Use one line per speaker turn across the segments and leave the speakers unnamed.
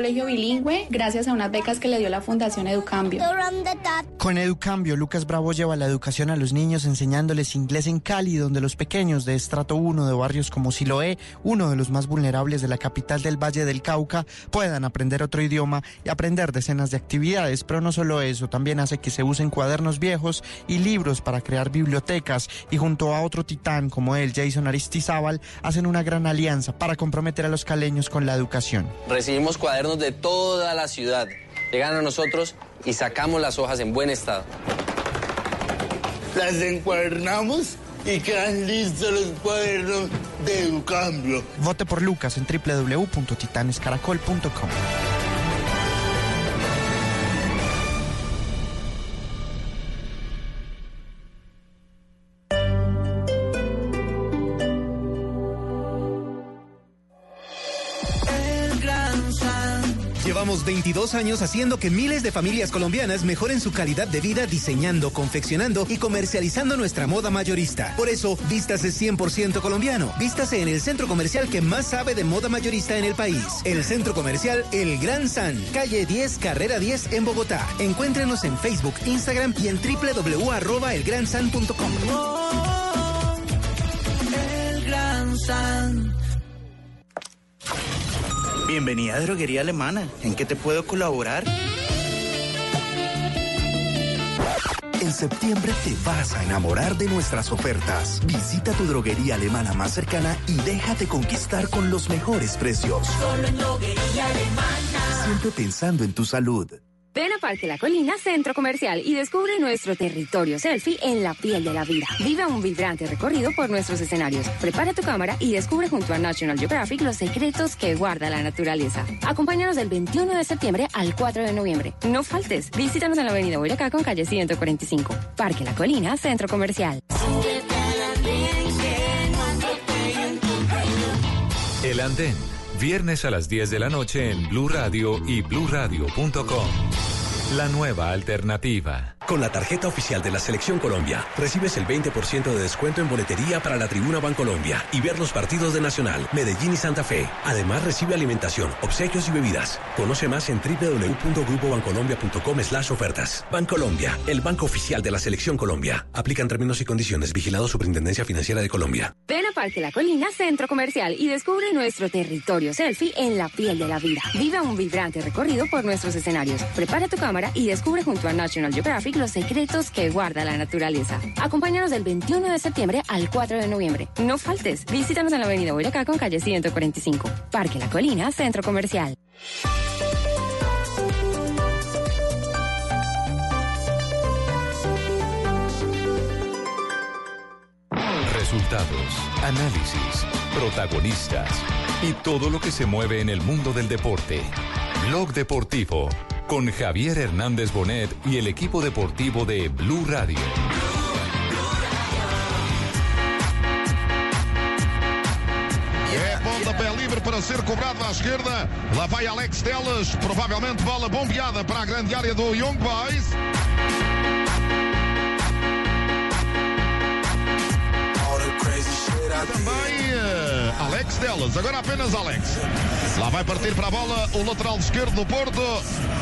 colegio bilingüe gracias a unas becas que le dio la Fundación Educambio.
Con Educambio, Lucas Bravo lleva la educación a los niños enseñándoles inglés en Cali, donde los pequeños de estrato 1 de barrios como Siloé, uno de los más vulnerables de la capital del Valle del Cauca, puedan aprender otro idioma y aprender decenas de actividades. Pero no solo eso, también hace que se usen cuadernos viejos y libros para crear bibliotecas y junto a otro titán como él, Jason Aristizábal, hacen una gran alianza para comprometer a los caleños con la educación.
Recibimos cuadernos de toda la ciudad. Llegan a nosotros y sacamos las hojas en buen estado.
Las encuadernamos y quedan listos los cuadernos de Educambio.
Vote por Lucas en www.titanescaracol.com.
Llevamos 22 años haciendo que miles de familias colombianas mejoren su calidad de vida diseñando, confeccionando y comercializando nuestra moda mayorista. Por eso, vístase 100% colombiano. Vístase en el centro comercial que más sabe de moda mayorista en el país. El centro comercial El Gran San, calle 10, carrera 10 en Bogotá. Encuéntrenos en Facebook, Instagram y en www.elgransan.com.
El Gran San.
Bienvenida a Droguería Alemana. ¿En qué te puedo colaborar?
En septiembre te vas a enamorar de nuestras ofertas. Visita tu droguería alemana más cercana y déjate conquistar con los mejores precios.
Solo en Droguería Alemana.
Siempre pensando en tu salud.
Ven a Parque La Colina Centro Comercial y descubre nuestro territorio selfie en la piel de la vida. Viva un vibrante recorrido por nuestros escenarios. Prepara tu cámara y descubre junto a National Geographic los secretos que guarda la naturaleza. Acompáñanos del 21 de septiembre al 4 de noviembre. No faltes. Visítanos en la avenida Boyacá con calle 145. Parque La Colina Centro Comercial.
El Andén. Viernes a las 10 de la noche en Blue Radio y bluradio.com. La nueva alternativa.
Con la tarjeta oficial de la Selección Colombia, recibes el 20% de descuento en boletería para la Tribuna Bancolombia y ver los partidos de Nacional, Medellín y Santa Fe. Además, recibe alimentación, obsequios y bebidas. Conoce más en www.grupobancolombia.com slash ofertas. Bancolombia, el banco oficial de la Selección Colombia. Aplican términos y condiciones. Vigilado Superintendencia Financiera de Colombia.
Ven a Parque La Colina Centro Comercial y descubre nuestro territorio selfie en la piel de la vida. Viva un vibrante recorrido por nuestros escenarios. Prepara tu cámara y descubre junto a National Geographic los secretos que guarda la naturaleza. Acompáñanos del 21 de septiembre al 4 de noviembre. No faltes. Visítanos en la avenida Boyacá con calle 145. Parque La Colina, Centro Comercial.
Resultados, análisis, protagonistas y todo lo que se mueve en el mundo del deporte. Blog Deportivo con Javier Hernández Bonet y el equipo deportivo de Blue Radio.
É pontapé livre para ser cobrado à esquerda. Lá vai Alex Teles, provavelmente bola bombeada para a grande área do Young Boys. Também eh, Alex Delas, agora apenas Alex. Lá vai partir para a bola o lateral esquerdo do Porto.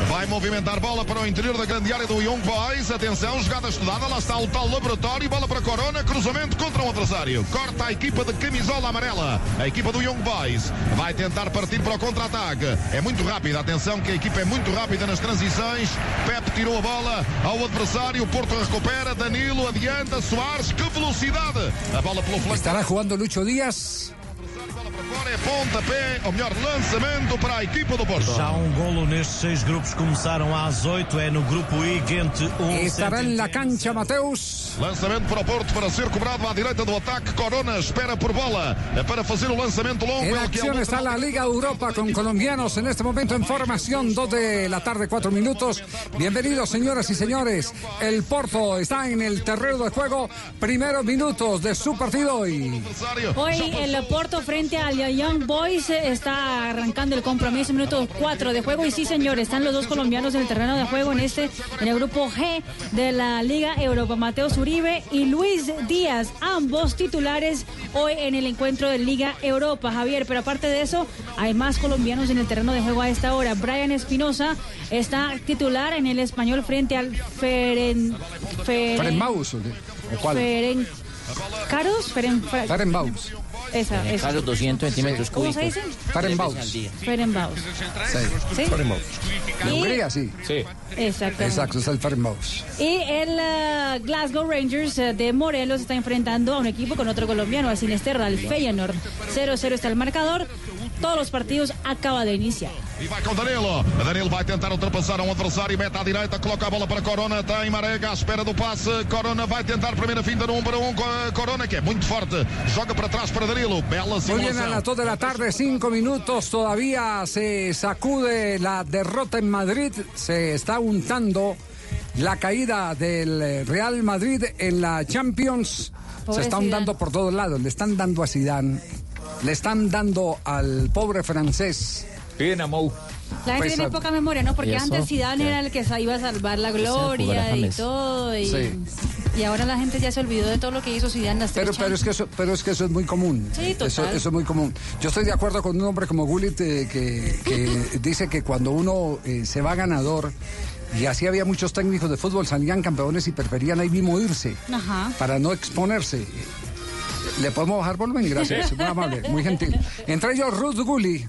Vai movimentar bola para o interior da grande área do Young Boys. Atenção, jogada estudada. Lá está o tal laboratório. Bola para Corona. Cruzamento contra um adversário. Corta a equipa de camisola amarela. A equipa do Young Boys vai tentar partir para o contra-ataque. É muito rápida. Atenção que a equipa é muito rápida nas transições. Pep tirou a bola ao adversário. Porto recupera. Danilo adianta. Soares. Que velocidade. A bola pelo flanco.
Estará jugando Lucho Díaz.
Agora é pontapé, ou melhor, lançamento para a equipa do Porto.
Já um golo nestes seis grupos começaram às oito, é no grupo I, Gente 1.
Estará en la cancha Mateus.
Lançamento para o Porto para ser cobrado à direita do ataque. Corona espera por bola para fazer o lançamento longo.
En acción está la Liga Europa con colombianos en este momento en formación, 2 de la tarde, 4 minutos. Bienvenidos, señoras y señores. El Porto está en el terreno de juego. Primeros minutos de su partido hoy.
Hoy el Porto frente al Young Boys está arrancando el compromiso, minuto 4 de juego. Y sí, señor, están los dos colombianos en el terreno de juego en este, en el grupo G de la Liga Europa. Mateo Zuri Uribe y Luis Díaz, ambos titulares hoy en el encuentro de Liga Europa, Javier. Pero aparte de eso, hay más colombianos en el terreno de juego a esta hora. Brian Espinosa está titular en el español frente al Feren... Feren...
¿O cuál?
Feren... ¿Caros? Feren...
Ferenbaus.
Esa, esa.
Cada 200 centímetros
¿Cómo
cúbicos.
se dice?
Ferenbaus.
Ferenbaus.
Sí.
¿Sí?
De
Y-
Hungría, sí. Sí.
Exactamente.
Exacto, es el Ferenbaus.
Y el eh, Glasgow Rangers eh, de Morelos está enfrentando a un equipo con otro colombiano, al Sinisterra, al Feyenoord. 0-0 está el marcador. Todos los partidos acaba de iniciar.
E vai com Danilo. Danilo vai tentar ultrapassar um adversário. Mete à direita, coloca a bola para Corona. Tem Marega à espera do passe. Corona vai tentar primeira finta no 1 para 1 com a Corona, que é muito forte. Joga para trás para Danilo. Bela
Muy bien, a
simulação.
las 2 de la tarde, 5 minutos. Todavía se sacude la derrota en Madrid. Se está untando la caída del Real Madrid en la Champions.
Pobre
se está untando por todos lados. Le están dando a Zidane. Le están dando al pobre francés.
Bien, a Mou.
La gente
Pues,
tiene poca memoria, ¿no? Porque antes Zidane era el que iba a salvar la gloria y todo. Y,
Sí.
y ahora la gente ya se olvidó de todo lo que hizo Zidane. Las
Pero, pero, es que eso, pero es que eso es muy común.
Sí, total.
Eso, eso es muy común. Yo estoy de acuerdo con un hombre como Gullit eh, que, que dice que cuando uno eh, se va ganador, y así había muchos técnicos de fútbol, salían campeones y preferían ahí mismo irse
Ajá.
para no exponerse. ¿Le podemos bajar volumen? Gracias, muy amable, muy gentil. Entre ellos Ruth Gulli.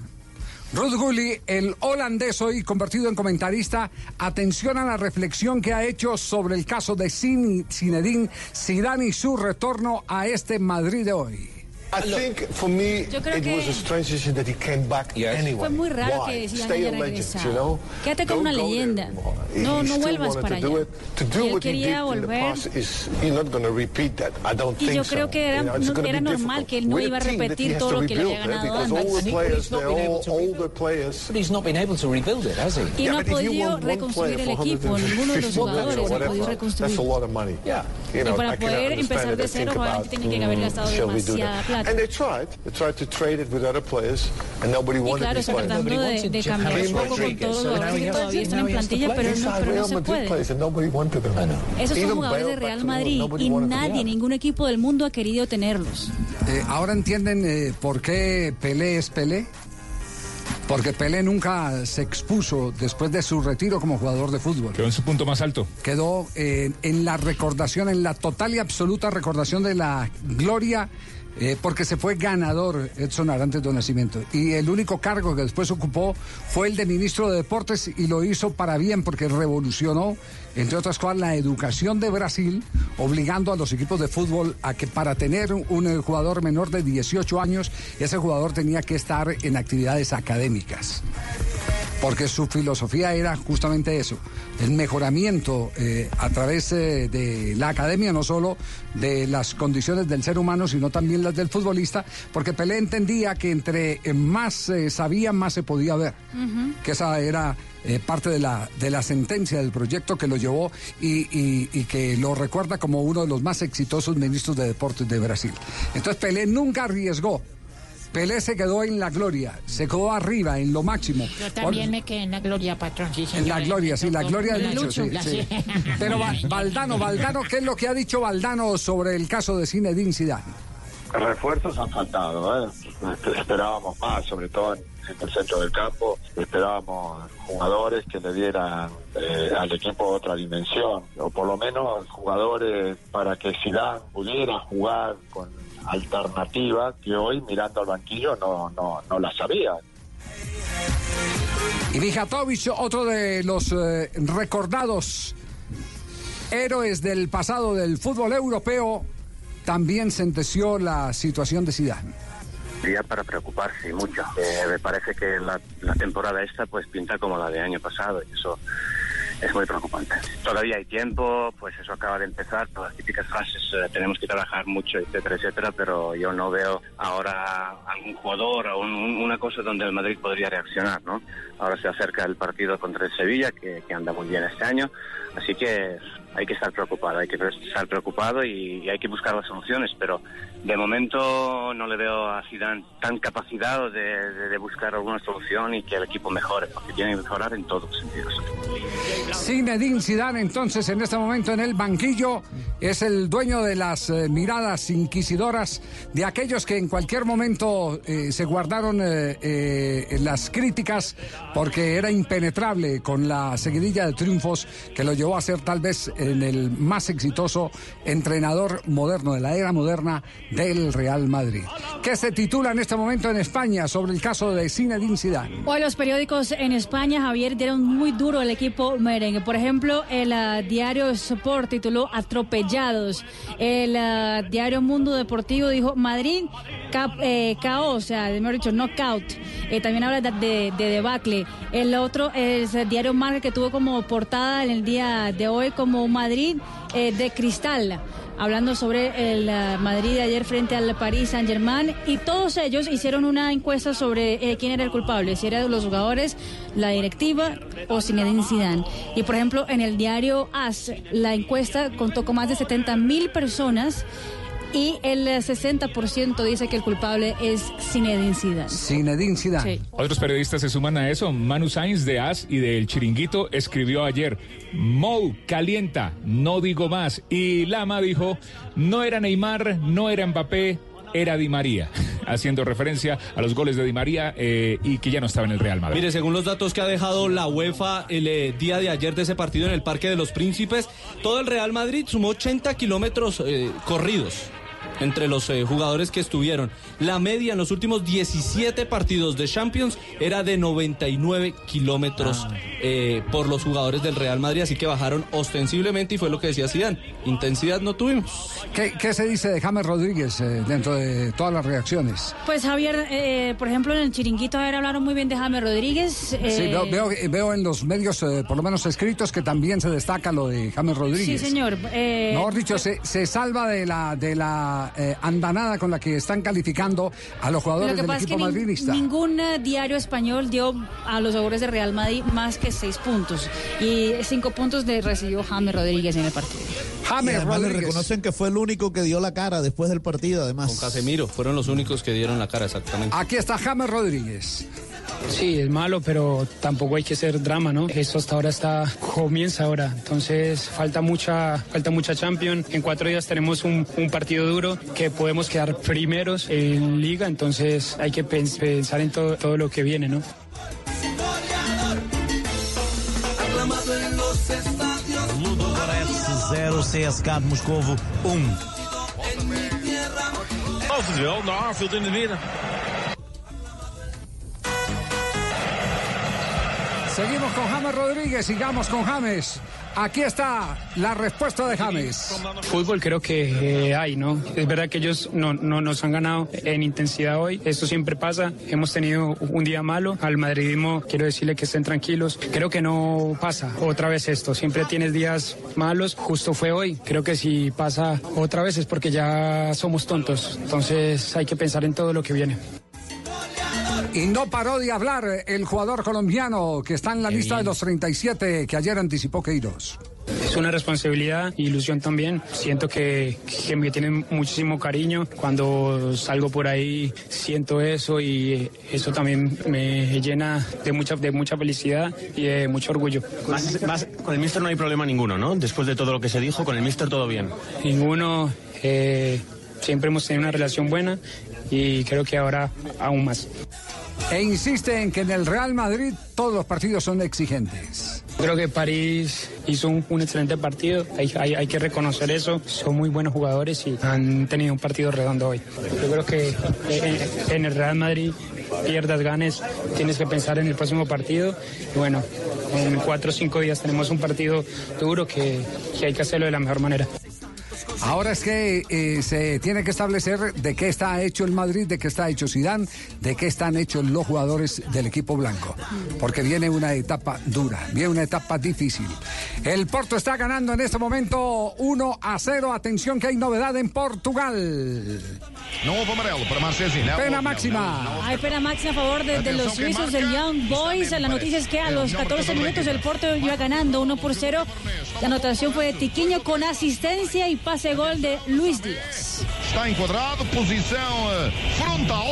Ruth Gulli, el holandés hoy convertido en comentarista, atención a la reflexión que ha hecho sobre el caso de Zin- Zinedine Zidane y su retorno a este Madrid de hoy.
I think for me
Yo creo
it
que-
was a strange decision that he came back anyway.
Fue muy raro
Why?
que Zidane
Stay
haya
a legend,
regresado.
you know?
Quédate como
Don't
una
there
leyenda. No,
he
no vuelvas para
to do
allá.
it. To do
Él
what he did
quería
in the
volver.
past is you're not going to repeat that. I don't
Y
think
yo
so.
creo que era,
You know, it's
no-
gonna
era
be
normal que él no
We're
iba a
team that he
repetir todo
to
lo que le había ganado antes.
the players, they're all older players.
But he's not been able to rebuild it, has he?
Y no ha podido reconstruir el equipo, ninguno de los
150
jugadores
or
ha podido reconstruir.
That's a lot of money.
Yeah.
You know,
Y para poder empezar de cero,
think
probablemente
about,
tienen que haber
mm,
gastado demasiada plata.
And they tried. They tried to trade it with other players, and nobody
Y
wanted
claro,
players.
tratando de, de cambiar un poco con todos los que todavía están en plantilla, pero no, pero no se puede. Esos son jugadores de Real Madrid y nadie, ningún equipo del mundo ha querido tenerlos.
Eh, ¿Ahora entienden eh, por qué Pelé es Pelé? Porque Pelé nunca se expuso después de su retiro como jugador de fútbol.
Quedó en su punto más alto.
Quedó eh, en la recordación, en la total y absoluta recordación de la gloria, eh, porque se fue ganador Edson Arantes de Nacimiento. Y el único cargo que después ocupó fue el de ministro de Deportes y lo hizo para bien, porque revolucionó, entre otras cosas, la educación de Brasil, obligando a los equipos de fútbol a que para tener un, un, eh, jugador menor de 18 años, ese jugador tenía que estar en actividades académicas. Porque su filosofía era justamente eso, el mejoramiento eh, a través eh, de la academia, no solo de las condiciones del ser humano, sino también las del futbolista, porque Pelé entendía que entre más eh, sabía, más se podía ver, que esa era eh, parte de la, de la sentencia del proyecto que lo llevó y, y- y que lo recuerda como uno de los más exitosos ministros de deportes de Brasil. Entonces Pelé nunca arriesgó. Pelé se quedó en la gloria, se quedó arriba, en lo máximo.
Yo también me quedé en la gloria, patrón. Sí,
En la gloria, sí, la gloria del
Lucho,
sí. Pero Va- Valdano, Valdano, ¿qué es lo que ha dicho Valdano sobre el caso de Zinedine Zidane?
Refuerzos han faltado, ¿eh? Esperábamos más, sobre todo en, en el centro del campo. Esperábamos jugadores que le dieran eh, al equipo otra dimensión, o por lo menos jugadores para que Zidane pudiera jugar con alternativas que hoy mirando al banquillo no, no, no las sabía.
Y Mijatovic, otro de los eh, recordados héroes del pasado del fútbol europeo, también sentenció la situación de Zidane.
Día para preocuparse mucho. Eh, me parece que la, la temporada esta pues pinta como la de año pasado y eso es muy preocupante. Todavía hay tiempo, pues eso acaba de empezar, todas las típicas fases eh, tenemos que trabajar mucho, etcétera, etcétera, pero yo no veo ahora algún jugador o un- un- una cosa donde el Madrid podría reaccionar, ¿no? Ahora se acerca el partido contra el Sevilla, que, que anda muy bien este año, así que hay que estar preocupado, hay que estar preocupado y, y hay que buscar las soluciones, pero de momento no le veo a Zidane tan capacitado de, buscar alguna solución y que el equipo mejore, porque tiene que mejorar en todos los sentidos.
Zinedine Zidane entonces en este momento en el banquillo es el dueño de las eh, miradas inquisidoras de aquellos que en cualquier momento eh, se guardaron eh, eh, las críticas porque era impenetrable con la seguidilla de triunfos que lo llevó a ser tal vez en el más exitoso entrenador moderno de la era moderna del Real Madrid. ¿Qué se titula en este momento en España sobre el caso de Zinedine Zidane?
Hoy los periódicos en España, Javier, dieron muy duro al equipo merengue. Por ejemplo, el ah, diario Sport tituló Atropellados. El ah, diario Mundo Deportivo dijo Madrid eh, KO, o sea, mejor dicho, knockout. Eh, también habla de debacle. El otro es el diario Marca que tuvo como portada en el día de hoy como Madrid eh, de cristal hablando sobre el eh, Madrid de ayer frente al Paris Saint Germain y todos ellos hicieron una encuesta sobre eh, quién era el culpable, si eran los jugadores, la directiva o Zinedine Zidane. Y por ejemplo en el diario AS la encuesta contó con más de 70 mil personas y el eh, 60% dice que el culpable es Zinedine Zidane.
Zinedine Zidane.
Sí.
Otros periodistas se suman a eso. Manu Sainz de AS y del Chiringuito escribió ayer, Mou calienta, no digo más. Y Lama dijo, no era Neymar, no era Mbappé, era Di María, haciendo referencia a los goles de Di María eh, y que ya no estaba en el Real Madrid.
Mire, según los datos que ha dejado la UEFA el eh, día de ayer de ese partido en el Parque de los Príncipes, todo el Real Madrid sumó 80 kilómetros eh, corridos entre los eh, jugadores que estuvieron. La media en los últimos 17 partidos de Champions era de 99 kilómetros eh, por los jugadores del Real Madrid, así que bajaron ostensiblemente y fue lo que decía Zidane. Intensidad no tuvimos.
¿Qué, qué se dice de James Rodríguez eh, dentro de todas las reacciones?
Pues Javier, eh, por ejemplo en el Chiringuito ayer hablaron muy bien de James Rodríguez.
Sí,
eh,
veo, veo, veo en los medios, eh, por lo menos escritos, que también se destaca lo de James
Sí,
Rodríguez.
señor. eh,
Mejor dicho, se, se salva de la, de la eh, andanada con la que están calificando a los
Lo
jugadores del
es que
equipo
nin-
madridista.
ningún eh, diario español dio a los jugadores de Real Madrid más que seis puntos. Y cinco puntos le recibió James Rodríguez en el partido.
Y además le reconocen que fue el único que dio la cara después del partido, además.
Con Casemiro, fueron los únicos que dieron la cara exactamente.
Aquí está James Rodríguez.
Sí, es malo, pero tampoco hay que ser drama, ¿no? Esto hasta ahora está comienza ahora, entonces falta mucha falta mucha Champions. En cuatro días tenemos un, un partido duro que podemos quedar primeros en liga, entonces hay que pens- pensar en todo, todo lo que viene, ¿no?
Aclamado en los estadios.
Ludogorets 0, CSKA de Moscovo 1.
Overal, naar Arfield in de midden.
Seguimos con James Rodríguez, sigamos con James. Aquí está la respuesta de James.
Fútbol creo que eh, hay, ¿no? Es verdad que ellos no, no nos han ganado en intensidad hoy. Esto siempre pasa. Hemos tenido un día malo. Al madridismo quiero decirle que estén tranquilos. Creo que no pasa otra vez esto. Siempre tienes días malos. Justo fue hoy. Creo que si pasa otra vez es porque ya somos tontos. Entonces hay que pensar en todo lo que viene.
Y no paró de hablar el jugador colombiano que está en la lista de los 37 que ayer anticipó Queiroz.
Es una responsabilidad, ilusión también. Siento que, que me tienen muchísimo cariño. Cuando salgo por ahí siento eso y eso también me llena de mucha, de mucha felicidad y de mucho orgullo.
Vas- vas- con el Mister no hay problema ninguno, ¿no? Después de todo lo que se dijo, con el Mister todo bien.
Ninguno, eh, siempre hemos tenido una relación buena y creo que ahora aún más.
E insiste en que en el Real Madrid todos los partidos son exigentes.
Creo que París hizo un, excelente partido, hay, hay- que reconocer eso, son muy buenos jugadores y han tenido un partido redondo hoy. Yo creo que en, en el Real Madrid pierdas, ganes, tienes que pensar en el próximo partido y bueno, en cuatro o cinco días tenemos un partido duro que, que hay que hacerlo de la mejor manera.
Ahora es que eh, se tiene que establecer de qué está hecho el Madrid, de qué está hecho Zidane, de qué están hechos los jugadores del equipo blanco. Porque viene una etapa dura, viene una etapa difícil. El Porto está ganando en este momento 1 a 0. Atención que hay novedad en Portugal.
Não houve amarelo para
Pena máxima.
Hay pena máxima a favor de, de los suizos del Young Boys. La noticia es que a los 14 minutos el Porto iba ganando 1 por 0. La anotación fue de Tiquiño con asistencia y pase gol de Luis Díaz.
está enquadrado, posição eh, frontal.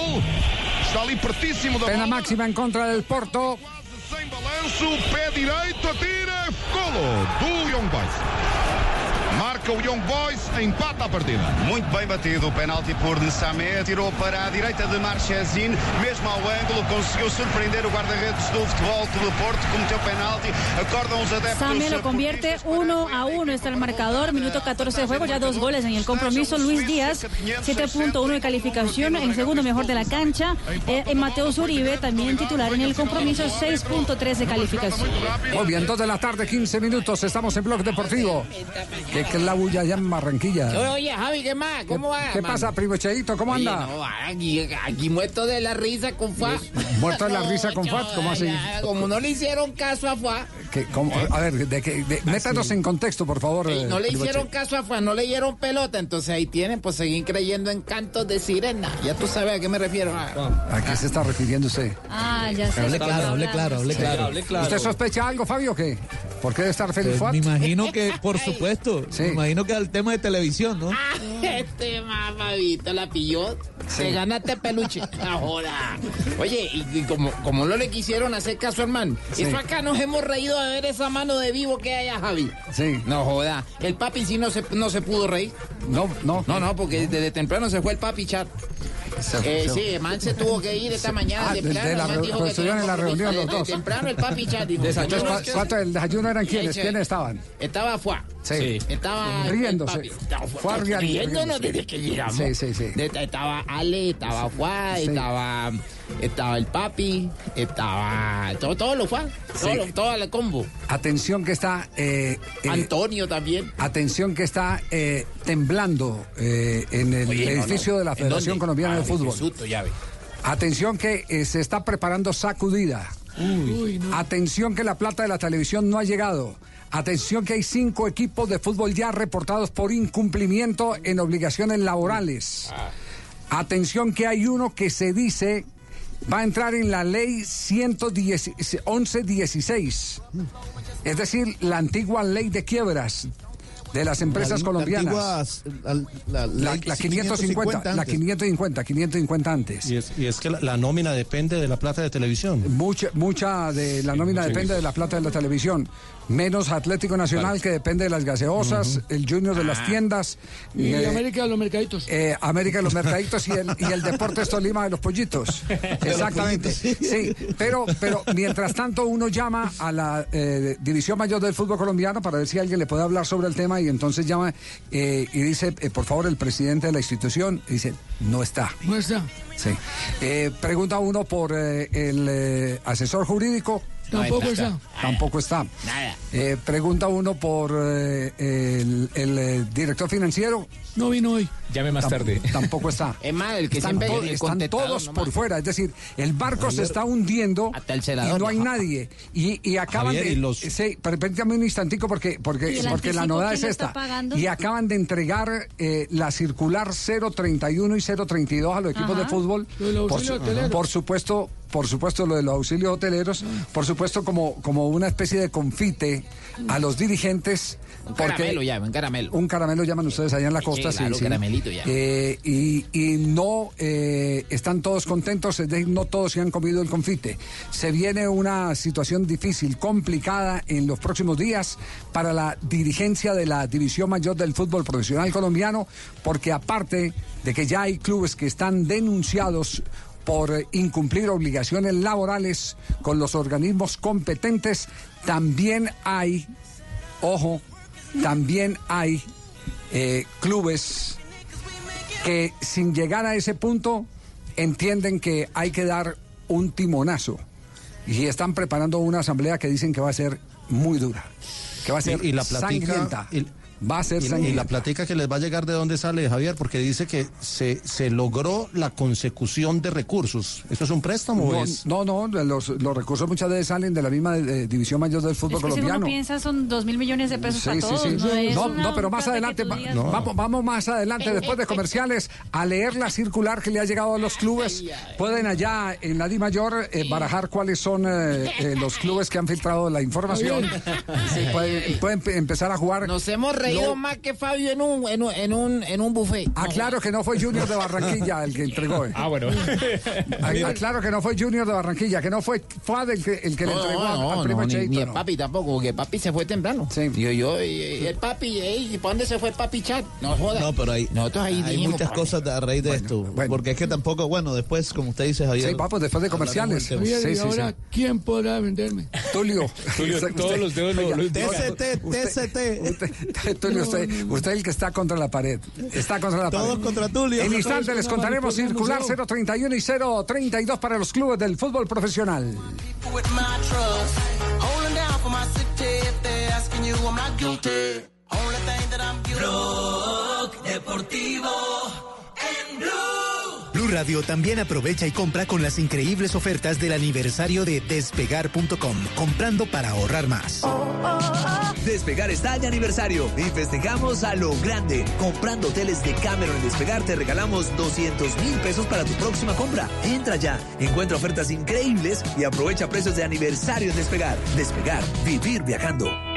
Está ali pertíssimo da
Pena
bola.
máxima en contra del Porto.
Sem balanço, pé direito, atira, golo do Young Boys. Marca o Young Boys, empata a partida.
Muito bem batido o penalti por Nsamé, tirou para a direita de Marchesin, mesmo ao ângulo, conseguiu surpreender o guarda-redes do Futebol Clube Porto, cometeu penalti, acordam os adeptos.
Samia lo convierte 1 a 1. Está el marcador, minuto 14 de juego, ya dos goles en el compromiso. Luis Díaz, 7.1 de calificación, el segundo mejor de la cancha. Eh, eh, Mateus Uribe, también titular en el compromiso, 6.3 de calificación.
Muy bien, 2 de la tarde, 15 minutos. Estamos en Blog Deportivo. ¿Qué clabulla allá en Barranquilla?
Oye, Javi, ¿qué más? ¿Cómo va?
¿Qué
man?
pasa, primo Cheito? ¿Cómo
Oye,
anda?
no, aquí, aquí muerto de la risa con Fa.
Muerto de la risa con Fat, ¿cómo así?
Ya, Como no le hicieron caso a Fa,
¿Qué- cómo? A ver, de, que- de- métanos en contexto, por favor. eh,
no le
primo
hicieron
Cheito.
caso a Fa, no le dieron pelota, entonces ahí tienen, pues seguir creyendo en cantos de sirena. Ya tú sabes a qué me refiero. Ah,
¿A qué se está refiriendo usted?
Ah, ya sé.
Hable claro, hable claro, hable claro.
hable claro.
¿Usted sospecha algo, Fabio, o qué? ¿Por qué debe estar feliz
Pues
Fuat?
me imagino que, por supuesto,
Sí.
me imagino que al tema de televisión, ¿no?
Ah, este mamavito la pilló. Se ganaste peluche. Ahora. Oye, y, y como, como no le quisieron hacer caso al man,
Sí.
eso acá nos hemos reído de ver esa mano de vivo que hay a Javi.
Sí.
No joda. El papi sí no se, no se pudo reír.
No, no.
No, no, porque desde temprano se fue el papi chat.
Se-
Eh,
se-
sí, el man se tuvo que ir esta mañana
Ah, de-
temprano.
de la
el man
reu-
dijo que
estuvieron
tenía
en la reunión los
desde
dos.
temprano el papi chat dijo.
Entonces,
"No, no,
¿cu-
es que-
¿cuánto del desayuno eran quiénes? ¿Quiénes estaban?
Estaba Fuá.
Sí.
Estaba
Riéndose.
Estaba
Fuá riendo-
riéndonos
riéndose.
desde que llegamos.
Sí, sí, sí.
Estaba Ale, estaba
Sí.
estaba, estaba el papi, estaba todo, todo lo todo, lo- todo el combo.
Atención que está... eh, eh,
Antonio también.
Atención que está eh, temblando en el
Oye, no,
edificio
no.
de la
¿En
Federación? Colombiana
Ah,
de
qué
Fútbol.
susto.
Atención que se está preparando sacudida. Atención que la plata de la televisión no ha llegado. Atención que hay cinco equipos de fútbol ya reportados por incumplimiento en obligaciones laborales. Atención que hay uno que se dice va a entrar en la ley 110 1116. Es decir, la antigua ley de quiebras de las empresas
La-
colombianas.
La, antigua, la,
La,
ley
la 550, la
antes.
550, 550 antes.
Y es, y es que la, la nómina depende de la plata de televisión.
Mucha, mucha de la nómina depende de la plata de la televisión. Menos Atlético Nacional, que depende de las gaseosas, el Junior de las tiendas.
Y
eh,
América de los mercaditos.
eh, América de los mercaditos y el, y el Deportes Tolima de los pollitos. Exactamente. Sí, pero, pero mientras tanto uno llama a la eh, División Mayor del Fútbol Colombiano para ver si alguien le puede hablar sobre el tema y entonces llama eh, y dice, eh, por favor, el presidente de la institución, y dice, no está.
No está.
Sí. Eh, pregunta uno por eh, el eh, asesor jurídico.
Tampoco
No
está.
Tampoco está.
Nada.
Eh, pregunta uno por eh, el, el, eh, director financiero.
No vino hoy.
Llame más tarde.
Tampoco está.
Es más, el que
están
siempre
to-
el
están todos
nomás.
por fuera. Es decir, el barco se está hundiendo
Hasta el
y no hay
¿no?
nadie. Y, y acaban
Javier,
de.
y los-
Sí, permítame un instantico porque,
¿Y
porque, porque la novedad es esta.
pagando?
Y acaban de entregar eh, la circular 031 y 032 a los equipos
Ajá.
de fútbol. Su- por supuesto. Por supuesto, lo de los auxilios hoteleros, por supuesto, como, como una especie de confite a los dirigentes.
Un
porque-
caramelo un caramelo.
un caramelo llaman ustedes allá en la costa, sí,
claro,
sí.
caramelito ya.
Eh, y, y no eh, están todos contentos, es decir, no todos se han comido el confite. Se viene una situación difícil, complicada en los próximos días para la dirigencia de la División Mayor del Fútbol Profesional Colombiano, porque aparte de que ya hay clubes que están denunciados por incumplir obligaciones laborales con los organismos competentes, también hay ojo, también hay eh, clubes que sin llegar a ese punto entienden que hay que dar un timonazo y están preparando una asamblea que dicen que va a ser muy dura, que va a ser
Y- y la platica-
sangrienta.
y-
va a ser
Y, y la platica que les va a llegar de dónde sale, Javier, porque dice que se, se logró la consecución de recursos. ¿Esto es un préstamo o
No,
es...?
no, no, los, los recursos muchas veces salen de la misma eh, división mayor del fútbol
Es que si
colombiano.
uno piensa son dos mil millones de pesos
Sí,
para
sí,
todos.
sí.
No, es
No, no, pero más adelante, vamos, vamos más adelante, después de comerciales, a leer la circular que le ha llegado a los clubes. Pueden allá en la Di Mayor eh, barajar cuáles son eh, eh, los clubes que han filtrado la información. Sí, pueden, pueden pe- empezar a jugar.
Nos hemos reído
No.
más que Fabio en un, en un, en un, en un buffet.
Ah, claro que no fue Junior de Barranquilla el que entregó. eh.
Ah, bueno.
Ah, ah, claro que no fue Junior de Barranquilla, que no fue Fuad el que, el que le
No,
entregó
no,
al primo
ni,
Cheito.
ni el
no.
papi tampoco, porque el papi se fue temprano. Yo, yo, y- y el papi, ey, ¿y para dónde se fue el papi chat? No joda.
No, pero hay,
Nosotros ahí
hay
dijimos,
muchas
papi.
cosas a raíz de esto. Porque es que tampoco, bueno, después, como usted dice, Javier.
Sí, vamos, después de comerciales. Sí, sí, sí.
¿quién podrá venderme?
Tulio.
Tulio, todos los dedos lo-
TCT, TCT.
Usted, Tulio, usted, usted el que está contra la pared. Está contra la pared.
Todos contra Tulio.
En instante les contaremos circular 031 y 032 para los clubes del fútbol profesional.
Blog Deportivo en Blue.
Radio también aprovecha y compra con las increíbles ofertas del aniversario de despegar.com, comprando para ahorrar más.
Despegar está de aniversario y festejamos a lo grande. Comprando hoteles de Cameron en Despegar te regalamos 200 mil pesos para tu próxima compra. Entra ya, encuentra ofertas increíbles y aprovecha precios de aniversario en Despegar. Despegar, vivir viajando.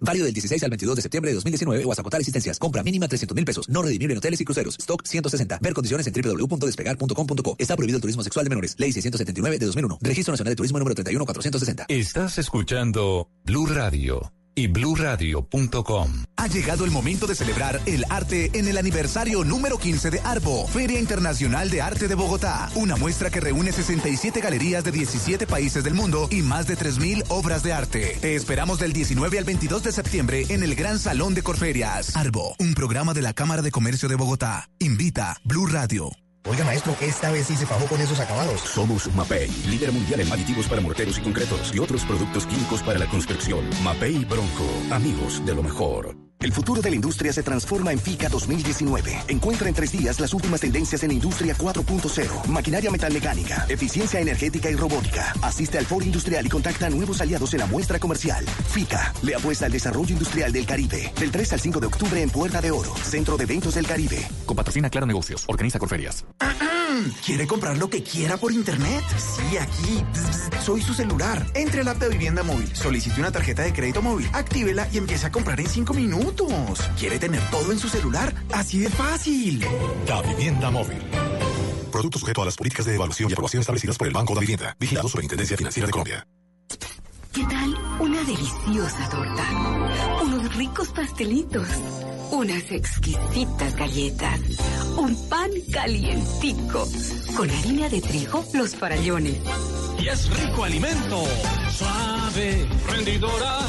Válido del 16 al 22 de septiembre de 2019 o hasta agotar existencias. Compra mínima 300 mil pesos. No redimible en hoteles y cruceros. Stock 160. Ver condiciones en www.despegar.com.co. Está prohibido el turismo sexual de menores. Ley 679 de 2001. Registro Nacional de Turismo número 31460.
Estás escuchando Blue Radio y bluradio.com.
Ha llegado el momento de celebrar el arte en el aniversario número 15 de Arbo, Feria Internacional de Arte de Bogotá. Una muestra que reúne 67 galerías de 17 países del mundo y más de 3.000 obras de arte. Te esperamos del 19 al 22 de septiembre en el Gran Salón de Corferias. Arbo, un programa de la Cámara de Comercio de Bogotá. Invita Blue Radio.
Oiga, maestro, esta vez sí se fajó con esos acabados.
Somos Mapei, líder mundial en aditivos para morteros y concretos y otros productos químicos para la construcción. Mapei Bronco, amigos de lo mejor.
El futuro de la industria se transforma en FICA 2019. Encuentra en tres días las últimas tendencias en Industria 4.0, maquinaria metalmecánica, eficiencia energética y robótica. Asiste al foro industrial y contacta a nuevos aliados en la muestra comercial. FICA le apuesta al desarrollo industrial del Caribe. Del 3 al 5 de octubre en Puerta de Oro, Centro de Eventos del Caribe.
Con patrocina Claro Negocios, organiza Corferias.
¿Quiere comprar lo que quiera por internet? Sí, aquí. Soy su celular. Entre al app de Vivienda Móvil, solicite una tarjeta de crédito móvil, actívela y empiece a comprar en 5 minutos. ¿Quiere tener todo en su celular? Así de fácil.
La Vivienda Móvil. Producto sujeto a las políticas de evaluación y aprobación establecidas por el Banco de Vivienda. Vigilado Superintendencia Financiera de Colombia.
¿Qué tal una deliciosa torta? Unos ricos pastelitos, unas exquisitas galletas, un pan calientico, con harina de trigo, los farallones.
Y es rico alimento. Suave, rendidora.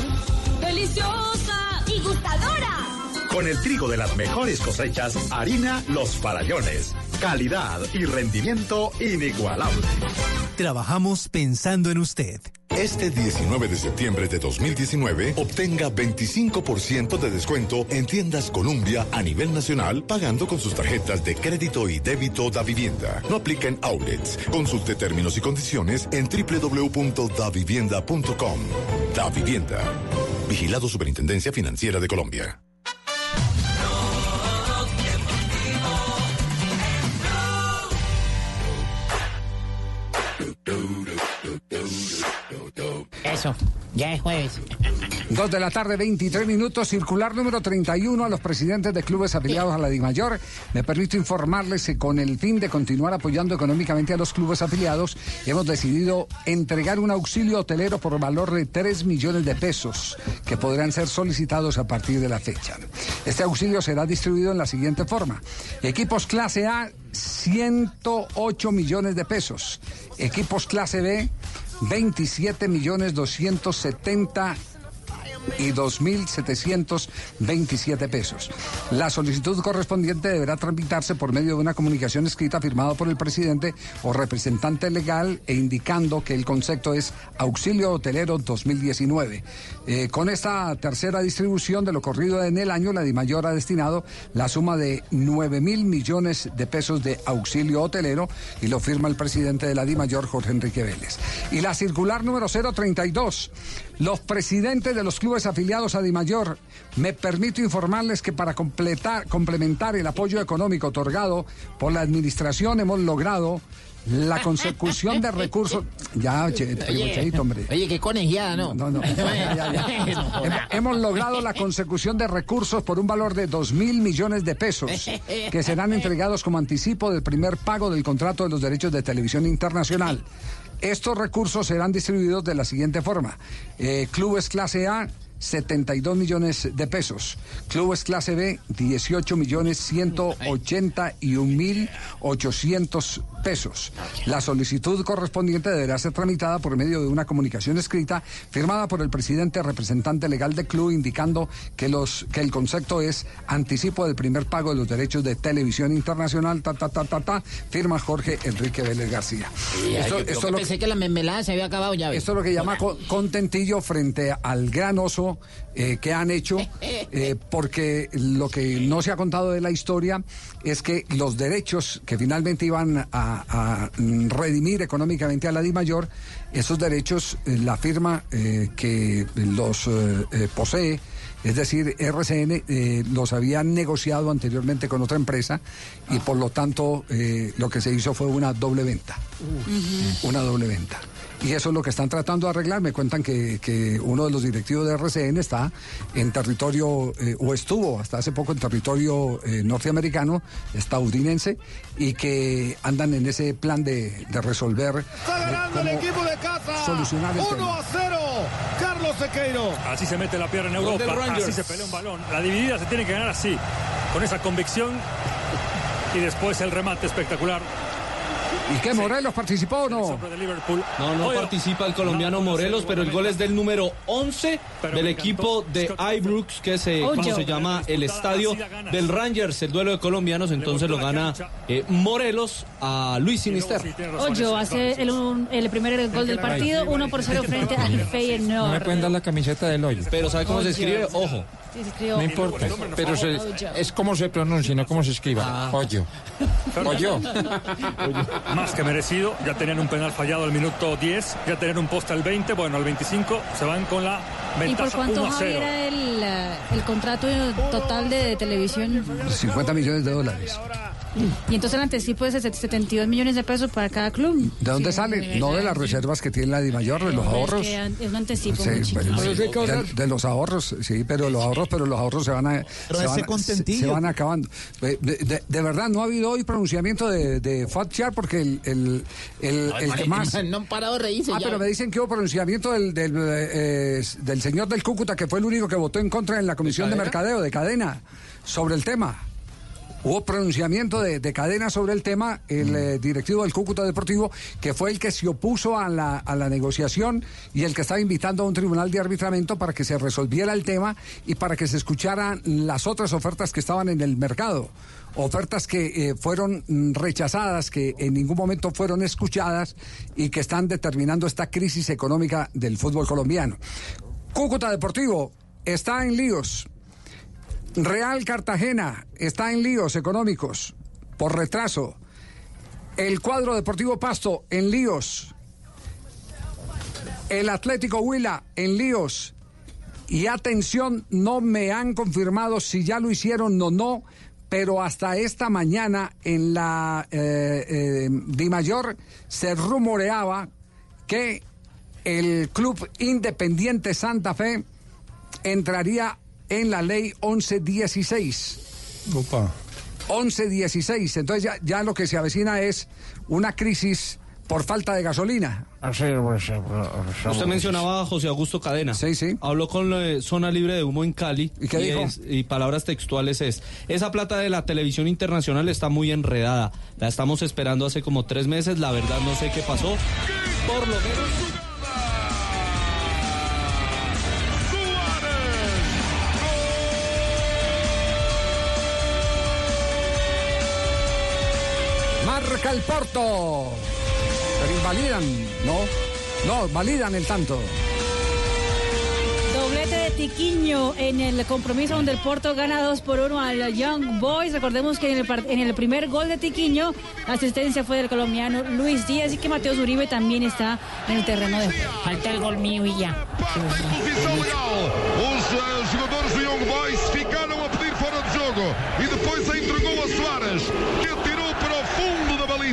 ¡Deliciosa y gustadora!
Con el trigo de las mejores cosechas, harina Los Farallones. Calidad y rendimiento inigualable.
Trabajamos pensando en usted.
Este 19 de septiembre de 2019, obtenga 25% de descuento en tiendas Columbia a nivel nacional pagando con sus tarjetas de crédito y débito da vivienda. No aplica en outlets. Consulte términos y condiciones en www.davivienda.com. Da Vivienda. Vigilado Superintendencia Financiera de Colombia.
Eso, ya es jueves.
Dos de la tarde, 23 minutos, circular número 31 a los presidentes de clubes afiliados a la DIMAYOR. Me permito informarles que con el fin de continuar apoyando económicamente a los clubes afiliados, hemos decidido entregar un auxilio hotelero por valor de 3 millones de pesos que podrán ser solicitados a partir de la fecha. Este auxilio será distribuido en la siguiente forma. Equipos clase A, 108 millones de pesos. Equipos clase B, 27 millones 270 y 2.727 pesos. La solicitud correspondiente deberá tramitarse por medio de una comunicación escrita firmada por el presidente o representante legal e indicando que el concepto es Auxilio Hotelero 2019. Eh, con esta tercera distribución de lo corrido en el año, la DIMAYOR ha destinado la suma de 9 mil millones de pesos de auxilio hotelero y lo firma el presidente de la DIMAYOR, Jorge Enrique Vélez. Y la circular número 032. Los presidentes de los clubes afiliados a Dimayor, me permito informarles que para completar, complementar el apoyo económico otorgado por la administración hemos logrado La consecución de recursos. Ya, che,
Oye,
Cheito, hombre.
Oye, qué conegiada, ¿no?
No, no. Ya, ya. Hem- Hemos logrado la consecución de recursos por un valor de 2 mil millones de pesos que serán entregados como anticipo del primer pago del contrato de los derechos de televisión internacional. Estos recursos serán distribuidos de la siguiente forma. Eh, clubes clase A. 72 millones de pesos. Clubes clase B, 18 millones 181 mil 800 pesos. La solicitud correspondiente deberá ser tramitada por medio de una comunicación escrita firmada por el presidente representante legal del club indicando que, los, que el concepto es anticipo del primer pago de los derechos de televisión internacional, ta, ta, ta, ta, ta, firma Jorge Enrique Vélez García. Esto-
yo-
lo
pensé que la mermelada se había acabado ya.
esto es lo que llama co- contentillo frente al gran oso eh, que han hecho, eh, porque lo que no se ha contado de la historia es que los derechos que finalmente iban a, a, redimir económicamente a la DIMAYOR, esos derechos, eh, la firma eh, que los posee, es decir, RCN eh, los habían negociado anteriormente con otra empresa y por lo tanto eh, lo que se hizo fue una doble venta una doble venta. Y eso es lo que están tratando de arreglar. Me cuentan que, que uno de los directivos de RCN está en territorio, eh, o estuvo hasta hace poco en territorio eh, norteamericano, estadounidense, y que andan en ese plan de, de resolver.
Está
eh,
ganando el equipo de casa.
Solucionar el
1
tema.
a 0. Carlos Sequeiro.
Así se mete la pierna en Europa, así se pelea un balón. La dividida se tiene que ganar así, con esa convicción y después el remate espectacular.
¿Y qué, Morelos participó o no?
No, no
Oye,
participa el colombiano Morelos, pero el gol es del número 11 del equipo de Ibrox, que se, como se llama el estadio del Rangers, el duelo de colombianos, entonces lo gana eh, Morelos a Luis Sinister.
Ocho hace el, un- el primer gol del partido, 1 por 0 frente al Feyenoord.
dar la camiseta del hoyo. Pero ¿sabe cómo se escribe? Ojo.
No importa, pero se- es como se pronuncia, no como se escriba. Hoyo. Hoyo.
Más que merecido, ya tenían un penal fallado al minuto 10, ya tenían un poste al 20, bueno, al 25 se van con la
¿Y por
ventaja
cuánto
1 a 0.
Javier, era el, el contrato total de televisión?
50 millones de dólares.
Y entonces el anticipo es de 72 millones de pesos para cada club.
¿De dónde
Sí,
sale? No de las reservas que tiene la DIMAYOR, de los
es
ahorros.
que Es un anticipo
Sí,
muy chiquito.
bueno, de, de los ahorros, sí, pero los ahorros, pero los ahorros se van a,
Pero
se
ese
van, se- se van acabando. De, de- de verdad, no ha habido hoy pronunciamiento de, de Fatchar porque el, el, el, el que más.
No han parado de reírse
Ah,
ya.
pero me dicen que hubo pronunciamiento del, del, eh, del señor del Cúcuta, que fue el único que votó en contra en la Comisión de? Mercadeo, de cadena, sobre el tema. Hubo pronunciamiento de, de cadena sobre el tema, el eh, directivo del Cúcuta Deportivo, que fue el que se opuso a la, a la negociación y el que estaba invitando a un tribunal de arbitramiento para que se resolviera el tema y para que se escucharan las otras ofertas que estaban en el mercado. Ofertas que eh, fueron mm, rechazadas, que en ningún momento fueron escuchadas y que están determinando esta crisis económica del fútbol colombiano. Cúcuta Deportivo está en líos. Real Cartagena está en líos económicos por retraso. El cuadro Deportivo Pasto en líos. El Atlético Huila en líos. Y atención, no me han confirmado si ya lo hicieron o no, pero hasta esta mañana en la eh, eh, Dimayor se rumoreaba que el club Independiente Santa Fe entraría en la ley 1116.
Opa.
1116. Entonces ya, ya lo que se avecina es una crisis por falta de gasolina.
Usted mencionaba a José Augusto Cadena.
Sí, sí.
Habló con eh, Zona Libre de Humo en Cali.
¿Y qué dijo?
es- y palabras textuales es, esa plata de la televisión internacional está muy enredada. La estamos esperando hace como tres meses. La verdad no sé qué pasó. Por lo menos...
Marca el Porto. Pero invalidan, ¿no? No, validan el tanto.
Doblete de Tiquiño en el compromiso donde el Porto gana 2 por 1 al Young Boys. Recordemos que en el, en el primer gol de Tiquiño la asistencia fue del colombiano Luis Díaz y que Mateo Zuribe también está en el terreno de juego.
Falta el gol mío y ya.
Do Young Boys ficaram a pedir de que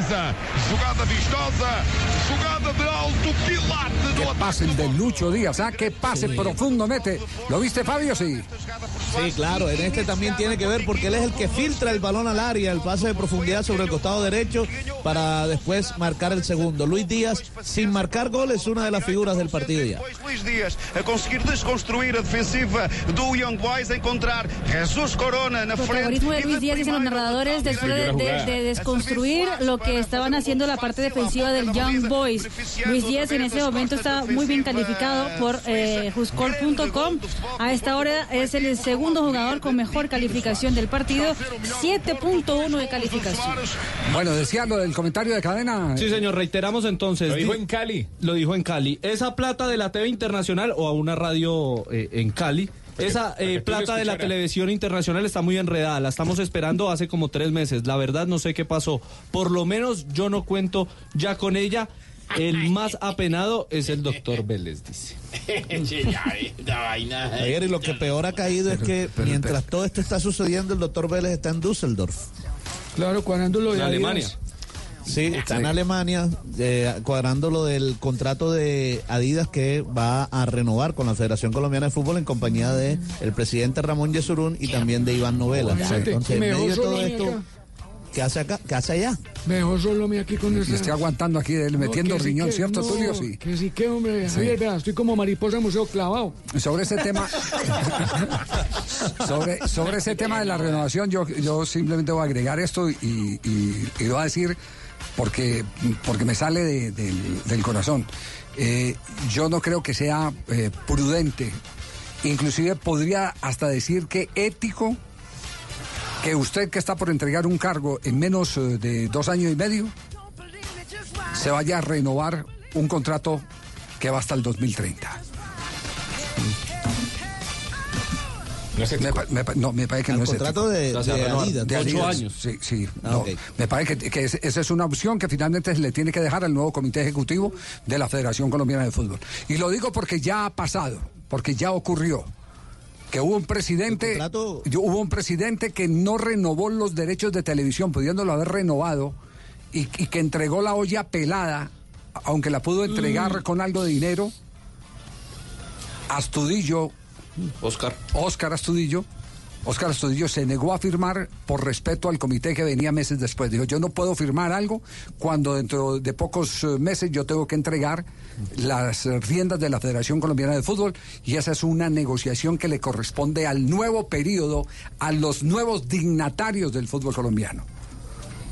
defesa. Para o fundo da baliza. Jogada vistosa, jogada de alto quilate
Qué pase el de Lucho Díaz, ¿ah? Qué pase profundo mete. ¿Lo viste, Fabio? Sí.
Sí, claro, en este también tiene que ver porque él es el que filtra el balón al área, el pase de profundidad sobre el costado derecho para después marcar el segundo. Luis Díaz, sin marcar gol, es una de las figuras del partido ya.
Luís Dias a conseguir desconstruir a defensiva do Young Boys, a encontrar Jesus Corona na frente.
Protagonismo de Luis Díaz dicen los narradores después de, de- de desconstruir lo que estaban haciendo la parte defensiva del Young Boys. Luis Díaz en ese momento está muy bien calificado por eh, Juscol.com. A esta hora es el segundo jugador con mejor calificación del partido, 7.1 de calificación.
Bueno, decía lo del comentario de cadena.
Sí, señor, reiteramos entonces.
Lo dijo
Di-
en Cali.
Lo dijo en Cali. Esa plata de la TV Internacional o a una radio eh, en Cali. Esa eh, plata de la televisión internacional está muy enredada. La estamos esperando hace como tres meses. La verdad no sé qué pasó. Por lo menos yo no cuento ya con ella. El más apenado es el doctor Vélez, dice.
Ayer, y lo que peor ha caído es que mientras todo esto está sucediendo, el doctor Vélez está en Düsseldorf.
Claro, cuadrando lo de
En Alemania. Sí, está en Alemania, eh, cuadrando lo del contrato de Adidas que va a renovar con la Federación Colombiana de Fútbol en compañía de el presidente Ramón Yesurún y también de Iván Novela. Entonces, en
me
medio de todo esto,
acá.
¿qué hace acá? ¿Qué hace allá?
Me dejó solo me aquí con
Y
esta.
estoy aguantando aquí, él metiendo
No, sí
riñón,
que-
¿cierto,
no,
Tulio? Sí.
Que sí que, hombre. Javier, estoy como mariposa en museo clavado.
Sobre ese tema, sobre, sobre ese tema de la renovación, yo, yo simplemente voy a agregar esto y, y, y voy a decir, porque, porque me sale de- del, del corazón, Eh, yo no creo que sea eh, prudente, inclusive podría hasta decir que ético, que usted que está por entregar un cargo en menos eh, de dos años y medio, se vaya a renovar un contrato que va hasta el 2030. Me, pa- me pa- no, me parece que
Al
no es
contrato
ético.
de- de Adidas,
De
ocho años.
Sí, sí.
Ah,
no. Me parece que, que es- esa es una opción que finalmente se le tiene que dejar al nuevo comité ejecutivo de la Federación Colombiana de Fútbol. Y lo digo porque ya ha pasado, porque ya ocurrió. Que hubo un presidente, hubo un presidente que no renovó los derechos de televisión, pudiéndolo haber renovado, y, y que entregó la olla pelada, aunque la pudo entregar
Mm.
con algo de dinero. Astudillo,
Oscar.
Oscar Astudillo. Oscar Astudillo se negó a firmar por respeto al comité que venía meses después. Dijo, yo no puedo firmar algo cuando dentro de pocos eh, meses yo tengo que entregar las riendas de la Federación Colombiana de Fútbol y esa es una negociación que le corresponde al nuevo periodo, a los nuevos dignatarios del fútbol colombiano.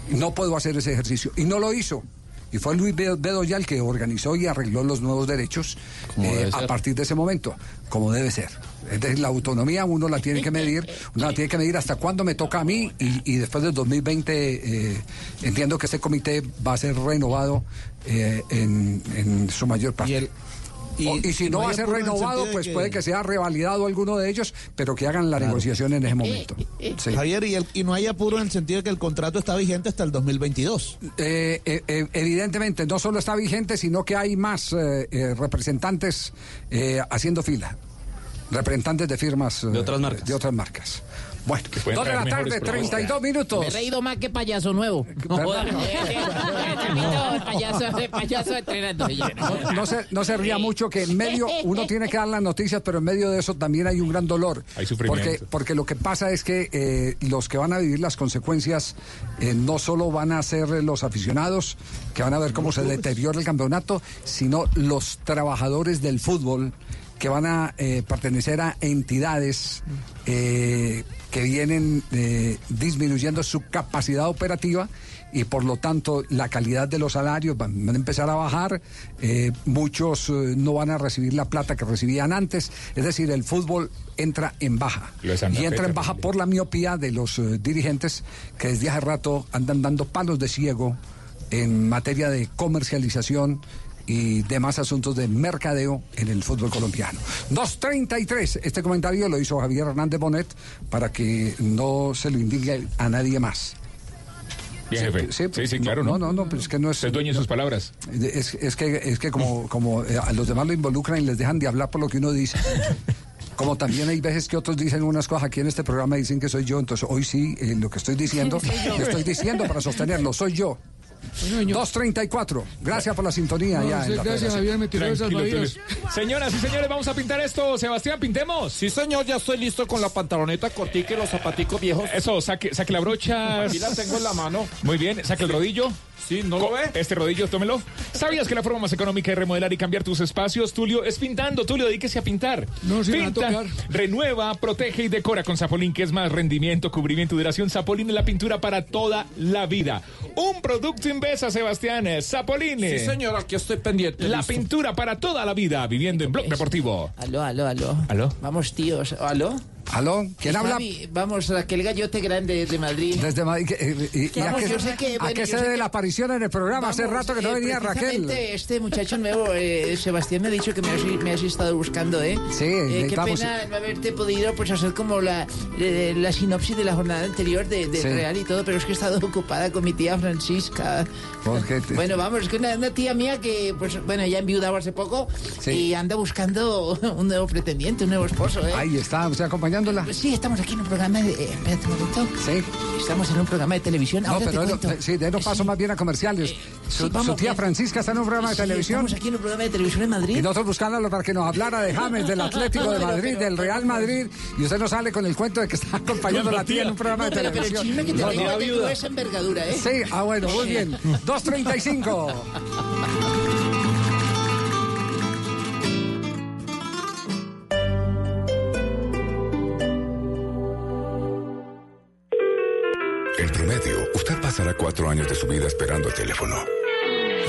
No puedo hacer ese ejercicio. Y no lo hizo. Y fue Luis Be- Bedoya el que organizó y arregló los nuevos derechos eh, a partir de ese momento, como debe ser. Es decir, la autonomía uno la tiene que medir, uno la tiene que medir hasta cuándo me toca a mí y, y después del 2020 eh, entiendo que este comité va a ser renovado eh, en, en su mayor parte.
y-
O- y si no
no
va a ser renovado, pues
que-
puede que sea revalidado alguno de ellos, pero que hagan la negociación en ese momento. Sí.
Javier, y, el- y no hay apuro en el sentido de que el contrato está vigente hasta el 2022.
Eh, eh, eh, evidentemente, no solo está vigente, sino que hay más eh, eh, representantes eh, haciendo fila. Representantes de firmas. de otras marcas. De otras marcas. Bueno, dos de la tarde,
mejores propuestas.
32 minutos.
Me he reído más que payaso nuevo. No joda. payaso, payaso entrenando.
No, no se, no se ría mucho que en medio uno tiene que dar las noticias, pero en medio de eso también hay un gran dolor.
Hay sufrimiento.
Porque, porque lo que pasa es que eh, los que van a vivir las consecuencias eh, no solo van a ser los aficionados, que van a ver cómo se deteriora el campeonato, sino los trabajadores del fútbol que van a eh, pertenecer a entidades eh, que vienen eh, disminuyendo su capacidad operativa y por lo tanto la calidad de los salarios van, a empezar a bajar, muchos no van a recibir la plata que recibían antes, es decir, el fútbol entra en baja. Y entra en baja por la miopía de los dirigentes que desde hace rato andan dando palos de ciego en materia de comercialización y demás asuntos de mercadeo en el fútbol colombiano. 2.33, este comentario lo hizo Javier Hernández Bonet para que no se lo indique a nadie más.
Bien, jefe. Sí, sí, claro,
no,
¿no?
no, no, pero es que no es.
Es dueño de sus palabras.
Es, es que, es que como, como eh, a los demás lo involucran y les dejan de hablar por lo que uno dice. Como también hay veces que otros dicen unas cosas aquí en este programa y dicen que soy yo, entonces hoy sí, eh, lo que estoy diciendo, estoy diciendo para sostenerlo, soy yo. 2.34. Gracias por la sintonía. ya en la federación.
Tranquilo, Tulio. Señoras y señores, vamos a pintar esto. Sebastián, pintemos.
Sí, señor, ya estoy listo con la pantaloneta cortica y los zapaticos viejos.
Eso, saque, saque la brocha.
Aquí la tengo en la mano.
Muy bien, saque el rodillo.
Sí, ¿no lo ve?
Este rodillo, tómelo. ¿Sabías que la forma más económica de remodelar y cambiar tus espacios, Tulio, es pintando? Tulio, dedíquese a pintar.
No, sí va a
Pinta,
tocar.
renueva, protege y decora con Zapolín, que es más rendimiento, cubrimiento y duración. Zapolín es la pintura para toda la vida. Un producto Invesa, Sebastián. Zapolín.
Sí, señor, aquí estoy pendiente.
La
listo.
pintura para toda la vida, viviendo en Blog Deportivo.
Aló, aló, aló.
¿Aló?
Vamos, tíos. ¿Aló?
¿Aló? ¿Quién habla?
Vamos, aquel gallote grande de Madrid.
Desde Madrid. ¿Y, y- y a
Vamos,
qué,
yo sé que-
a
bueno,
qué
yo
se debe
que-
la aparición en el programa? Hace
Vamos,
rato que no
eh,
venía Raquel.
Este muchacho nuevo, eh, Sebastián, me ha dicho que me has, me has estado buscando, ¿eh?
Sí,
Eh, qué pena no haberte podido pues, hacer como la, eh, la sinopsis de la jornada anterior de, de
Sí.
Real y todo, pero es que he estado ocupada con mi tía Francisca.
¿Por qué te-
Bueno, vamos, es que una, una tía mía que, pues, bueno, ya enviudado hace poco
Sí.
y anda buscando un nuevo pretendiente, un nuevo esposo, ¿eh?
Ahí está, usted acompañándola.
Pues sí, estamos aquí en un programa de... eh, espérate un momento.
Sí.
Estamos en un programa de televisión.
No,
Ahora
pero
te
no,
cuento.
sí, denos paso más bien a comerciales. Su,
sí, vamos,
su tía. Francisca está en un programa de televisión.
Estamos aquí en un programa de televisión en Madrid.
Y nosotros buscándolo para que nos hablara de James, del Atlético de
Pero,
Madrid,
pero,
del Real Madrid. Y usted nos sale con el cuento de que está acompañando a la tía en un programa de
pero, pero el
televisión.
chisme que te
No,
tengo de envergadura, ¿eh?
Sí, ah, bueno, muy bien. 2.35.
cuatro años de su vida esperando el teléfono.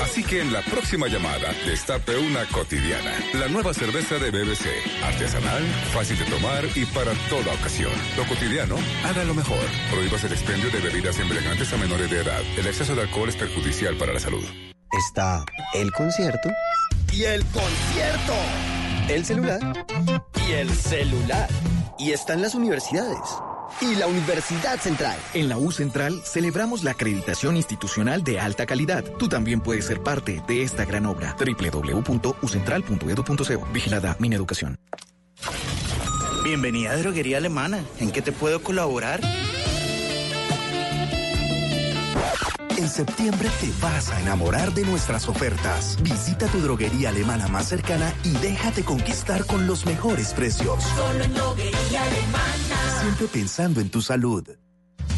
Así que en la próxima llamada, destape una cotidiana. La nueva cerveza de BBC. Artesanal, fácil de tomar y para toda ocasión. Lo cotidiano, haga lo mejor. Prohíbas el expendio de bebidas embriagantes a menores de edad. El exceso de alcohol es perjudicial para la salud.
Está el concierto y el concierto. El celular y el celular. Y están las universidades. Y la Universidad Central.
En la U Central celebramos la acreditación institucional de alta calidad. Tú también puedes ser parte de esta gran obra. www.ucentral.edu.co. Vigilada Mineducación.
Bienvenida a Droguería Alemana. ¿En qué te puedo colaborar?
En septiembre te vas a enamorar de nuestras ofertas. Visita tu droguería alemana más cercana y déjate conquistar con los mejores precios.
Solo en droguería alemana.
Siempre pensando en tu salud.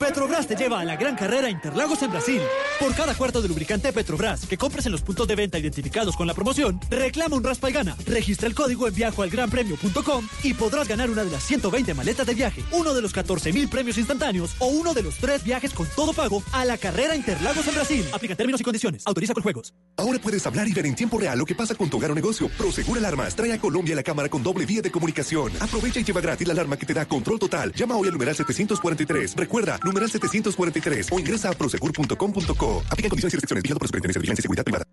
Petrobras te lleva a la gran carrera Interlagos en Brasil. Por cada cuarto de lubricante Petrobras que compres en los puntos de venta identificados con la promoción, reclama un raspa y gana. Registra el código en viajoalgranpremio.com y podrás ganar una de las 120 maletas de viaje, uno de los 14 mil premios instantáneos o uno de los tres viajes con todo pago a la carrera Interlagos en Brasil. Aplica términos y condiciones. Autoriza con juegos.
Ahora puedes hablar y ver en tiempo real lo que pasa con tu hogar o negocio. Prosegur Alarmas trae a Colombia la cámara con doble vía de comunicación. Aprovecha y lleva gratis la alarma que te da control total. Llama hoy al numeral 743. Recuerda, numeral 743 o ingresa a prosegur.com.co. Aplica condiciones y restricciones. Vigilado por Superintendencia de Vigilancia y Seguridad Privada.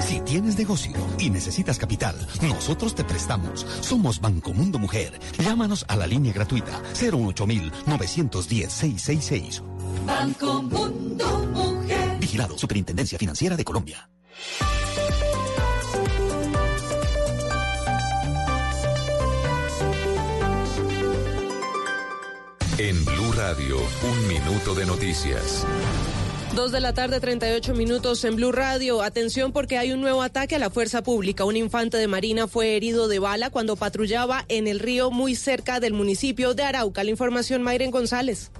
Si tienes negocio y necesitas capital, nosotros te prestamos. Somos Banco Mundo Mujer. Llámanos a la línea gratuita 018 910 666.
Banco Mundo Mujer.
Vigilado Superintendencia Financiera de Colombia.
En Blue Radio, un minuto de noticias.
Dos de la tarde, 38 minutos en Blue Radio. Atención porque hay un nuevo ataque a la fuerza pública. Un infante de Marina fue herido de bala cuando patrullaba en el río muy cerca del municipio de Arauca. La información, Mayren González.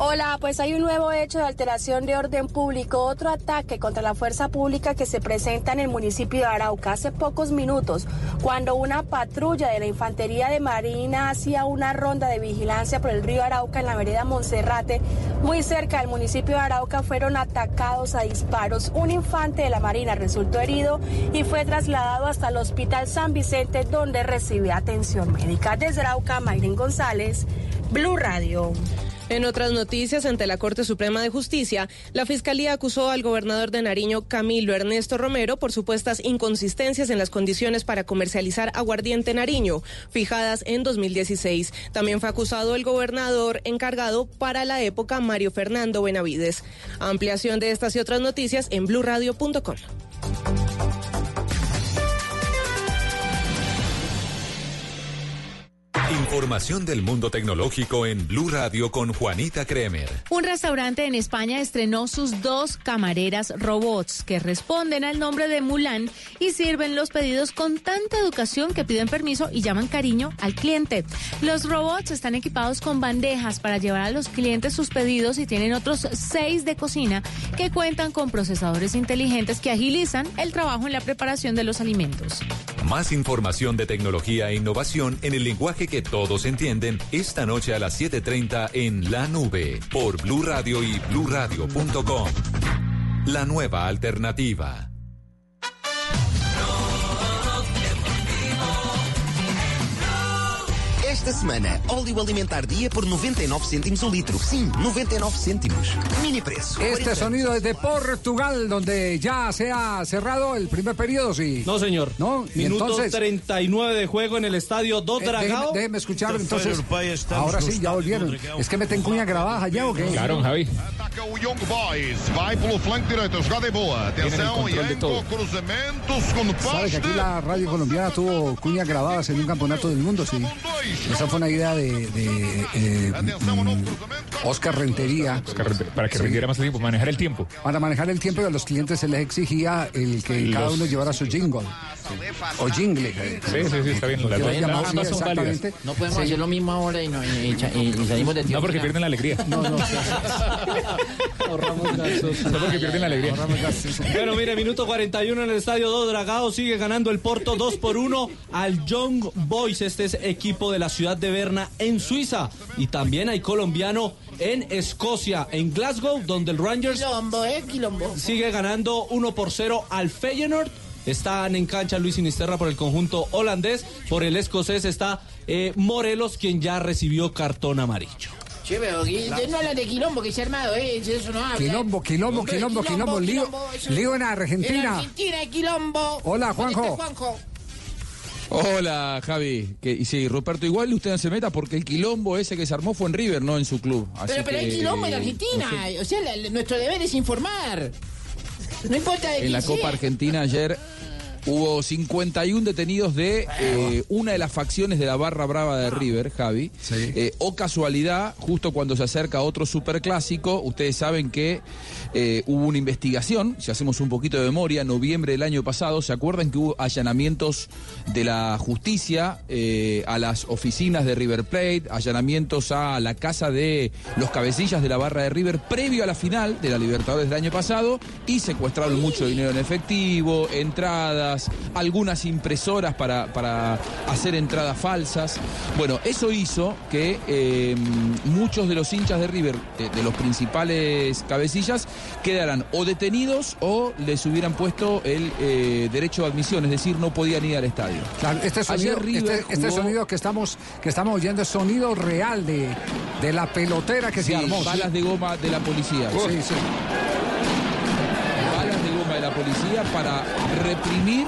Hola, pues hay un nuevo hecho de alteración de orden público, otro ataque contra la fuerza pública que se presenta en el municipio de Arauca hace pocos minutos, cuando una patrulla de la Infantería de Marina hacía una ronda de vigilancia por el río Arauca en la vereda Monserrate, muy cerca del municipio de Arauca, fueron atacados a disparos. Un infante de la Marina resultó herido y fue trasladado hasta el Hospital San Vicente, donde recibe atención médica. Desde Arauca, Mayren González, Blue Radio.
En otras noticias, ante la Corte Suprema de Justicia, la Fiscalía acusó al gobernador de Nariño, Camilo Ernesto Romero, por supuestas inconsistencias en las condiciones para comercializar aguardiente Nariño, fijadas en 2016. También fue acusado el gobernador encargado para la época, Mario Fernando Benavides. Ampliación de estas y otras noticias en blurradio.com.
Información del mundo tecnológico en Blue Radio con Juanita Kremer.
Un restaurante en España estrenó sus dos camareras robots que responden al nombre de Mulan y sirven los pedidos con tanta educación que piden permiso y llaman cariño al cliente. Los robots están equipados con bandejas para llevar a los clientes sus pedidos y tienen otros seis de cocina que cuentan con procesadores inteligentes que agilizan el trabajo en la preparación de los alimentos.
Más información de tecnología e innovación en el lenguaje que todos entienden esta noche a las 7:30 en La Nube por Blue Radio y bluradio.com. La nueva alternativa.
Esta semana, óleo alimentar dia por 99 cêntimos o litro. Sim, 99 cêntimos. Mini preço.
Este
40
sonido es de Portugal, donde ya se ha cerrado el primer periodo, sí.
No, señor.
No, y
Minuto
entonces...
39 de juego en el estadio do
Eh,
Dragao.
déjeme, déjeme escuchar entonces. Ahora sí, ya volvieron. Es que meten cuña grabada ya o qué?
Claro, Javi.
Ataca o Young Boys. Vai pelo flanco direito. Jogada é boa. Atenção. Yanko, cruzamentos com
Sabe que aquí la radio colombiana tuvo cuñas grabadas en un campeonato del mundo, sí. Esa fue una idea de, de, eh, mm, Oscar Rentería.
Para que
Sí.
rindiera más tiempo, manejar el tiempo.
Para manejar el tiempo y a los clientes se les exigía el que
Los-
cada uno llevara su jingle. O jingle. eh.
Sí, sí, sí, está bien. Las dos-
así
son válidas.
exactamente.
No podemos
Sí.
hacer lo mismo ahora y, no, y, y- y salimos de tiempo.
No porque pierden la alegría.
No, no.
Ahorramos gastos.
No porque pierden la alegría.
Bueno, mire, minuto 41 en el estadio do Dragao. Sigue ganando el Porto 2 por 1 al Young Boys. Este es equipo de la ciudad de Berna en Suiza. Y también hay colombiano en Escocia, en Glasgow, donde el Rangers
Quilombo, eh, quilombo.
sigue ganando 1 por 0 al Feyenoord. Están en cancha Luis Sinisterra por el conjunto holandés. Por el escocés está eh, Morelos, quien ya recibió cartón amarillo.
Che, pero no hablan de quilombo que se ha armado, ¿eh? Eso no habla.
Quilombo, quilombo, quilombo, quilombo, lío, lío en
En
Argentina.
Argentina hay quilombo.
Hola,
¿Dónde
Juanjo.
Juanjo?
Hola, Javi. Que, y sí, Ruperto, igual usted no se meta porque el quilombo ese que se armó fue en River, no en su club. Así
Pero, pero hay quilombo en
eh,
Argentina. O sea, la- la- nuestro deber es informar. No importa de
En
quién
la Copa
sea.
Argentina ayer hubo 51 detenidos de eh, una de las facciones de la barra brava de River, Javi. Eh, o casualidad, justo cuando se acerca otro superclásico, ustedes saben que eh, hubo una investigación, si hacemos un poquito de memoria, noviembre del año pasado, ¿se acuerdan que hubo allanamientos de la justicia a las oficinas de River Plate, allanamientos a la casa de los cabecillas de la barra de River previo a la final de la Libertadores del año pasado y secuestraron mucho dinero en efectivo, entradas, algunas impresoras para, para hacer entradas falsas. Bueno, eso hizo que eh, muchos de los hinchas de River, de, de los principales cabecillas, quedaran o detenidos o les hubieran puesto el eh, derecho de admisión, es decir, no podían ir al estadio.
Claro, este sonido, este, este sonido que estamos que estamos oyendo es sonido real de, de la pelotera que
Sí,
se armó.
balas
¿sí?
de goma de la policía.
Sí, sí.
De la policía para reprimir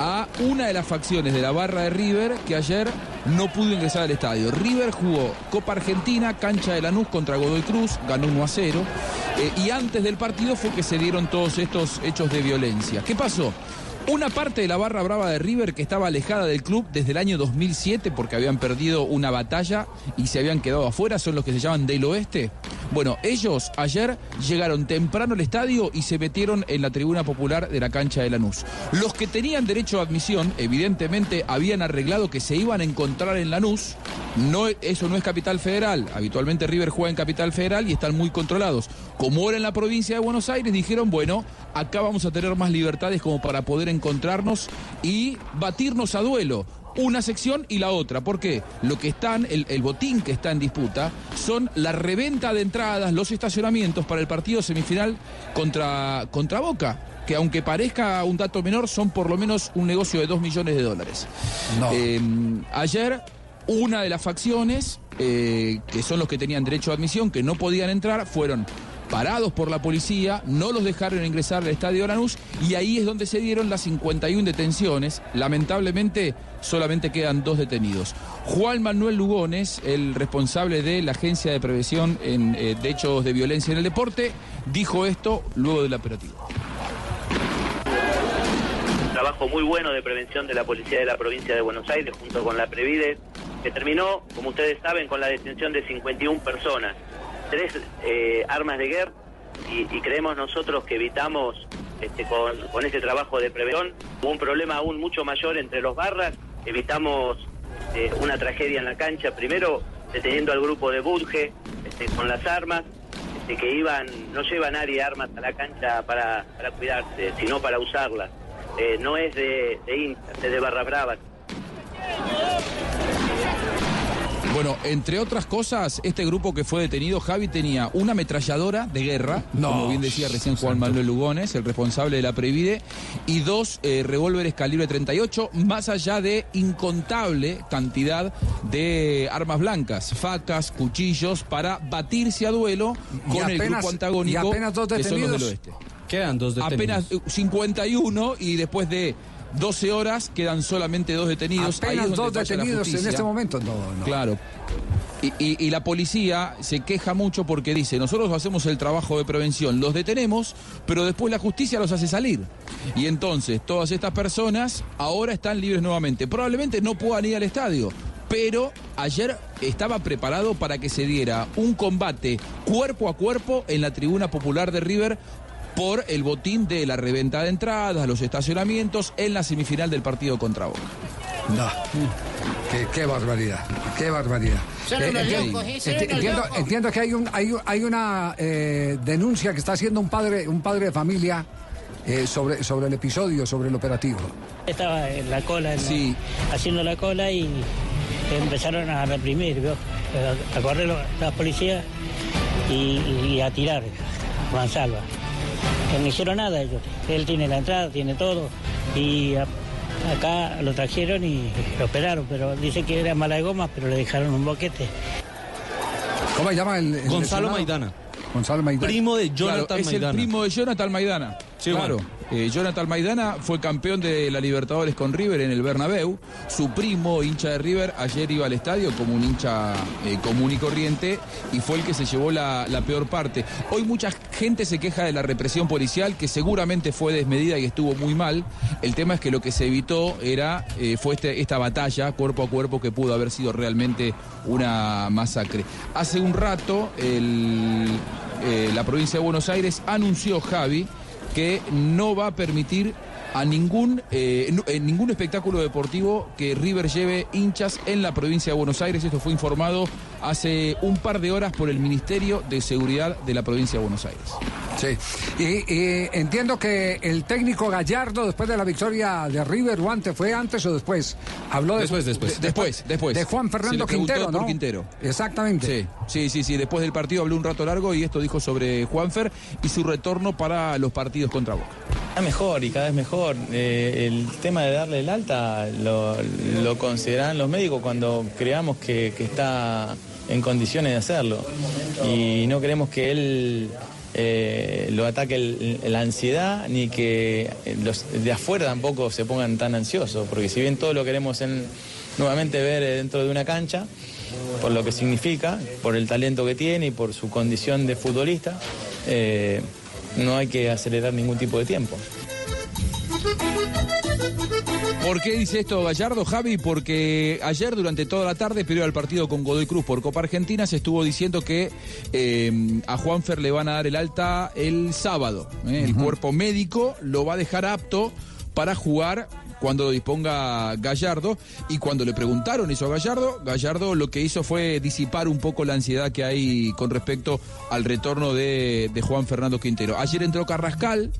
a una de las facciones de la barra de River que ayer no pudo ingresar al estadio. River jugó Copa Argentina, cancha de Lanús contra Godoy Cruz, ganó 1 a 0. eh, y antes del partido fue que se dieron todos estos hechos de violencia. ¿Qué pasó? Una parte de la barra brava de River que estaba alejada del club desde el año 2007 porque habían perdido una batalla y se habían quedado afuera, son los que se llaman del oeste. Bueno, ellos ayer llegaron temprano al estadio y se metieron en la tribuna popular de la cancha de Lanús. Los que tenían derecho a admisión, evidentemente habían arreglado que se iban a encontrar en Lanús. No, eso no es Capital Federal. Habitualmente River juega en Capital Federal y están muy controlados. Como era en la provincia de Buenos Aires, dijeron, bueno, acá vamos a tener más libertades como para poder encontrarnos y batirnos a duelo. Una sección y la otra. ¿Por qué? Lo que están, el, el botín que está en disputa, son la reventa de entradas, los estacionamientos para el partido semifinal contra, contra Boca. Que aunque parezca un dato menor, son por lo menos un negocio de 2 millones de dólares. Eh, ayer, una de las facciones eh, que son los que tenían derecho a admisión, que no podían entrar, fueron parados por la policía, no los dejaron ingresar al estadio Lanús y ahí es donde se dieron las 51 detenciones. Lamentablemente solamente quedan dos detenidos. Juan Manuel Lugones, el responsable de la Agencia de Prevención en, eh, de Hechos de Violencia en el Deporte, dijo esto luego del operativo.
Trabajo muy bueno de prevención de la policía de la provincia de Buenos Aires junto con la Previde, que terminó, como ustedes saben, con la detención de 51 personas, tres eh, armas de guerra y, creemos nosotros que evitamos este, con, con ese trabajo de prevención un problema aún mucho mayor entre los barras, evitamos eh, una tragedia en la cancha, primero deteniendo al grupo de Budge este, con las armas, este, que iban, no lleva nadie armas a la cancha para, para cuidarse, sino para usarlas. Eh, no es de, de es de barra brava.
Bueno, entre otras cosas, este grupo que fue detenido, Javi, tenía una ametralladora de guerra, como bien decía recién Juan Manuel Lugones, el responsable de la Previde, y dos eh, revólveres calibre 38, más allá de incontable cantidad de armas blancas, facas, cuchillos, para batirse a duelo con el grupo antagónico
y apenas dos
que son los del oeste.
Quedan dos detenidos.
Apenas eh, 51 y después de 12 horas quedan solamente dos detenidos. Ahí es
Apenas dos detenidos en este momento. No, no.
Claro. Y, y- y la policía se queja mucho porque dice, nosotros hacemos el trabajo de prevención, los detenemos, pero después la justicia los hace salir. Y entonces todas estas personas ahora están libres nuevamente. Probablemente no puedan ir al estadio, pero ayer estaba preparado para que se diera un combate cuerpo a cuerpo en la tribuna popular de River por el botín de la reventa de entradas, los estacionamientos en la semifinal del partido contra Boca.
No. Qué, qué barbaridad, qué barbaridad. Eh,
¿eh?
Entiendo, que hay, un, hay, un- hay una eh, denuncia que está haciendo un padre, un padre de familia eh, sobre, sobre el episodio, sobre el operativo.
Estaba en la cola, en- haciendo la cola y empezaron a reprimir, ¿vio? a correr los- las policías y, y a tirar a mansalva. Que no hicieron nada ellos. Él tiene la entrada, tiene todo y a- acá lo trajeron y lo operaron, pero dice que era mala de goma, pero le dejaron un boquete.
¿Cómo se llama el, el
Gonzalo
lesionado?
Maidana.
Gonzalo Maidana.
Primo de
Claro,
Jonathan
es
Maidana.
el primo de Jonathan Maidana.
Sí,
claro.
bueno.
Eh, Jonathan Maidana fue campeón de la Libertadores con River en el Bernabéu. Su primo, hincha de River, ayer iba al estadio como un hincha eh, común y corriente y fue el que se llevó la, peor parte. Hoy mucha gente se queja de la represión policial que seguramente fue desmedida y estuvo muy mal. El tema es que lo que se evitó era eh, fue este- esta batalla cuerpo a cuerpo que pudo haber sido realmente una masacre. Hace un rato la provincia de Buenos Aires anunció Javi que no va a permitir a ningún, eh, nu- en ningún espectáculo deportivo que River lleve hinchas en la provincia de Buenos Aires. Esto fue informado hace un par de horas por el Ministerio de Seguridad de la provincia de Buenos Aires.
Sí. Y, y entiendo que el técnico Gallardo, después de la victoria de River, o antes, ¿fue antes o después? Habló de,
Después, después.
de-
Después, después.
De Juan
Se le
Fernando Quintero,
por
¿no?
Quintero.
Exactamente.
Sí, sí, sí, sí. Después del partido habló un rato largo y esto dijo sobre Juanfer y su retorno para los partidos contra Boca.
Está mejor y cada vez mejor. Eh, el tema de darle el alta lo, lo considerarán los médicos cuando creamos que, que está en condiciones de hacerlo. Y no queremos que él eh, lo ataque la ansiedad ni que los de afuera tampoco se pongan tan ansiosos, porque si bien todo lo queremos en- nuevamente ver dentro de una cancha, por lo que significa, por el talento que tiene y por su condición de futbolista, eh, no hay que acelerar ningún tipo de tiempo.
¿Por qué dice esto Gallardo, Javi? Porque ayer durante toda la tarde, previo al partido con Godoy Cruz por Copa Argentina, se estuvo diciendo que eh, a Juanfer le van a dar el alta el sábado. ¿eh? El cuerpo médico lo va a dejar apto para jugar cuando lo disponga Gallardo. Y cuando le preguntaron eso a Gallardo, Gallardo lo que hizo fue disipar un poco la ansiedad que hay con respecto al retorno de, de Juan Fernando Quintero. Ayer entró Carrascal.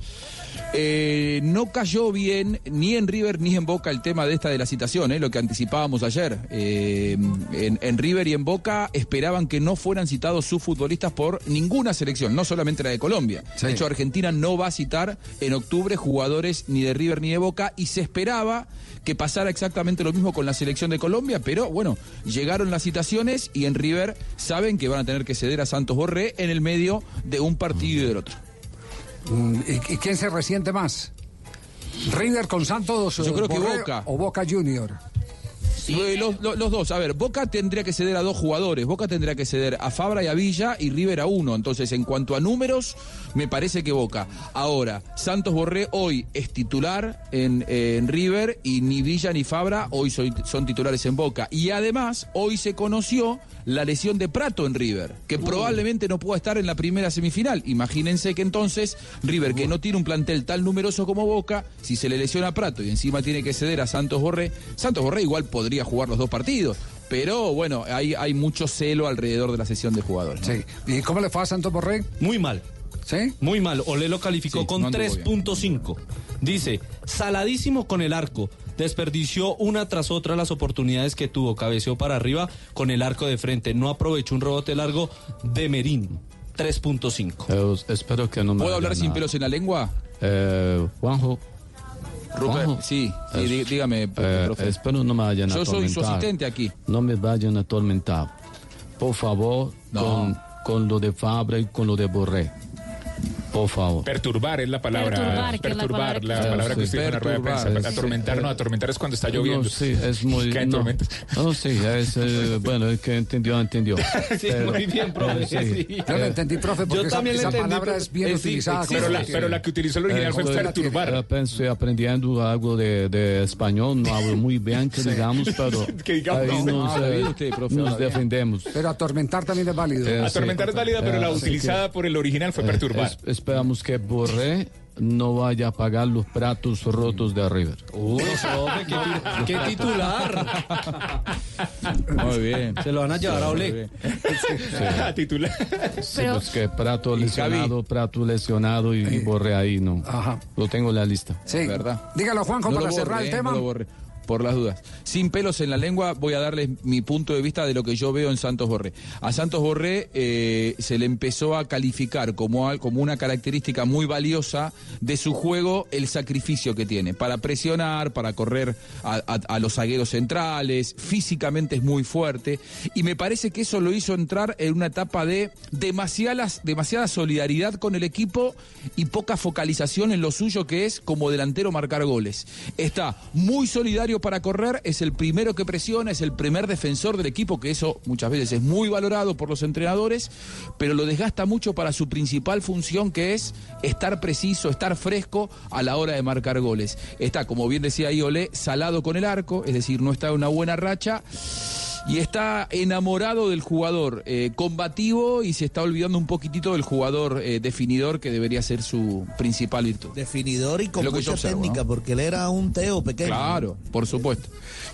Eh, no cayó bien ni en River ni en Boca el tema de esta de la citación, eh, lo que anticipábamos ayer. Eh, en, en River y en Boca esperaban que no fueran citados sus futbolistas por ninguna selección, no solamente la de Colombia. De hecho, Argentina no va a citar en octubre jugadores ni de River ni de Boca y se esperaba que pasara exactamente lo mismo con la selección de Colombia, pero bueno, llegaron las citaciones y en River saben que van a tener que ceder a Santos Borré en el medio de un partido y del otro.
Mm, ¿Y, quién se resiente más? ¿River con Santos
Yo creo que
Borré
Boca.
o Boca Junior?
Los, los- los dos, a ver, Boca tendría que ceder a dos jugadores, Boca tendría que ceder a Fabra y a Villa y River a uno, entonces en cuanto a números, me parece que Boca. Ahora, Santos Borré hoy es titular en, eh, en River y ni Villa ni Fabra hoy soy- son titulares en Boca. Y además, hoy se conoció la lesión de Prato en River, que probablemente no pueda estar en la primera semifinal. Imagínense que entonces River, que no tiene un plantel tan numeroso como Boca, si se le lesiona a Prato y encima tiene que ceder a Santos Borré, Santos Borré igual podría jugar los dos partidos. Pero bueno, hay, hay mucho celo alrededor de la sesión de jugadores. ¿no?
Sí. ¿Y cómo le fue a Santos Borré?
Muy mal.
¿Sí?
Muy mal. Olé lo calificó
Sí,
con
no anduvo bien.
3.5. Dice, saladísimo con el arco. Desperdició una tras otra las oportunidades que tuvo. Cabeceó para arriba con el arco de frente. No aprovechó un rebote largo de Merín. 3.5.
Eh, espero que no me
¿Puedo hablar sin pelos en la lengua?
Eh, Juanjo.
Rupert,
Juanjo.
sí, sí,
Es-
dí- dígame,
eh,
profe.
espero no me vayan a
Yo soy su asistente aquí.
No me vayan a atormentar. Por favor,
No.
con, con lo de Fabra y con lo de Borré. Por favor.
Perturbar es la palabra.
Perturbar, que es la
Perturbar,
palabra
la
que
palabra que usted dijo en la rueda de prensa.
Perturbar, sí.
Atormentar, no, atormentar es cuando está lloviendo.
No, sí, es muy...
Hay
no.
tormentas.
No, sí, es... eh, bueno, el que entendió, entendió.
Sí,
Pero-
muy bien, profe.
eh, sí.
sí.
Yo lo entendí, profe, porque
Yo
esa,
también lo
esa
entendí,
palabra es bien
eh, sí,
utilizada.
Pero la,
que-
pero la que utilizó el original fue perturbar.
apenas estoy aprendiendo algo de, de español, no hablo muy bien, que digamos, pero
Que digamos,
ahí
no.
nos, eh,
usted, profe,
nos defendemos.
Pero atormentar también es válido.
Eh,
Atormentar es válida, pero la
Eh,
utilizada por el original fue
Eh,
perturbar.
Es- esperamos que Borré no vaya a pagar los platos rotos de River.
Uy, profe, qué, ti- qué titular.
Muy bien.
Se lo van a llevar a
Muy
Olé.
bien.
A titular.
Sí,
Pero-
pues que Prato lesionado, Prato lesionado y, y Borré ahí no.
Ajá.
Lo tengo en la lista.
Sí.
¿Verdad?
Dígalo, Juanjo,
No
para cerrar el
eh,
tema.
no lo borre, por las dudas. Sin pelos en la lengua, voy a darles mi punto de vista de lo que yo veo en Santos Borré. A Santos Borré eh, se le empezó a calificar como, como una característica muy valiosa de su juego el sacrificio que tiene. Para presionar, para correr a los zagueros centrales, físicamente es muy fuerte. Y me parece que eso lo hizo entrar en una etapa de demasiadas, demasiada solidaridad con el equipo y poca focalización en lo suyo que es como delantero marcar goles. Está muy solidario para correr, es el primero que presiona, es el primer defensor del equipo, que eso muchas veces es muy valorado por los entrenadores, pero lo desgasta mucho para su principal función que es estar preciso, estar fresco a la hora de marcar goles. Está, como bien decía Iole, salado con el arco, es decir, no está en una buena racha. Y está enamorado del jugador eh, combativo y se está olvidando un poquitito del jugador eh, definidor que debería ser su principal virtud.
Definidor y con mucha
observo,
técnica,
¿no?
porque él era un Teo pequeño.
Claro, por supuesto.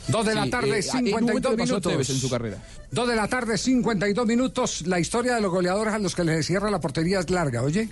Dos de
Sí,
la tarde,
eh, en un momento
52
le pasó a
minutos.
En su carrera.
Dos de la tarde, 52 minutos. La historia de los goleadores a los que les cierra la portería es larga, oye.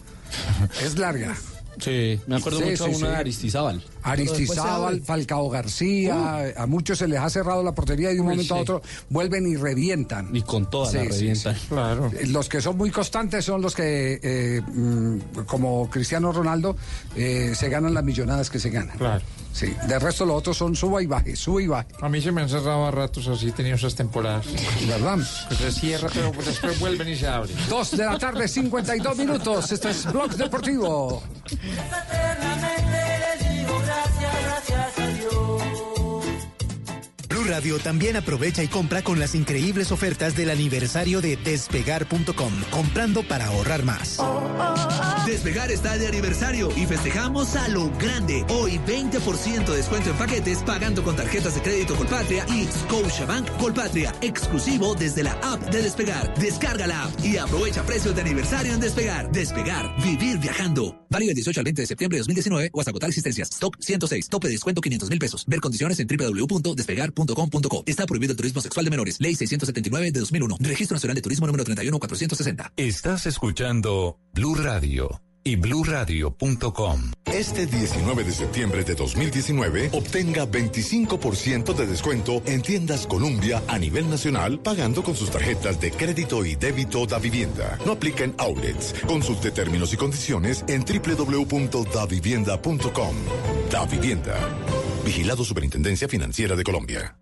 Es larga.
Sí, me acuerdo
Sí,
mucho
sí,
a una
sí.
de Aristizábal.
Aristizábal, Falcao García, a muchos se les ha cerrado la portería y de un
Uy,
momento a otro vuelven y revientan.
Y con toda la revientan.
Claro.
Los que son muy constantes son los que, eh, mm, como Cristiano Ronaldo, eh, se ganan las millonadas que se ganan.
Claro.
Sí, de resto los otros son suba y baje, suba y baje.
A mí se me han cerrado a ratos así, tenido esas temporadas.
¿Verdad?
Que se cierra, pero después vuelven y se abren.
Dos de la tarde, 52 minutos. Esto es Blog Deportivo.
Blue Radio también aprovecha y compra con las increíbles ofertas del aniversario de despegar.com, comprando para ahorrar más.
Despegar está de aniversario y festejamos a lo grande. Hoy 20% de descuento en paquetes pagando con tarjetas de crédito Colpatria y Scotiabank Colpatria, exclusivo desde la app de Despegar. Descarga la app y aprovecha precios de aniversario en Despegar. Despegar, vivir viajando. Válido del 18 al 20 de septiembre de 2019 o hasta agotar existencias. Stock 106, tope de descuento 500 mil pesos. Ver condiciones en www.despegar.com.co. Está prohibido el turismo sexual de menores. Ley 679 de 2001. Registro Nacional de Turismo número 31460.
Estás escuchando Blue Radio, y bluradio.com.
Este 19 de septiembre de 2019, obtenga 25% de descuento en tiendas Columbia a nivel nacional pagando con sus tarjetas de crédito y débito da vivienda. No aplica en outlets. Consulte términos y condiciones en www.davivienda.com. Da Vivienda. Vigilado Superintendencia Financiera de Colombia.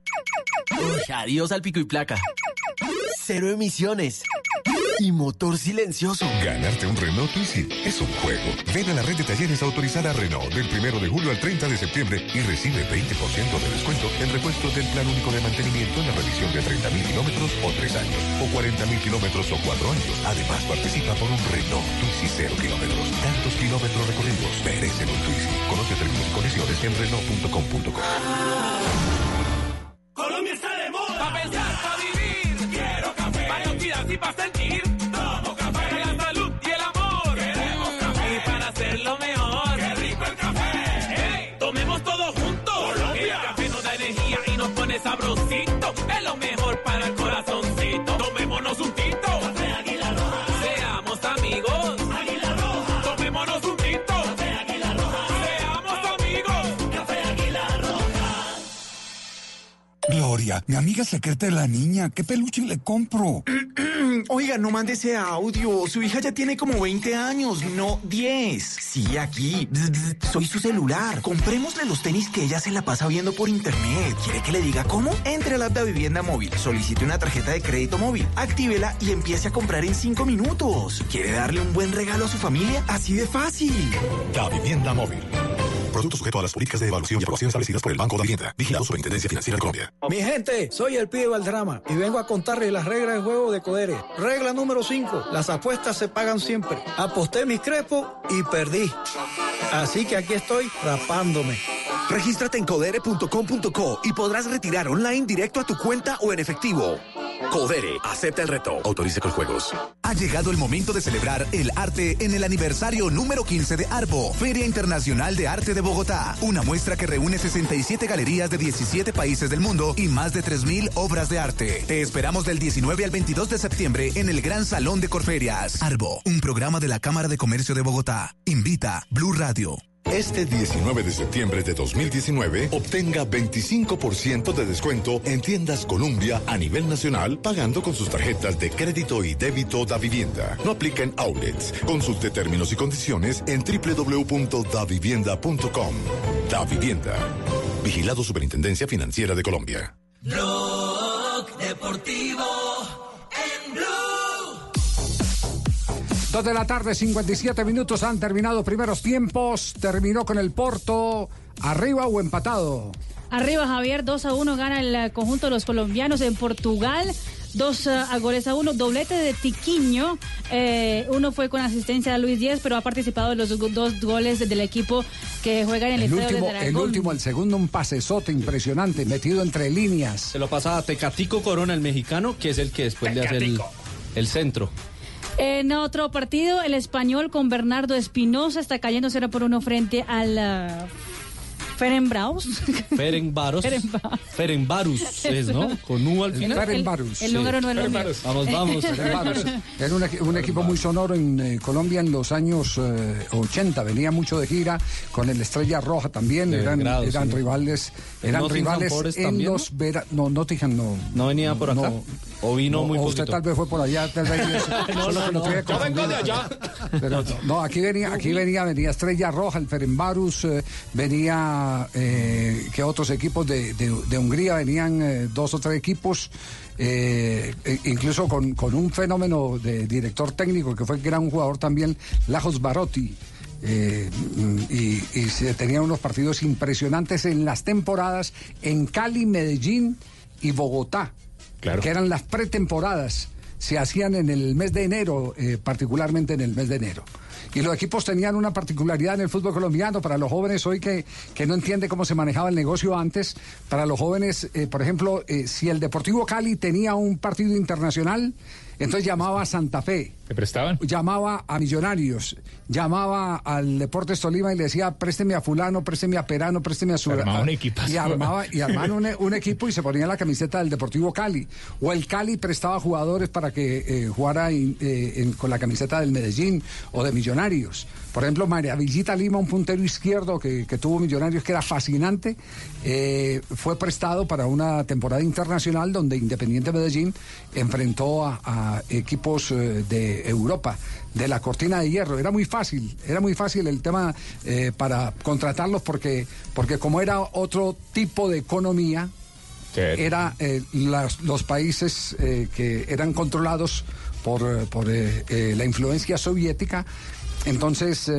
Adiós al pico y placa. Cero emisiones. Y motor silencioso.
Ganarte un Renault Twizy es un juego. Ven a la red de talleres autorizada Renault del 1 de julio al 30 de septiembre y recibe 20% de descuento en repuestos del plan único de mantenimiento en la revisión de 30.000 kilómetros o 3 años, o 40.000 kilómetros o 4 años. Además, participa por un Renault Twizy 0 kilómetros. Tantos kilómetros recorridos merecen un Twizy. Conoce términos y condiciones en Renault.com.co.
Colombia está de moda. Pa' pensar, pa' vivir. Quiero café. Para días y pa' sentir.
Gloria, mi amiga secreta de la niña, ¿qué peluche le compro?
Oiga, no mande ese audio. Su hija ya tiene como 20 años, no 10. Sí, aquí. Soy su celular. Comprémosle los tenis que ella se la pasa viendo por internet. ¿Quiere que le diga cómo? Entre a la app de Vivienda Móvil, solicite una tarjeta de crédito móvil, actívela y empiece a comprar en 5 minutos. ¿Quiere darle un buen regalo a su familia? Así de fácil.
Da Vivienda Móvil. Producto sujeto a las políticas de evaluación y aprobación establecidas por el Banco de Vivienda. Vigilado Superintendencia Financiera de Colombia.
Mi gente, soy el pibe Valdrama y vengo a contarles las reglas del juego de Codere. Regla número 5, las apuestas se pagan siempre. Aposté mis crepos y perdí. Así que aquí estoy rapándome.
Regístrate en codere.com.co y podrás retirar online directo a tu cuenta o en efectivo. Codere, acepta el reto.
Autorice con juegos.
Ha llegado el momento de celebrar el arte en el aniversario número 15 de ARBO, Feria Internacional de Arte de Bogotá. Una muestra que reúne 67 galerías de 17 países del mundo y más de 3.000 obras de arte. Te esperamos del 19 al 22 de septiembre en el Gran Salón de Corferias. ARBO, un programa de la Cámara de Comercio de Bogotá. Invita Blue Radio.
Este 19 de septiembre de 2019, obtenga 25% de descuento en tiendas Columbia a nivel nacional pagando con sus tarjetas de crédito y débito da vivienda. No aplica en outlets. Consulte términos y condiciones en www.davivienda.com. Da Vivienda. Vigilado Superintendencia Financiera de Colombia.
Deportivo
Dos de la tarde, 57 minutos han terminado primeros tiempos. Terminó con el Porto arriba o empatado.
Arriba Javier, 2 a 1 gana el eh, conjunto de los colombianos en Portugal. Dos eh, a goles a uno, doblete de Tiquiño. Eh, uno fue con asistencia de Luis Díaz, pero ha participado en los do- dos goles del equipo que juega en el,
El último,
de
el último, el segundo, un pasesote impresionante, metido entre líneas.
Se lo pasa a Tecatico Corona, el mexicano, que es el que después le hace el, el centro.
En otro partido, el español con Bernardo Espinosa está cayendo 0 por 1 frente al uh, Ferenbraus.
Ferencváros. Ferencvarus es, ¿no? Con U al final.
Ferencváros.
el húngaro no es lo.
Vamos, vamos.
Era un, equi- un equipo muy sonoro en eh, Colombia en los años eh, 80. Venía mucho de gira con el Estrella Roja también.
De
eran
Belgrado,
eran
sí.
rivales,
¿El
eran rivales
Forest
en
también,
los vera- No, Nottingham no.
¿No venía por acá? ¿O vino muy
o usted tal vez fue por allá. Tal vez,
No,
solo
no, no. Yo vengo de allá.
Pero, no, aquí venía, aquí venía, venía Estrella Roja, el Ferenbarus, eh, venía eh, que otros equipos de, de- de Hungría venían eh, dos o tres equipos, eh, e- incluso con, con un fenómeno de director técnico que fue gran jugador también, Lajos Barotti. eh, y, y se tenían unos partidos impresionantes en las temporadas en Cali, Medellín y Bogotá, que eran las pretemporadas se hacían en el mes de enero, eh, particularmente en el mes de enero. Y los equipos tenían una particularidad en el fútbol colombiano para los jóvenes hoy que, que no entiende cómo se manejaba el negocio antes. Para los jóvenes, eh, por ejemplo, eh, si el Deportivo Cali tenía un partido internacional, entonces llamaba a Santa Fe.
¿Te prestaban?
Llamaba a Millonarios, llamaba al Deportes Tolima y le decía, présteme a fulano, présteme a Perano, présteme a su...
Armaba un equipazo.
Y armaba, y armaban un, un equipo y se ponía la camiseta del Deportivo Cali. O el Cali prestaba jugadores para que eh, jugara in- eh, en- con la camiseta del Medellín o de Millonarios. Por ejemplo, María Villita Lima, un puntero izquierdo que, que tuvo Millonarios, que era fascinante, eh, fue prestado para una temporada internacional donde Independiente Medellín enfrentó a, a equipos eh, de Europa, de la cortina de hierro. Era muy fácil, era muy fácil el tema eh, para contratarlos porque, porque como era otro tipo de economía, era eh, las- los países eh, que eran controlados por, eh, por la influencia soviética. Entonces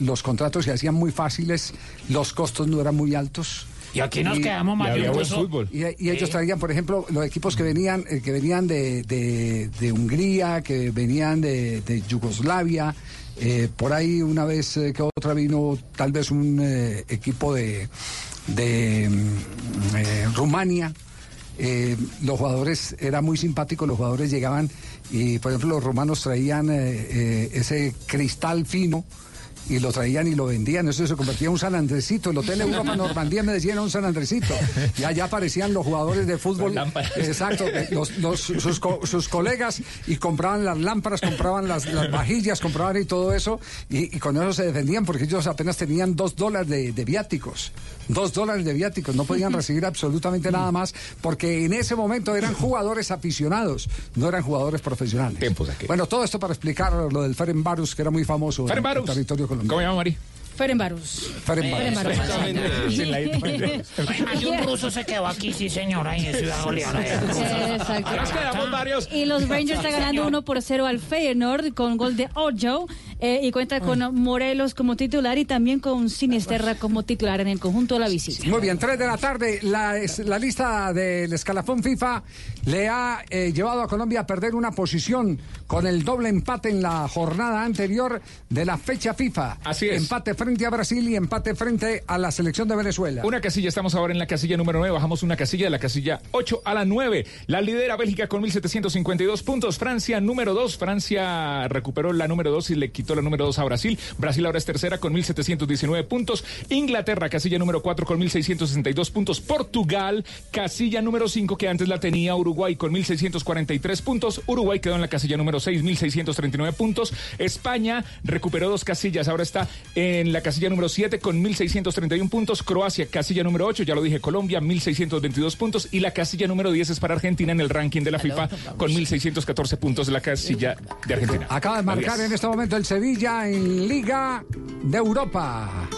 los contratos se hacían muy fáciles, los costos no eran muy altos.
Y aquí nos quedamos más de un hueso.
Y, y ellos traían, por ejemplo, los equipos que venían, eh, que venían de, de- de Hungría, que venían de, de Yugoslavia. eh, por ahí una vez eh, que otra vino tal vez un eh, equipo de, de mm, eh, Rumania. Eh, los jugadores, era muy simpático, los jugadores llegaban y, por ejemplo, los rumanos traían eh, eh, ese cristal fino y lo traían y lo vendían. Eso se convertía en un San Andresito. El Hotel Europa Normandía me decían un San Andresito. Y allá aparecían los jugadores de fútbol. Exacto, los- los- sus, sus colegas y compraban las lámparas, compraban las, las vajillas, compraban y todo eso. Y, y con eso se defendían porque ellos apenas tenían dos dólares de, de viáticos. Dos dólares de viáticos. No podían recibir absolutamente nada más porque en ese momento eran jugadores aficionados, no eran jugadores profesionales. Bueno, todo esto para explicar lo del Ferenbarus, que era muy famoso en el territorio colombiano.
¿Cómo llama, Mari?
Ferenbarus.
I.
Hay un ruso se quedó aquí, sí, señora, ahí en Ciudad Bolívar.
Exacto.
Nos quedamos varios.
Y los Rangers están ganando 1 por 0 al Feyenoord con gol de Ojo eh, y cuenta con Morelos como titular y también con Sinisterra como titular en el conjunto de la visita.
Muy bien, 3 de la tarde. La, es- la lista del escalafón FIFA le ha eh, llevado a Colombia a perder una posición con el doble empate en la jornada anterior de la fecha FIFA.
Así es.
Empate frente a Brasil y empate frente a la selección de Venezuela.
Una casilla, estamos ahora en la casilla número 9, bajamos una casilla de la casilla 8 a la 9. La lidera Bélgica con 1.752 puntos, Francia número 2, Francia recuperó la número 2 y le quitó la número 2 a Brasil. Brasil ahora es tercera con 1.719 puntos. Inglaterra, casilla número 4 con 1.662 puntos. Portugal, casilla número 5 que antes la tenía Uruguay con 1.643 puntos. Uruguay quedó en la casilla número 6, 1.639 puntos. España recuperó dos casillas, ahora está en la casilla número 7 con 1.631 puntos. Croacia, casilla número 8, ya lo dije, Colombia, 1.622 puntos. Y la casilla número 10 es para Argentina en el ranking de la FIFA con 1.614 puntos la casilla de Argentina.
Acaba de marcar en este momento el Sevilla en Liga de Europa.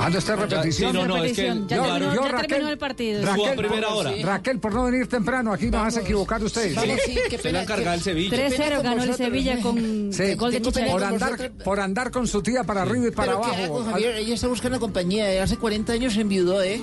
Ando esta repetición.
Sí, no, no, es que el-
Yo-
ya terminó-
yo,
ya
Raquel,
terminó el partido.
Raquel,
a primera hora.
Raquel, por no venir temprano, aquí nos hace equivocar ustedes.
Vamos, sí, qué
Se han cargado el Sevilla.
3-0 ganó el Sevilla con
Sí,
gol de
por
Chicharito.
andar, por andar con su tía para arriba y para
Pero ¿qué
abajo.
hago, Javier? Ella está buscando compañía. Hace 40 años se enviudó, ¿eh?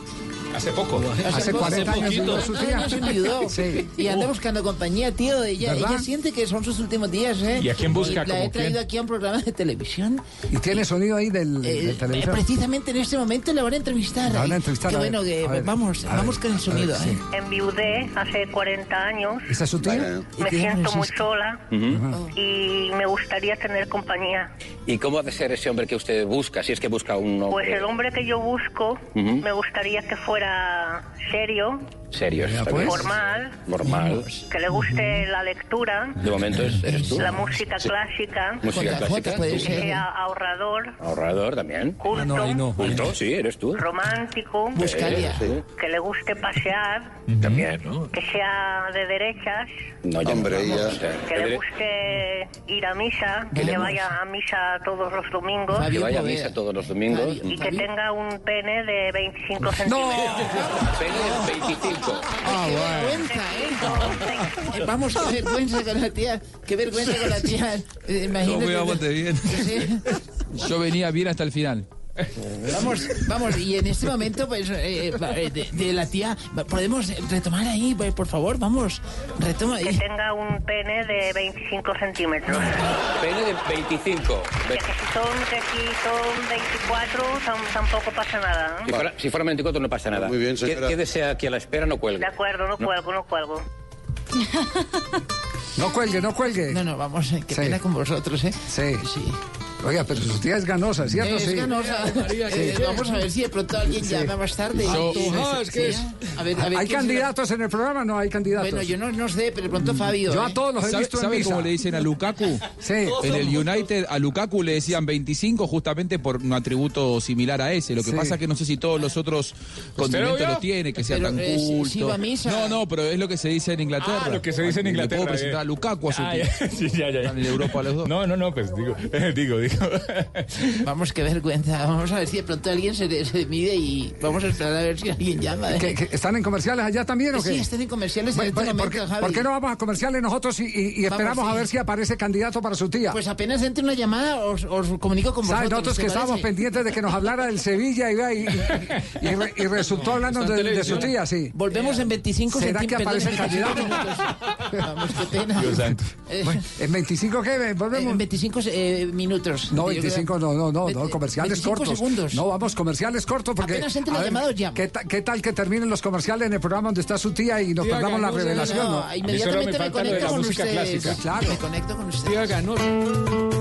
Hace poco.
Hace 40 años
poquito.
enviudó su tía.
años se enviudó.
Sí.
Y anda buscando compañía, tío. Ella,
¿Verdad?
ella siente que son sus últimos días, ¿eh?
¿Y a quién busca?
la he
¿Cómo
traído
quién?
aquí a un programa de televisión.
¿Y tiene sonido ahí del,
Eh,
del televisor?
precisamente en este momento la van a entrevistar.
La van a
¿eh?
entrevistar,
Qué bueno, que
a ver,
vamos,
a ver,
vamos con el
a ver,
sonido.
sí.
¿eh?
Enviudé hace 40 años.
¿Esa es su tía?
Me siento muy sola y me gustaría tener compañía.
¿Y cómo ha de ser ese hombre que usted busca, si es que busca un hombre
Pues el hombre que yo busco,
Ujú.
me gustaría que fuera serio,
serio? Está bien?
formal,
Normal.
que le guste la lectura,
De momento es- eres tú.
la música
Sí.
clásica,
Música clásica.
que
tú.
sea ahorrador,
Ahorrador también.
Culto. Ah, no, ahí no.
Culto, sí, eres tú.
romántico,
Buscaría. Sí.
que le guste pasear,
También, ¿no?
que sea de derechas,
No, ya Hombre,
que
ya.
le guste ir a misa, que
Queremos.
vaya a misa todos los domingos.
Que vaya a misa todos los domingos.
Y que tenga un pene de 25 centímetros.
Pene de 25.
Ah, vergüenza, ¿eh? Eh, Vamos, qué vergüenza con la tía. Qué vergüenza con la tía. Eh,
No
Imagínate.
me vamos de bien.
Sí.
Yo venía bien hasta el final.
Vamos, vamos, y en este momento, pues, eh, eh, de, de la tía, podemos retomar ahí, pues, por favor, vamos, retoma
Que
ahí.
tenga un pene de 25 centímetros.
Pene de 25.
Que si son, que si son 24, tam- tampoco pasa nada. ¿no?
Si fuera, si fuera 24 no pasa nada. Muy bien,
señora.
Quédese aquí a la espera, no
De
cuelgue.
acuerdo, no cuelgo, no cuelgo.
No cuelgue, no cuelgue.
No, no, vamos, eh, qué
Sí.
pena con vosotros, ¿eh?
Sí.
Sí.
Oiga, pero su tía es ganosa, ¿cierto?
Es
sí.
ganosa. Eh, vamos a ver si de pronto alguien
Sí.
llama más tarde.
So- Ah, es que
sí.
es-
A ver, a ver,
¿Hay
¿quién
candidatos en el programa? No hay candidatos.
Bueno, yo no, no sé, pero de pronto Fabio.
Yo a
¿eh?
todos los he
¿Sabe,
visto en
sabe
misa.
cómo le dicen a Lukaku?
Sí.
En el United a Lukaku le decían 25 justamente por un atributo similar a ese. Lo que
Sí.
pasa es que no sé si todos los otros condimentos
vio?
lo tiene, que sea
Pero,
tan
eh,
culto.
a misa.
No, no, pero es lo que se dice en Inglaterra.
Ah, lo que se dice en
Le
Inglaterra.
puedo presentar a
eh.
Lukaku a su
Ah,
tío.
ya, sí, ya, ya,
en Europa los dos.
No, no, no, pues digo, digo,
Vamos, qué vergüenza. Vamos a ver si de pronto alguien se, se mide y vamos a esperar a ver si alguien llama. ¿eh?
¿Que- que ¿Están en comerciales allá también o qué?
Sí, están en comerciales en este
¿por,
momento,
qué,
Javi.
por qué no vamos a comerciales nosotros y, y- y esperamos
Vamos,
a
sí.
ver si aparece candidato para su tía?
Pues apenas entre una llamada, os, os comunico con vosotros.
Nosotros
¿te
que estábamos pendientes de que nos hablara del Sevilla y, y, y- y re- y resultó hablando de, de su tía, sí.
Volvemos en 25
¿Será que aparece el candidato?
25 minutos. Vamos, qué pena.
Dios santo.
Eh,
Bueno, ¿En 25 qué? ¿Volvemos?
En 25 eh, minutos.
No,
Yo
25,
creo-
no, no, no, no, comerciales
25
cortos.
segundos.
No, vamos, comerciales cortos porque...
Apenas entre
a
la
ver,
llamada, os llamo.
¿qué, ta- qué tal que terminen los comerciales en el programa donde está su tía y nos
Tía
perdamos la revelación?
No,
¿no?
Inmediatamente
me
me, conecto con ustedes.
clásica.
Claro.
Me conecto con ustedes.
Tía ganó.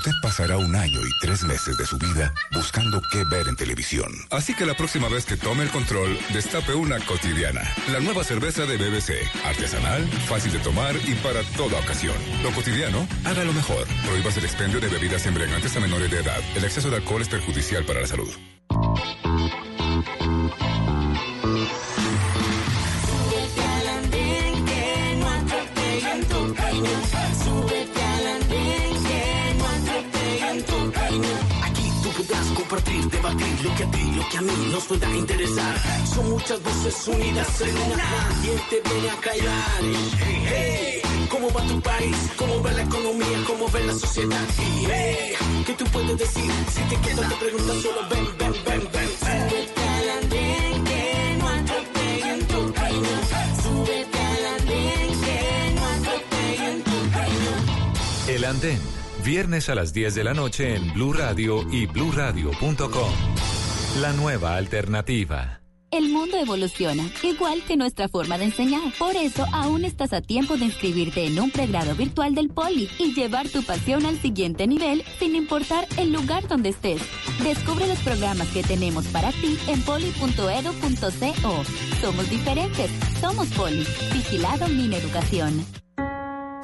Usted pasará un año y tres meses de su vida buscando qué ver en televisión. Así que la próxima vez que tome el control, destape una cotidiana. La nueva cerveza de BBC. Artesanal, fácil de tomar y para toda ocasión. Lo cotidiano, haga lo mejor. Prohíbas el expendio de bebidas embriagantes a menores de edad. El exceso de alcohol es perjudicial para la salud.
Debatir lo que a ti, lo que a mí nos pueda interesar. Son muchas voces unidas en una. ¿Quién te viene a callar? Hey, hey, ¿Cómo va tu país? ¿Cómo va la economía? ¿Cómo va la sociedad? Y, hey, ¿Qué tú puedes decir? Si te quedas te preguntas solo ven, ven, ven, ven.
Súbete al andén que no atropellen tu peña. Súbete al andén que no atropellen tu peña.
El Andén, viernes a las 10 de la noche en Blue Radio y bluradio.com. La nueva alternativa.
El mundo evoluciona, igual que nuestra forma de enseñar. Por eso, aún estás a tiempo de inscribirte en un pregrado virtual del Poli y llevar tu pasión al siguiente nivel sin importar el lugar donde estés. Descubre los programas que tenemos para ti en poli.edu.co. Somos diferentes, somos Poli. Vigilado Mineducación.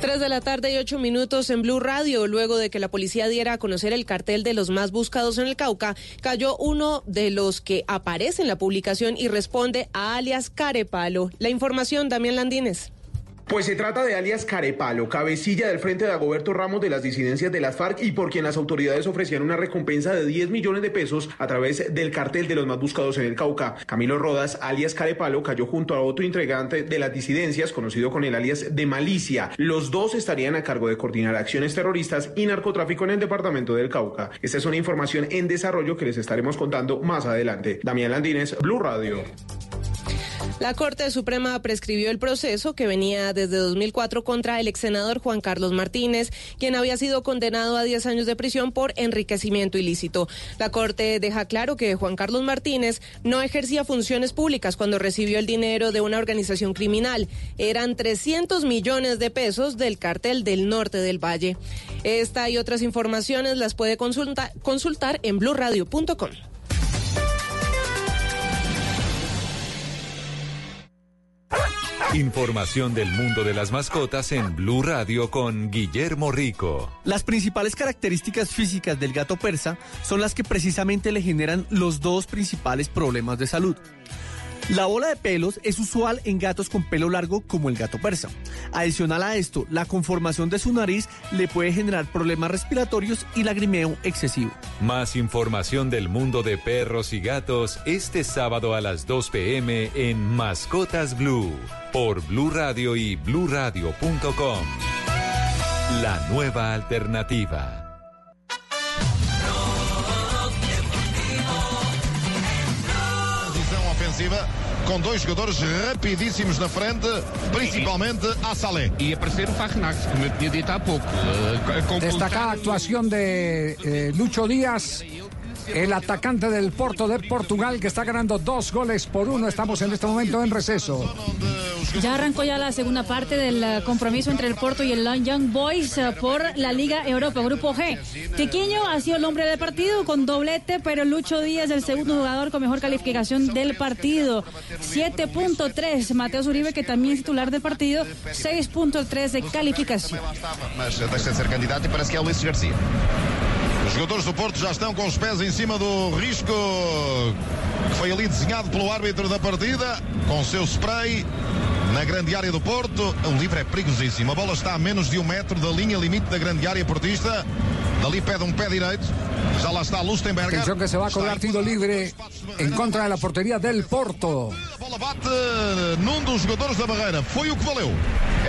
3 de la tarde y 8 minutos en Blue Radio. Luego de que la policía diera a conocer el cartel de los más buscados en el Cauca, cayó uno de los que aparece en la publicación y responde a alias Carepalo. La información, Damián Landines.
Pues se trata de alias Carepalo, cabecilla del Frente de Agoberto Ramos de las disidencias de las FARC y por quien las autoridades ofrecían una recompensa de 10 millones de pesos a través del cartel de los más buscados en el Cauca. Camilo Rodas, alias Carepalo, cayó junto a otro integrante de las disidencias, conocido con el alias de Malicia. Los dos estarían a cargo de coordinar acciones terroristas y narcotráfico en el departamento del Cauca. Esta es una información en desarrollo que les estaremos contando más adelante. Damián Landines, Blue Radio.
La Corte Suprema prescribió el proceso que venía desde 2004 contra el ex senador Juan Carlos Martínez, quien había sido condenado a 10 años de prisión por enriquecimiento ilícito. La Corte deja claro que Juan Carlos Martínez no ejercía funciones públicas cuando recibió el dinero de una organización criminal. Eran 300 millones de pesos del cartel del norte del Valle. Esta y otras informaciones las puede consulta- consultar en blurradio.com.
Información del mundo de las mascotas en Blue Radio con Guillermo Rico.
Las principales características físicas del gato persa son las que precisamente le generan los dos principales problemas de salud. La bola de pelos es usual en gatos con pelo largo como el gato persa. Adicional a esto, la conformación de su nariz le puede generar problemas respiratorios y lagrimeo excesivo.
Más información del mundo de perros y gatos este sábado a las 2 pm en Mascotas Blue por Blue Radio y bluradio.com. La nueva alternativa.
Ofensiva com dois jogadores rapidíssimos na frente, principalmente a Salé.
E aparecer o Farnax, como eu tinha dito há pouco. Eh, com-
Destacada actuación de eh, Lucho Díaz, el atacante del Porto de Portugal, que está ganando dos goles por uno. Estamos en este momento en receso.
Ya arrancó ya la segunda parte del eh, compromiso entre el Porto y el Young Boys eh, por la Liga Europa, Grupo G. Tiquiño ha sido el hombre del partido con doblete, pero Lucho Díaz el segundo jugador con mejor calificación del partido. 7.3. Mateo Uribe, que también es titular del partido, 6.3 de calificación.
Os jogadores do Porto já estão com os pés em cima do risco que foi ali desenhado pelo árbitro da partida, com seu spray na grande área do Porto. O livre é perigosíssimo. A bola está a menos de um metro da linha limite da grande área portista. Dali pede um pé direito. Já lá está Lustenberger.
Atención que se va a cobrar tiro libre en contra de la portería del Porto.
Bola bate num dos jogadores da barreira. Foi o que valeu.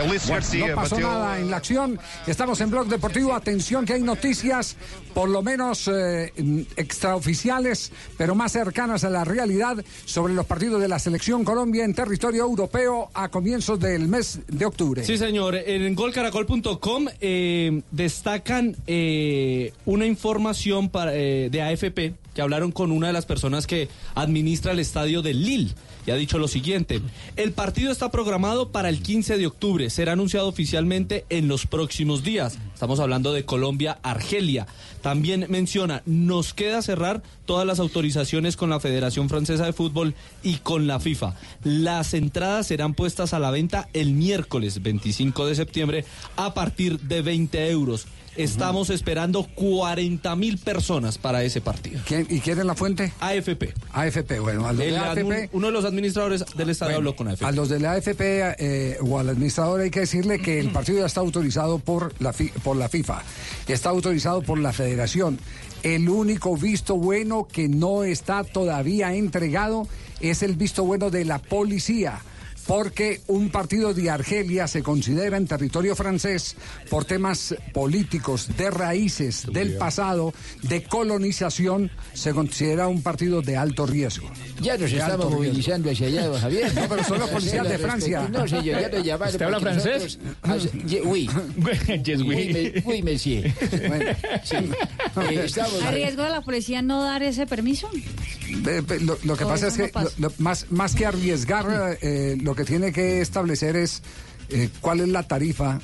Ulisses
Bueno, no pasó nada en la acción. Estamos en Blog Deportivo. Atención que hay noticias, por lo menos eh, extraoficiales, pero más cercanas a la realidad, sobre los partidos de la Selección Colombia en territorio europeo a comienzos del mes de octubre.
Sí, señor. En golcaracol.com eh, destacan eh, una información eh, de AFP que hablaron con una de las personas que administra el estadio de Lille y ha dicho lo siguiente. El partido está programado para el 15 de octubre. Será anunciado oficialmente en los próximos días. Estamos hablando de Colombia-Argelia. También menciona, nos queda cerrar todas las autorizaciones con la Federación Francesa de Fútbol y con la FIFA. Las entradas serán puestas a la venta el miércoles 25 de septiembre a partir de 20 euros. Estamos esperando 40 mil personas para ese partido.
¿Y quién es la fuente?
AFP.
AFP, bueno, a los
El
de AFP.
uno de los administradores del estadio habló con AFP.
A los de la AFP eh, o al administrador hay que decirle que el partido ya está autorizado por la, por la FIFA, está autorizado por la Federación. El único visto bueno que no está todavía entregado es el visto bueno de la policía. Porque un partido de Argelia se considera en territorio francés por temas políticos, de raíces, del pasado, de colonización, se considera un partido de alto riesgo.
Ya nos
De
estamos
riesgo.
movilizando hacia allá, Javier.
No, pero son los policías de Francia.
No, señor, ya lo llamaron.
¿Usted habla francés?
nosotros- ye- Oui.
Yes, we.
Oui, me- oui, monsieur. Sí. Eh, estamos-
¿Arriesgo a la policía no dar ese permiso?
Lo, lo que pasa es que
no pasa.
lo- lo- más, más que arriesgar, eh, lo que tiene que establecer es eh, cuál es la tarifa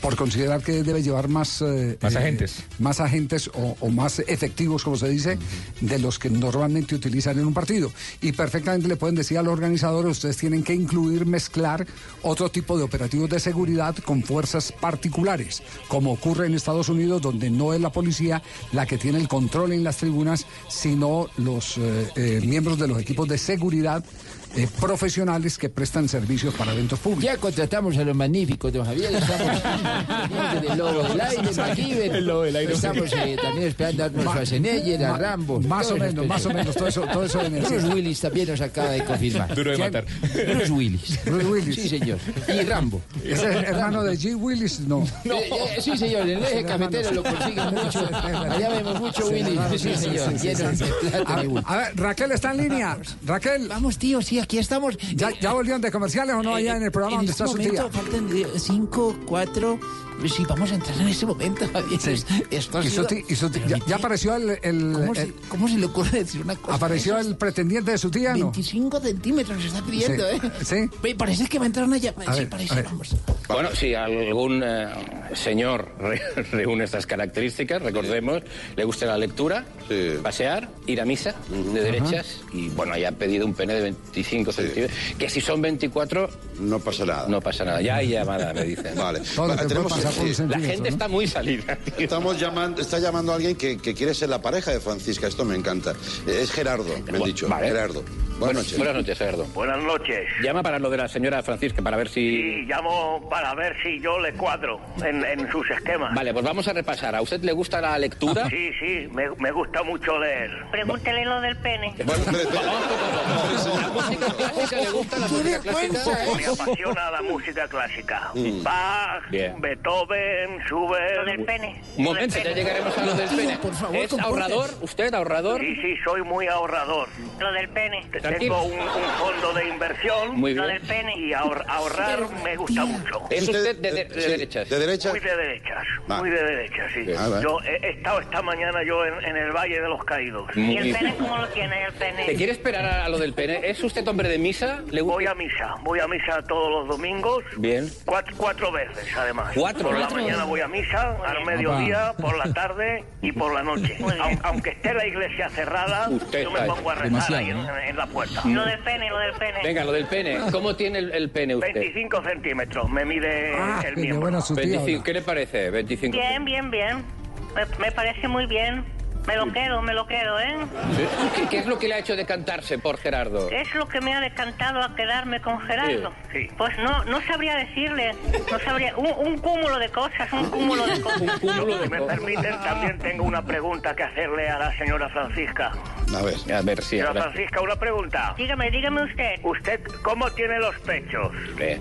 por considerar que debe llevar más eh,
Más
eh,
agentes.
más agentes o, o más efectivos, como se dice, de los que normalmente utilizan en un partido. Y perfectamente le pueden decir a los organizadores, ustedes tienen que incluir, mezclar otro tipo de operativos de seguridad con fuerzas particulares, como ocurre en Estados Unidos, donde no es la policía la que tiene el control en las tribunas, sino los eh, miembros de los equipos de seguridad eh, profesionales que prestan servicios para eventos públicos.
Ya contratamos a los magníficos, don Javier. Estamos pendientes del lobo del aire, MacGyver.
El lobo del aire.
Estamos eh, también esperando a Arnold Schwarzenegger, a Rambo.
Más o menos, más o menos, todo eso, todo eso de
Bruce
energía.
Willis también nos acaba de confirmar.
Duro de
¿Quién?
matar.
Bruce Willis.
Bruce Willis.
Sí, señor. Y Rambo.
¿Ese es hermano de G. Willis? No.
Eh, eh, sí, señor. En el eje cafetero lo consiguen mucho. Allá vemos mucho Willis. Sí, señor.
A ver, Raquel está en línea. Raquel.
Vamos, tío, sí, aquí estamos.
¿Ya, ya volvieron de comerciales o no allá en el programa
en
donde
este
está su tía?
momento faltan eh, cinco, cuatro. Sí, vamos a entrar en este momento, Javier.
Sí.
Esto sido-
ya, ya apareció el, el-
¿Cómo,
el-
se, cómo se le ocurre decir una cosa?
apareció el pretendiente de su tía, ¿no?
25 centímetros se está pidiendo,
Sí.
¿eh?
Sí.
Parece que va a entrar una llamada. Sí, parece, vamos.
Bueno, si algún eh, señor re- reúne estas características, recordemos, le gusta la lectura, pasear, ir a misa de derechas y bueno, haya pedido un pene de 25 centímetros, que si son 24
No pasa nada.
no pasa nada. Ya hay llamada, me dicen.
Vale. Va-
puede
tenemos-
La gente
¿no?
está muy salida.
Estamos llamando, está llamando a alguien que, que quiere ser la pareja de Francisca. Esto me encanta. Es Gerardo, me han dicho.
vale.
Gerardo. Buenas noches.
Buenas noches, Gerardo.
Buenas noches.
Llama para lo de la señora Francisca, para ver si...
Sí, llamo para ver si yo le cuadro en, en sus esquemas.
Vale, pues vamos a repasar. ¿A usted le gusta la lectura?
Sí, sí, me, me gusta mucho leer.
Pregúntele lo del pene.
Bueno, ¿La música clásica le gusta la música clásica?
Me apasiona la música clásica.
Mm.
Bach,
Bien.
Beethoven, Schubert.
Lo del pene.
Un momento, ya llegaremos a lo del pene.
por favor,
¿Es ahorrador? ¿Usted ahorrador?
Sí, sí, soy muy ahorrador.
Lo del pene.
Tengo un, un fondo de inversión.
Muy
Lo
bien.
del pene.
Y ahor- ahorrar me gusta mucho.
¿Es
Usted,
de, de- de
sí,
derechas?
¿De derecha?
Muy de derechas,
Va.
muy de derechas, sí.
Ah.
Yo he, he estado esta mañana yo en, en el Valle de los Caídos.
Muy
¿Y el pene cómo lo tiene el
¿Te
pene?
quiere esperar a, a lo del pene? ¿Es usted hombre de misa? ¿Le gusta?
Voy a misa, voy a misa todos los domingos.
Bien.
Cuatro, cuatro veces, además.
¿Cuatro?
Por la
Cuatro.
mañana voy a misa, al mediodía, por la tarde y por la noche. Aunque esté la iglesia cerrada,
Usted
yo me pongo a rezar ahí en, en la puerta.
Lo del pene, lo del pene.
Venga, lo del pene. ¿Cómo tiene el, el pene usted?
25 centímetros me mide
Ah,
el
qué
miembro.
buena su tía.
25. ¿Qué le parece? 25.
Bien, bien, bien. Me, me parece muy bien. Me lo quedo, me lo quedo, ¿eh?
¿Sí? ¿Qué, qué es lo que le ha hecho decantarse por Gerardo?
Es lo que me ha decantado a quedarme con Gerardo.
Sí.
Pues no, no sabría decirle, no sabría, un, un cúmulo de cosas, un cúmulo de cosas.
Un cúmulo
Si me permiten, también tengo una pregunta que hacerle a la señora Francisca.
A ver.
A ver, sí,
Señora. Francisca, una pregunta.
Dígame, dígame usted.
¿Usted cómo tiene los pechos?
Eh,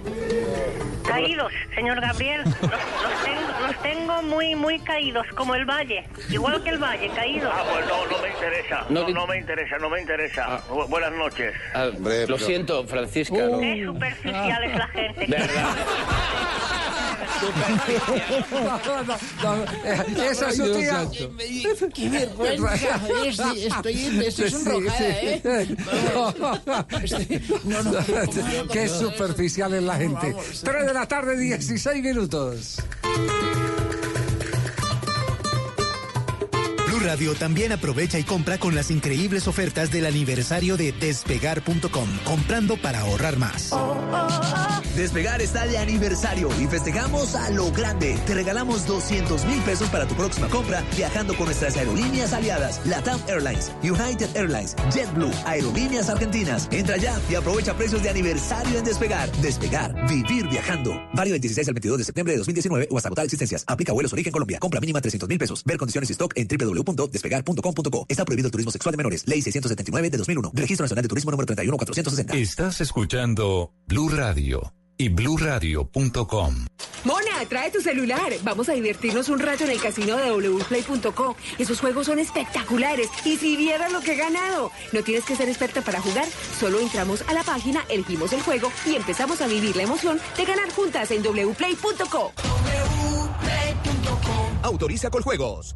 Caídos, señor Gabriel. Los, los tengo, los tengo muy, muy caídos, como el valle. Igual que el valle, caídos.
Ah, pues no, no me interesa.
No
No,
le-
no me interesa, no me interesa. Bu- buenas noches.
ah,
Hombre,
lo
pero-
siento, Francisca. ¿no?
Qué superficial es la gente.
¿Verdad?
No, no, no, Esa es.
Qué vergüenza, Javier. Estoy, estoy, estoy sonrojada, ¿eh? No, no, ¿cómo?
Qué superficial es la gente. 3 de la tarde, 16 minutos.
Blue Radio también aprovecha y compra con las increíbles ofertas del aniversario de despegar.com, comprando para ahorrar más.
Despegar está de aniversario y festejamos a lo grande. Te regalamos 200 mil pesos para tu próxima compra viajando con nuestras aerolíneas aliadas, Latam Airlines, United Airlines, JetBlue, Aerolíneas Argentinas. Entra ya y aprovecha precios de aniversario en Despegar. Despegar, vivir viajando. Válido del 16 al 22 de septiembre de 2019 o hasta agotar existencias. Aplica vuelos origen Colombia. Compra mínima 300 mil pesos. Ver condiciones y stock en www.despegar.com.co. Está prohibido el turismo sexual de menores. Ley 679 de 2001. Registro Nacional de Turismo número 31460.
Estás escuchando Blue Radio y bluradio.com.
Mona, trae tu celular. Vamos a divertirnos un rato en el casino de wplay.co. Esos juegos son espectaculares. Y si vieras lo que he ganado. No tienes que ser experta para jugar. Solo entramos a la página, elegimos el juego y empezamos a vivir la emoción de ganar juntas en wplay.co.
Autoriza con juegos.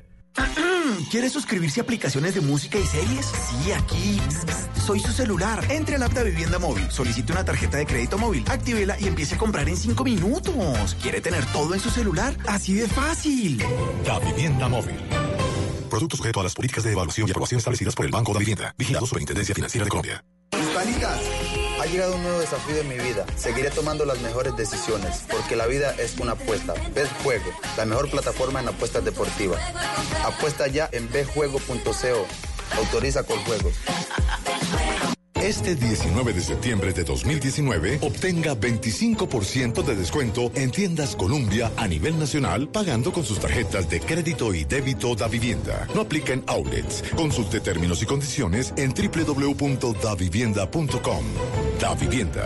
¿Quiere suscribirse a aplicaciones de música y series? Sí, aquí. Soy su celular. Entre al app de Vivienda Móvil, solicite una tarjeta de crédito móvil, actívela y empiece a comprar en 5 minutos. ¿Quiere tener todo en su celular? Así de fácil.
La Vivienda Móvil. Producto sujeto a las políticas de evaluación y aprobación establecidas por el Banco de Vivienda. Vigilado Superintendencia Financiera de Colombia.
Hispanitas, llegado un nuevo desafío en mi vida. Seguiré tomando las mejores decisiones, porque la vida es una apuesta. Betjuego, la mejor plataforma en apuestas deportivas. Apuesta ya en betjuego.co. Autoriza con juegos.
Este 19 de septiembre de 2019, obtenga 25% de descuento en tiendas Colombia a nivel nacional pagando con sus tarjetas de crédito y débito da vivienda. No aplica en outlets. Consulte términos y condiciones en www.davivienda.com. Da Vivienda.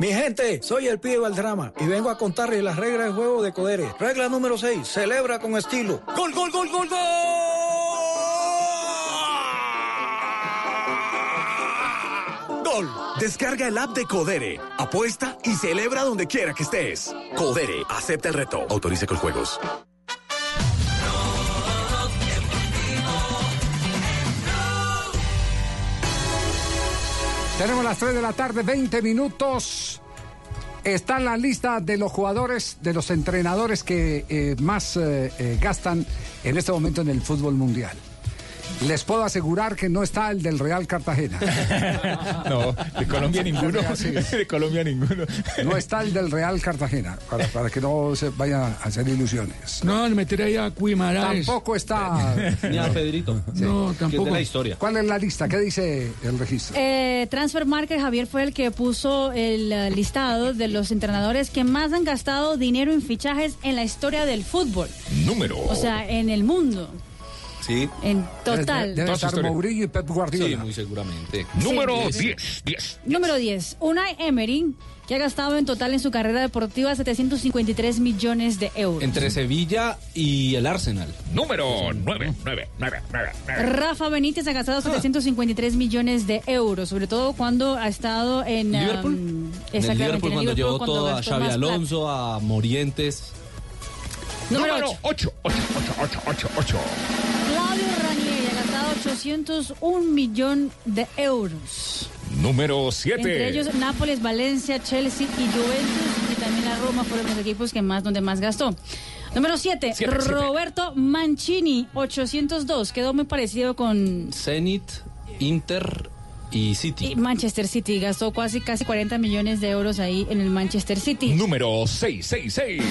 Mi gente, soy el pibe Valdrama y vengo a contarles las reglas del juego de Codere. Regla número 6, celebra con estilo. ¡Gol, gol, gol, gol, gol!
Gol. Descarga el app de Codere. Apuesta y celebra donde quiera que estés. Codere, acepta el reto. Autorice con juegos.
Tenemos las 3 de la tarde, 20 minutos. Está en la lista de los jugadores, de los entrenadores que eh, más eh, eh, gastan en este momento en el fútbol mundial. Les puedo asegurar que no está el del Real Cartagena.
No, de Colombia ninguno. De Colombia ninguno.
No está el del Real Cartagena, para, para que no se vayan a hacer ilusiones.
No, le meteré ahí a Cuimaraes.
Tampoco está.
Ni a Pedrito.
No,
es
tampoco.
de la historia.
¿Cuál es la lista? ¿Qué dice el registro?
Eh, Transfer Market, Javier fue el que puso el eh, listado de los entrenadores que más han gastado dinero en fichajes en la historia del fútbol.
Número.
O sea, en el mundo.
Sí.
En total.
Debe estar Mourinho y Pep Guardiola.
Sí, muy seguramente.
Número
Sí.
10. 10.
Número 10. Unai Emery, que ha gastado en total en su carrera deportiva 753 millones de euros.
Entre Sevilla y el Arsenal.
Número 9. 9. 9. 9.
Rafa Benítez ha gastado 753 millones de euros, sobre todo cuando ha estado en
¿Liverpool?
um,
En el
exactamente,
Liverpool
en el
cuando
Liverpool
llevó
cuando
todo a Xavi. Alonso, a Morientes.
Número
Número
8.
8. 8. 8. 8. 8.
Claudio Ranieri ha gastado 801 millón de euros.
Número 7.
Entre ellos Nápoles, Valencia, Chelsea y Juventus y también la Roma fueron los equipos que más donde más gastó. Número 7,
Siete, siete.
Roberto Mancini, 802, quedó muy parecido con
Zenit, Inter y City.
y Manchester City, gastó casi casi 40 millones de euros ahí en el Manchester City.
Número 666.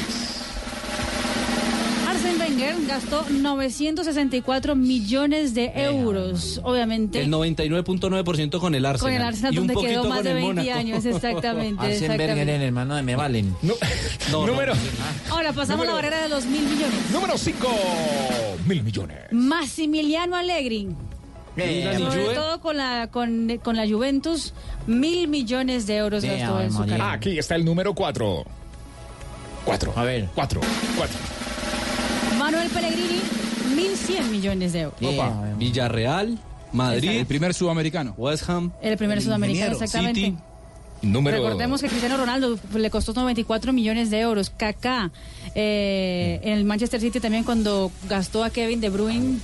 Arsene Wenger gastó 964 millones de euros, obviamente.
El 99.9% con el Arsenal.
Con el Arsenal,
y un
donde
poquito
quedó más de
el
20
Mónaco.
años, exactamente.
Arsenberger,
exactamente.
el hermano de Me Valen.
No,
Número.
Ahora pasamos
Número-
a la barrera de los mil millones.
Número 5. Mil millones.
Massimiliano Allegri.
Y
Sobre
Juve.
todo con la, con, con la Juventus, mil millones de euros
Vea,
gastó en su carrera.
Aquí está el número 4. 4.
A ver.
4. 4.
Manuel Pellegrini, mil cien millones de euros.
Bien.
Villarreal, Madrid,
Exacto.
primer sudamericano.
West Ham,
El primer sudamericano, exactamente.
City.
Número.
Recordemos que Cristiano Ronaldo le costó 94 millones de euros. Kaká, eh, en el Manchester City también cuando gastó a Kevin De Bruyne,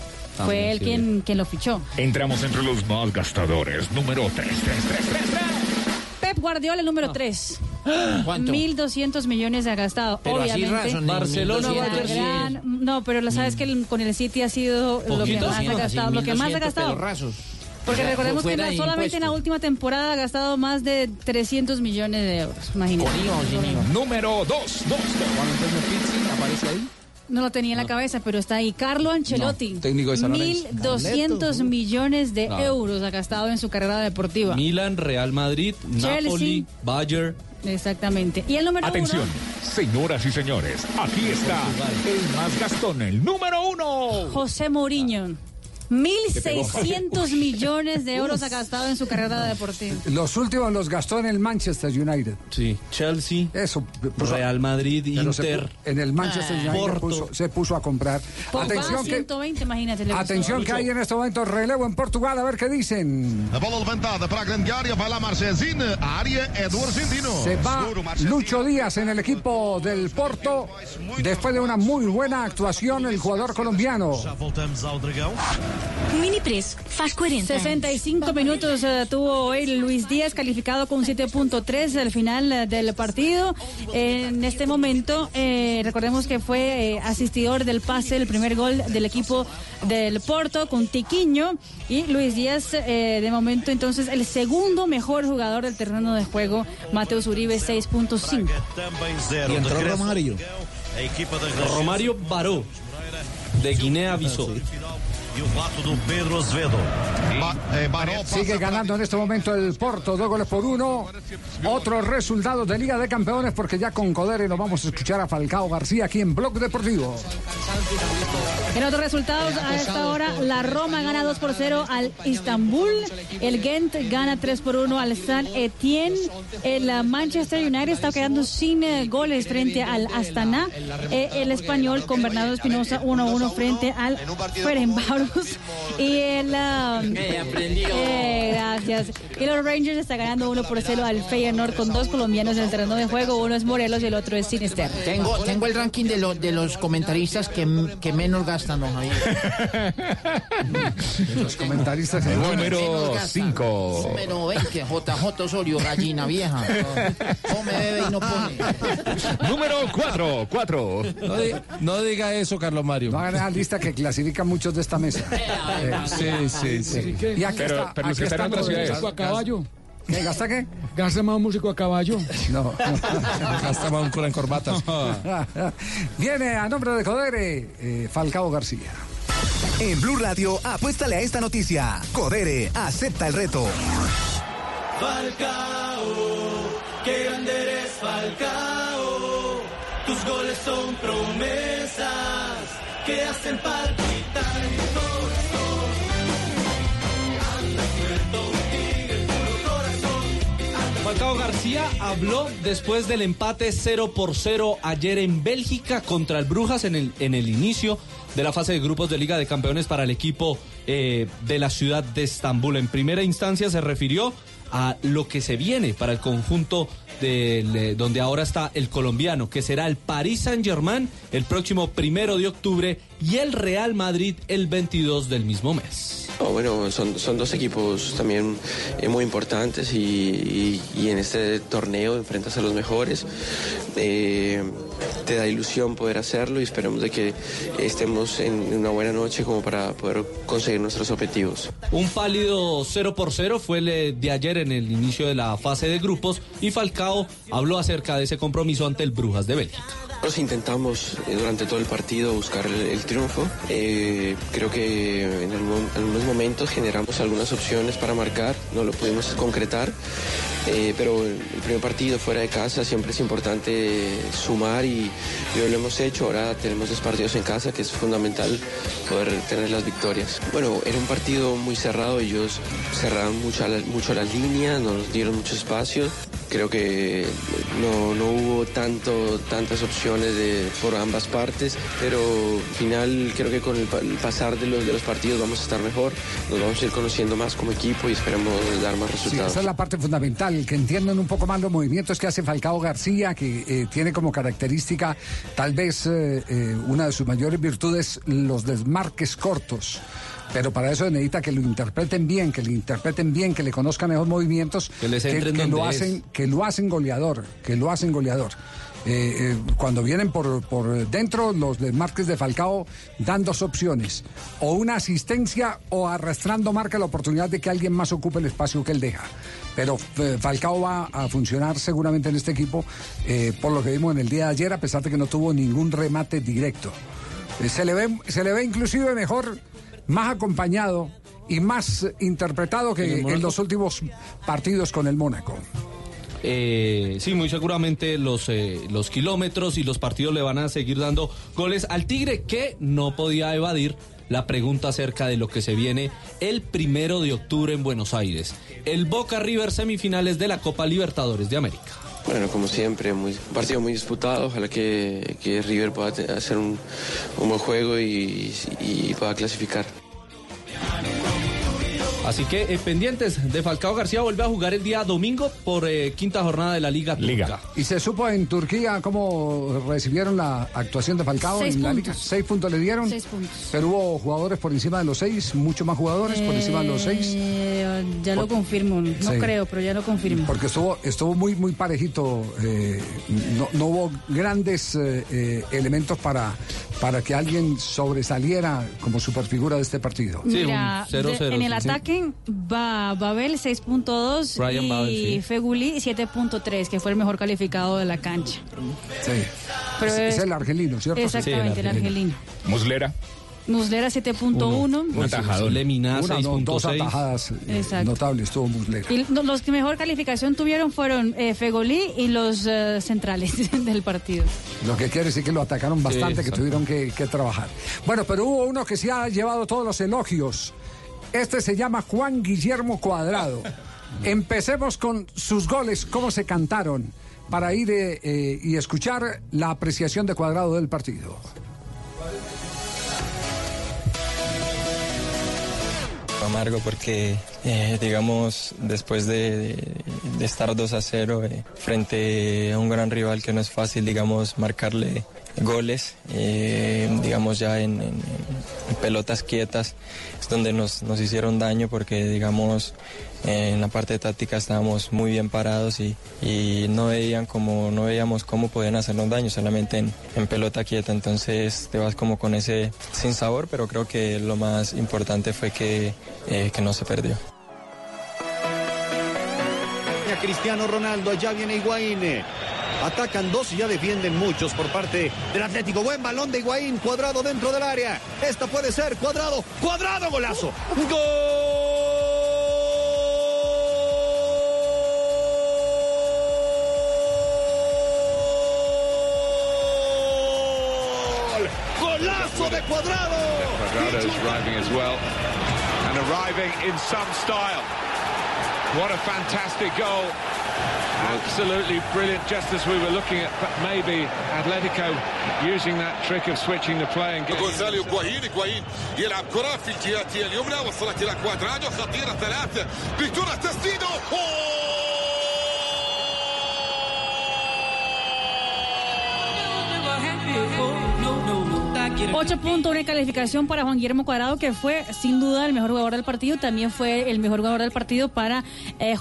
fue él
sí.
quien, quien lo fichó.
Entramos entre los más gastadores. Número 3. 3, 3, 3, 3.
Pep Guardiola, el número 3.
¿Cuánto?
1.200 millones ha gastado,
Pero así
obviamente.
raso, ni
Barcelona,
1200,
La
Bayern,
gran- no, pero sabes que el- con el City ha sido lo que más ha gastado. Lo que más ha
1200
gastado. Porque
O sea,
recordemos que solamente en la última temporada ha gastado más de 300 millones de euros. Imagínate.
Número 2. 2.
Juan Antonio Pizzi aparece ahí.
No lo tenía en la cabeza, pero está ahí. Carlo Ancelotti.
No, técnico de San Lorenzo.
1.200 millones de
No.
euros ha gastado en su carrera deportiva.
Milan, Real Madrid,
Chelsea.
Napoli, Bayern,
Exactamente. Y el número
Atención,
uno,
señoras y señores, aquí está el más gastón, el número uno.
José Mourinho. 1.600 millones de euros ha gastado en su carrera deportiva.
Los últimos los gastó en el Manchester United.
Sí, Chelsea,
Eso.
Real Madrid, Inter.
en el Manchester
Ah.
United
Porto.
puso- se puso a comprar.
Pogba,
Atención que,
120, imagínate. le gustó.
atención que hay en este momento relevo en Portugal. A ver qué dicen.
A bola levantada para a grande área, vai lá Marchesín, a área é do Argentino.
Se va Lucho Díaz en el equipo del Porto después de una muy buena actuación el jugador colombiano.
Mini Press, faz 40. 65 minutos eh, tuvo hoy Luis Díaz, calificado con 7.3 al final eh, del partido. En este momento, eh, recordemos que fue eh, asistidor del pase, el primer gol del equipo del Porto con Tiquiño. Y Luis Díaz, eh, de momento, entonces, el segundo mejor jugador del terreno de juego, Mateus Uribe, 6.5.
Também zero.
E entrou
Decréscimo
Romário.
A equipa da Renascença.
Romario Baró, de Guinea-Bissau.
E o relato do Pedro. Ba eh, Baró
Sigue ganando en este momento el Porto, dos goles por uno. Otros resultados de Liga de Campeones, porque ya con Codere nos vamos a escuchar a Falcao García aquí en Blog Deportivo.
En otros resultados, a esta hora, la Roma gana 2 por 0 al Istanbul. El Ghent gana 3 por 1 al San Etienne. El Manchester United está quedando sin eh, goles frente al Astana. Eh, el español con Bernardo Espinosa 1-1 frente al Ferenbaros. Y el. um, eh, gracias. Y los Rangers está ganando 1 por 0 al Feyenoord con dos colombianos en el terreno de juego. Uno es Morelos y el otro es Sinister.
Tengo, tengo el ranking de, los de los comentaristas que, que menos gastan, don Javier.
Los comentaristas.
El
Menos
número
gastan.
5.
Número 20, JJ Osorio, gallina vieja. Come, bebe y no pone.
Número 4, 4.
No, di- no diga eso, Carlos Mario.
No hagan la lista que clasifica muchos de esta mesa. Eh,
Sí, sí, sí.
Y aquí
Pero-
está,
pero los
aquí
que están en
está
otras ciudades.
a caballo.
¿Qué, ¿Gasta qué?
Gasta más músico a caballo.
No.
Hasta un cura en corbatas.
Viene a nombre de Codere, eh, Falcao García.
En Blue Radio, apuéstale a esta noticia. Codere, acepta el reto.
Falcao, qué grande eres Falcao. Tus goles son promesas que hacen palpitar
Falcao García habló después del empate 0 por 0 ayer en Bélgica contra el Brujas en el, en el inicio de la fase de grupos de Liga de Campeones para el equipo eh, de la ciudad de Estambul. En primera instancia se refirió a lo que se viene para el conjunto eh, donde ahora está el colombiano, que será el Paris Saint-Germain el próximo primero de octubre y el Real Madrid el 22 del mismo mes.
No, bueno, son, son dos equipos también eh, muy importantes y, y- y en este torneo enfrentas a los mejores. Eh, te da ilusión poder hacerlo y esperemos de que estemos en una buena noche como para poder conseguir nuestros objetivos.
Un pálido 0 por 0 fue el eh, de ayer en el inicio de la fase de grupos y Falcao habló acerca de ese compromiso ante el Brujas de Bélgica.
Nosotros intentamos eh, durante todo el partido buscar el, el triunfo. Eh, creo que en, algunos momentos generamos algunas opciones para marcar, no lo pudimos concretar. Eh, pero el primer partido fuera de casa siempre es importante sumar y, y lo hemos hecho. Ahora tenemos dos partidos en casa que es fundamental poder tener las victorias. Bueno, era un partido muy cerrado, ellos cerraron mucho, la- mucho las nos dieron mucho espacio. Creo que no, no hubo tanto, tantas opciones de, por ambas partes, pero al final creo que con el, pa- el pasar de los, de los partidos vamos a estar mejor, nos vamos a ir conociendo más como equipo y esperemos dar más
Sí,
resultados.
esa es la parte fundamental, que entiendan un poco más los movimientos que hace Falcao García, que eh, tiene como característica tal vez eh, eh, una de sus mayores virtudes los desmarques cortos. Pero para eso necesita que lo interpreten bien, que le interpreten bien, que le conozcan esos movimientos,
Que les
lo
es.
hacen, que lo hacen goleador, que lo hacen goleador. Eh, eh, cuando vienen por, por dentro, los desmarques de Falcao dan dos opciones, o una asistencia o arrastrando marca la oportunidad de que alguien más ocupe el espacio que él deja. Pero eh, Falcao va a funcionar seguramente en este equipo, por lo que vimos en el día de ayer, a pesar de que no tuvo ningún remate directo. Se, le ve, se le ve inclusive mejor, más acompañado y más interpretado
¿En
que en los últimos partidos con el Mónaco.
Eh, sí, muy seguramente los, eh, los kilómetros y los partidos le van a seguir dando goles al Tigre que no podía evadir la pregunta acerca de lo que se viene el primero de octubre en Buenos Aires. El Boca River semifinales de la Copa Libertadores de América.
Bueno, como siempre, muy, un partido muy disputado. Ojalá que, que River pueda hacer un, un buen juego y, y pueda clasificar.
Así que eh, pendientes de Falcao García vuelve a jugar el día domingo por eh, quinta jornada de la Liga Turca.
¿Y se supo en Turquía cómo recibieron la actuación de Falcao
Seis
en la
puntos.
liga? ¿Seis puntos le dieron?
Seis puntos.
Pero hubo jugadores por encima de los seis, mucho más jugadores por encima de los seis.
Eh, ya lo confirmo, no
Sí.
creo, pero ya lo confirmo.
Porque estuvo, estuvo muy, muy parejito. eh, no, no hubo grandes elementos para, para que alguien sobresaliera como superfigura de este partido.
Mira, de- en el ataque va Babel 6.2
Ryan
y
Babel, sí.
Feguli 7.3, que fue el mejor calificado de la cancha.
Sí.
Pero
es,
es-
es el argelino, ¿cierto?
Exactamente, el argelino.
Muslera.
Muslera 7.1.
Un atajador.
Lemina
Una, no, dos
6.6.
atajadas eh,
Exacto.
notables, tuvo Muslera.
Y lo- los que mejor calificación tuvieron fueron eh, Fegolí y los eh, centrales del partido.
Lo que quiere decir que lo atacaron bastante, que tuvieron que, que trabajar. Bueno, pero hubo uno que se ha llevado todos los elogios. Este se llama Juan Guillermo Cuadrado. Empecemos con sus goles, cómo se cantaron, para ir eh, eh, y escuchar la apreciación de Cuadrado del partido.
amargo porque, eh, digamos, después de, estar 2 a 0 eh, frente a un gran rival que no es fácil, digamos, marcarle goles, eh, digamos, ya en, pelotas quietas, es donde nos, nos hicieron daño porque, digamos, en la parte táctica estábamos muy bien parados y, y no veían como no veíamos cómo podían hacernos daño solamente en, en pelota quieta entonces te vas como con ese sin sabor pero creo que lo más importante fue que, eh, que no se perdió
Cristiano Ronaldo, allá viene Higuaín. Atacan dos y ya defienden muchos por parte del Atlético. Buen balón de Higuaín, cuadrado dentro del área. Esta puede ser, cuadrado, cuadrado, golazo. ¡Gol! ¡Golazo de cuadrado!
Arriving some style. What a fantastic goal. Absolutely brilliant, just as we were looking at maybe Atletico using that trick of switching the play and getting...
غونزالو هيغوايين هيغوايين يلعب كرة في الجهة اليمنى وصلت إلى كوادرادو خطيرة ثلاثة بكرة تسديده
Ocho puntos, una calificación para Juan Guillermo Cuadrado, que fue sin duda el mejor jugador del partido. También fue el mejor jugador del partido para eh,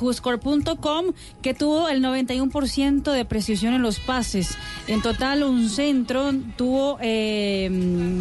que tuvo el 91% de precisión en los pases. En total, un centro tuvo, eh,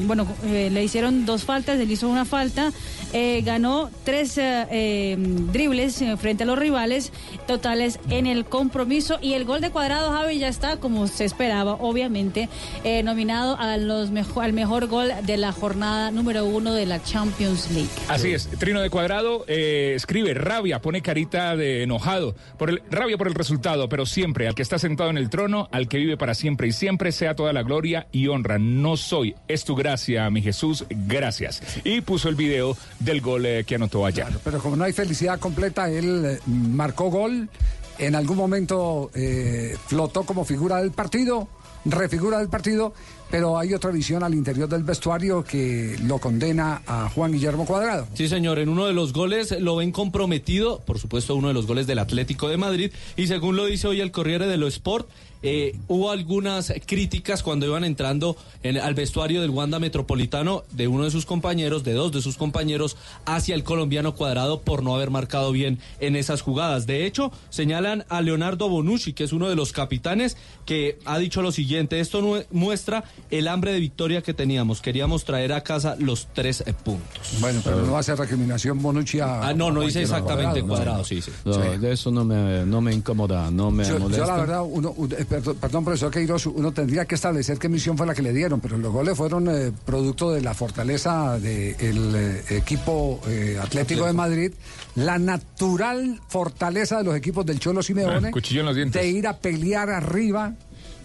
bueno, eh, le hicieron dos faltas, le hizo una falta, eh, ganó tres eh, eh, dribles eh, frente a los rivales, totales en el compromiso. Y el gol de Cuadrado, Javi, ya está como se esperaba, obviamente, eh, nominado al mejor gol de la jornada número uno de la Champions League.
Así es, Trino de Cuadrado escribe rabia, pone carita de enojado, por el, rabia por el resultado, pero siempre al que está sentado en el trono, al que vive para siempre y siempre sea toda la gloria y honra. No soy, es tu gracia, mi Jesús, gracias. Y puso el video del gol eh, que anotó allá.
Pero como no hay felicidad completa, él eh, marcó gol, en algún momento eh, flotó como figura del partido, refigura del partido, pero hay otra visión al interior del vestuario que lo condena a Juan Guillermo Cuadrado.
Sí, señor, en uno de los goles lo ven comprometido, por supuesto uno de los goles del Atlético de Madrid, y según lo dice hoy el Corriere dello Sport, eh, hubo algunas críticas cuando iban entrando en- al vestuario del Wanda Metropolitano de uno de sus compañeros, de dos de sus compañeros, hacia el colombiano cuadrado por no haber marcado bien en esas jugadas. De hecho, señalan a Leonardo Bonucci, que es uno de los capitanes, que ha dicho lo siguiente, esto muestra el hambre de victoria que teníamos. Queríamos traer a casa los tres eh, puntos.
Bueno, pero no hace recriminación Bonucci a...
Ah, no, no dice exactamente
¿no?
cuadrado, sí, sí.
No, de eso no me, no me incomoda, no me
Yo, yo
molesta.
la verdad, uno, un- perdón, perdón, profesor Queiroz, uno tendría que establecer qué misión fue la que le dieron, pero los goles fueron eh, producto de la fortaleza del equipo eh, Atlético de Madrid, la natural fortaleza de los equipos del Cholo Simeone,
cuchillo en los dientes.
de ir a pelear arriba,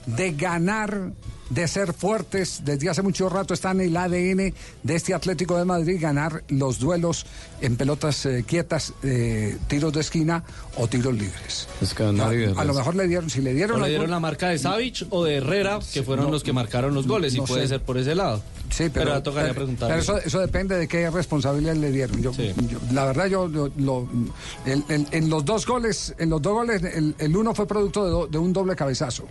de ganar, de ser fuertes. Desde hace mucho rato está en el ADN de este Atlético de Madrid ganar los duelos en pelotas eh, quietas, eh, tiros de esquina o tiros libres.
Es que nadie-
A lo mejor le dieron, si le dieron,
O le dieron
algún-
la marca de Savic o de Herrera, que fueron
no,
los que marcaron los goles, y
no
puede
sé.
ser por ese lado.
Sí, pero,
ya tocaría
pero-
preguntar.
pero eso, eso depende de qué responsabilidad le dieron. Yo- yo- la verdad, yo lo- lo- el- el- en los dos goles, en los dos goles, el, el uno fue producto de, do- de un doble cabezazo.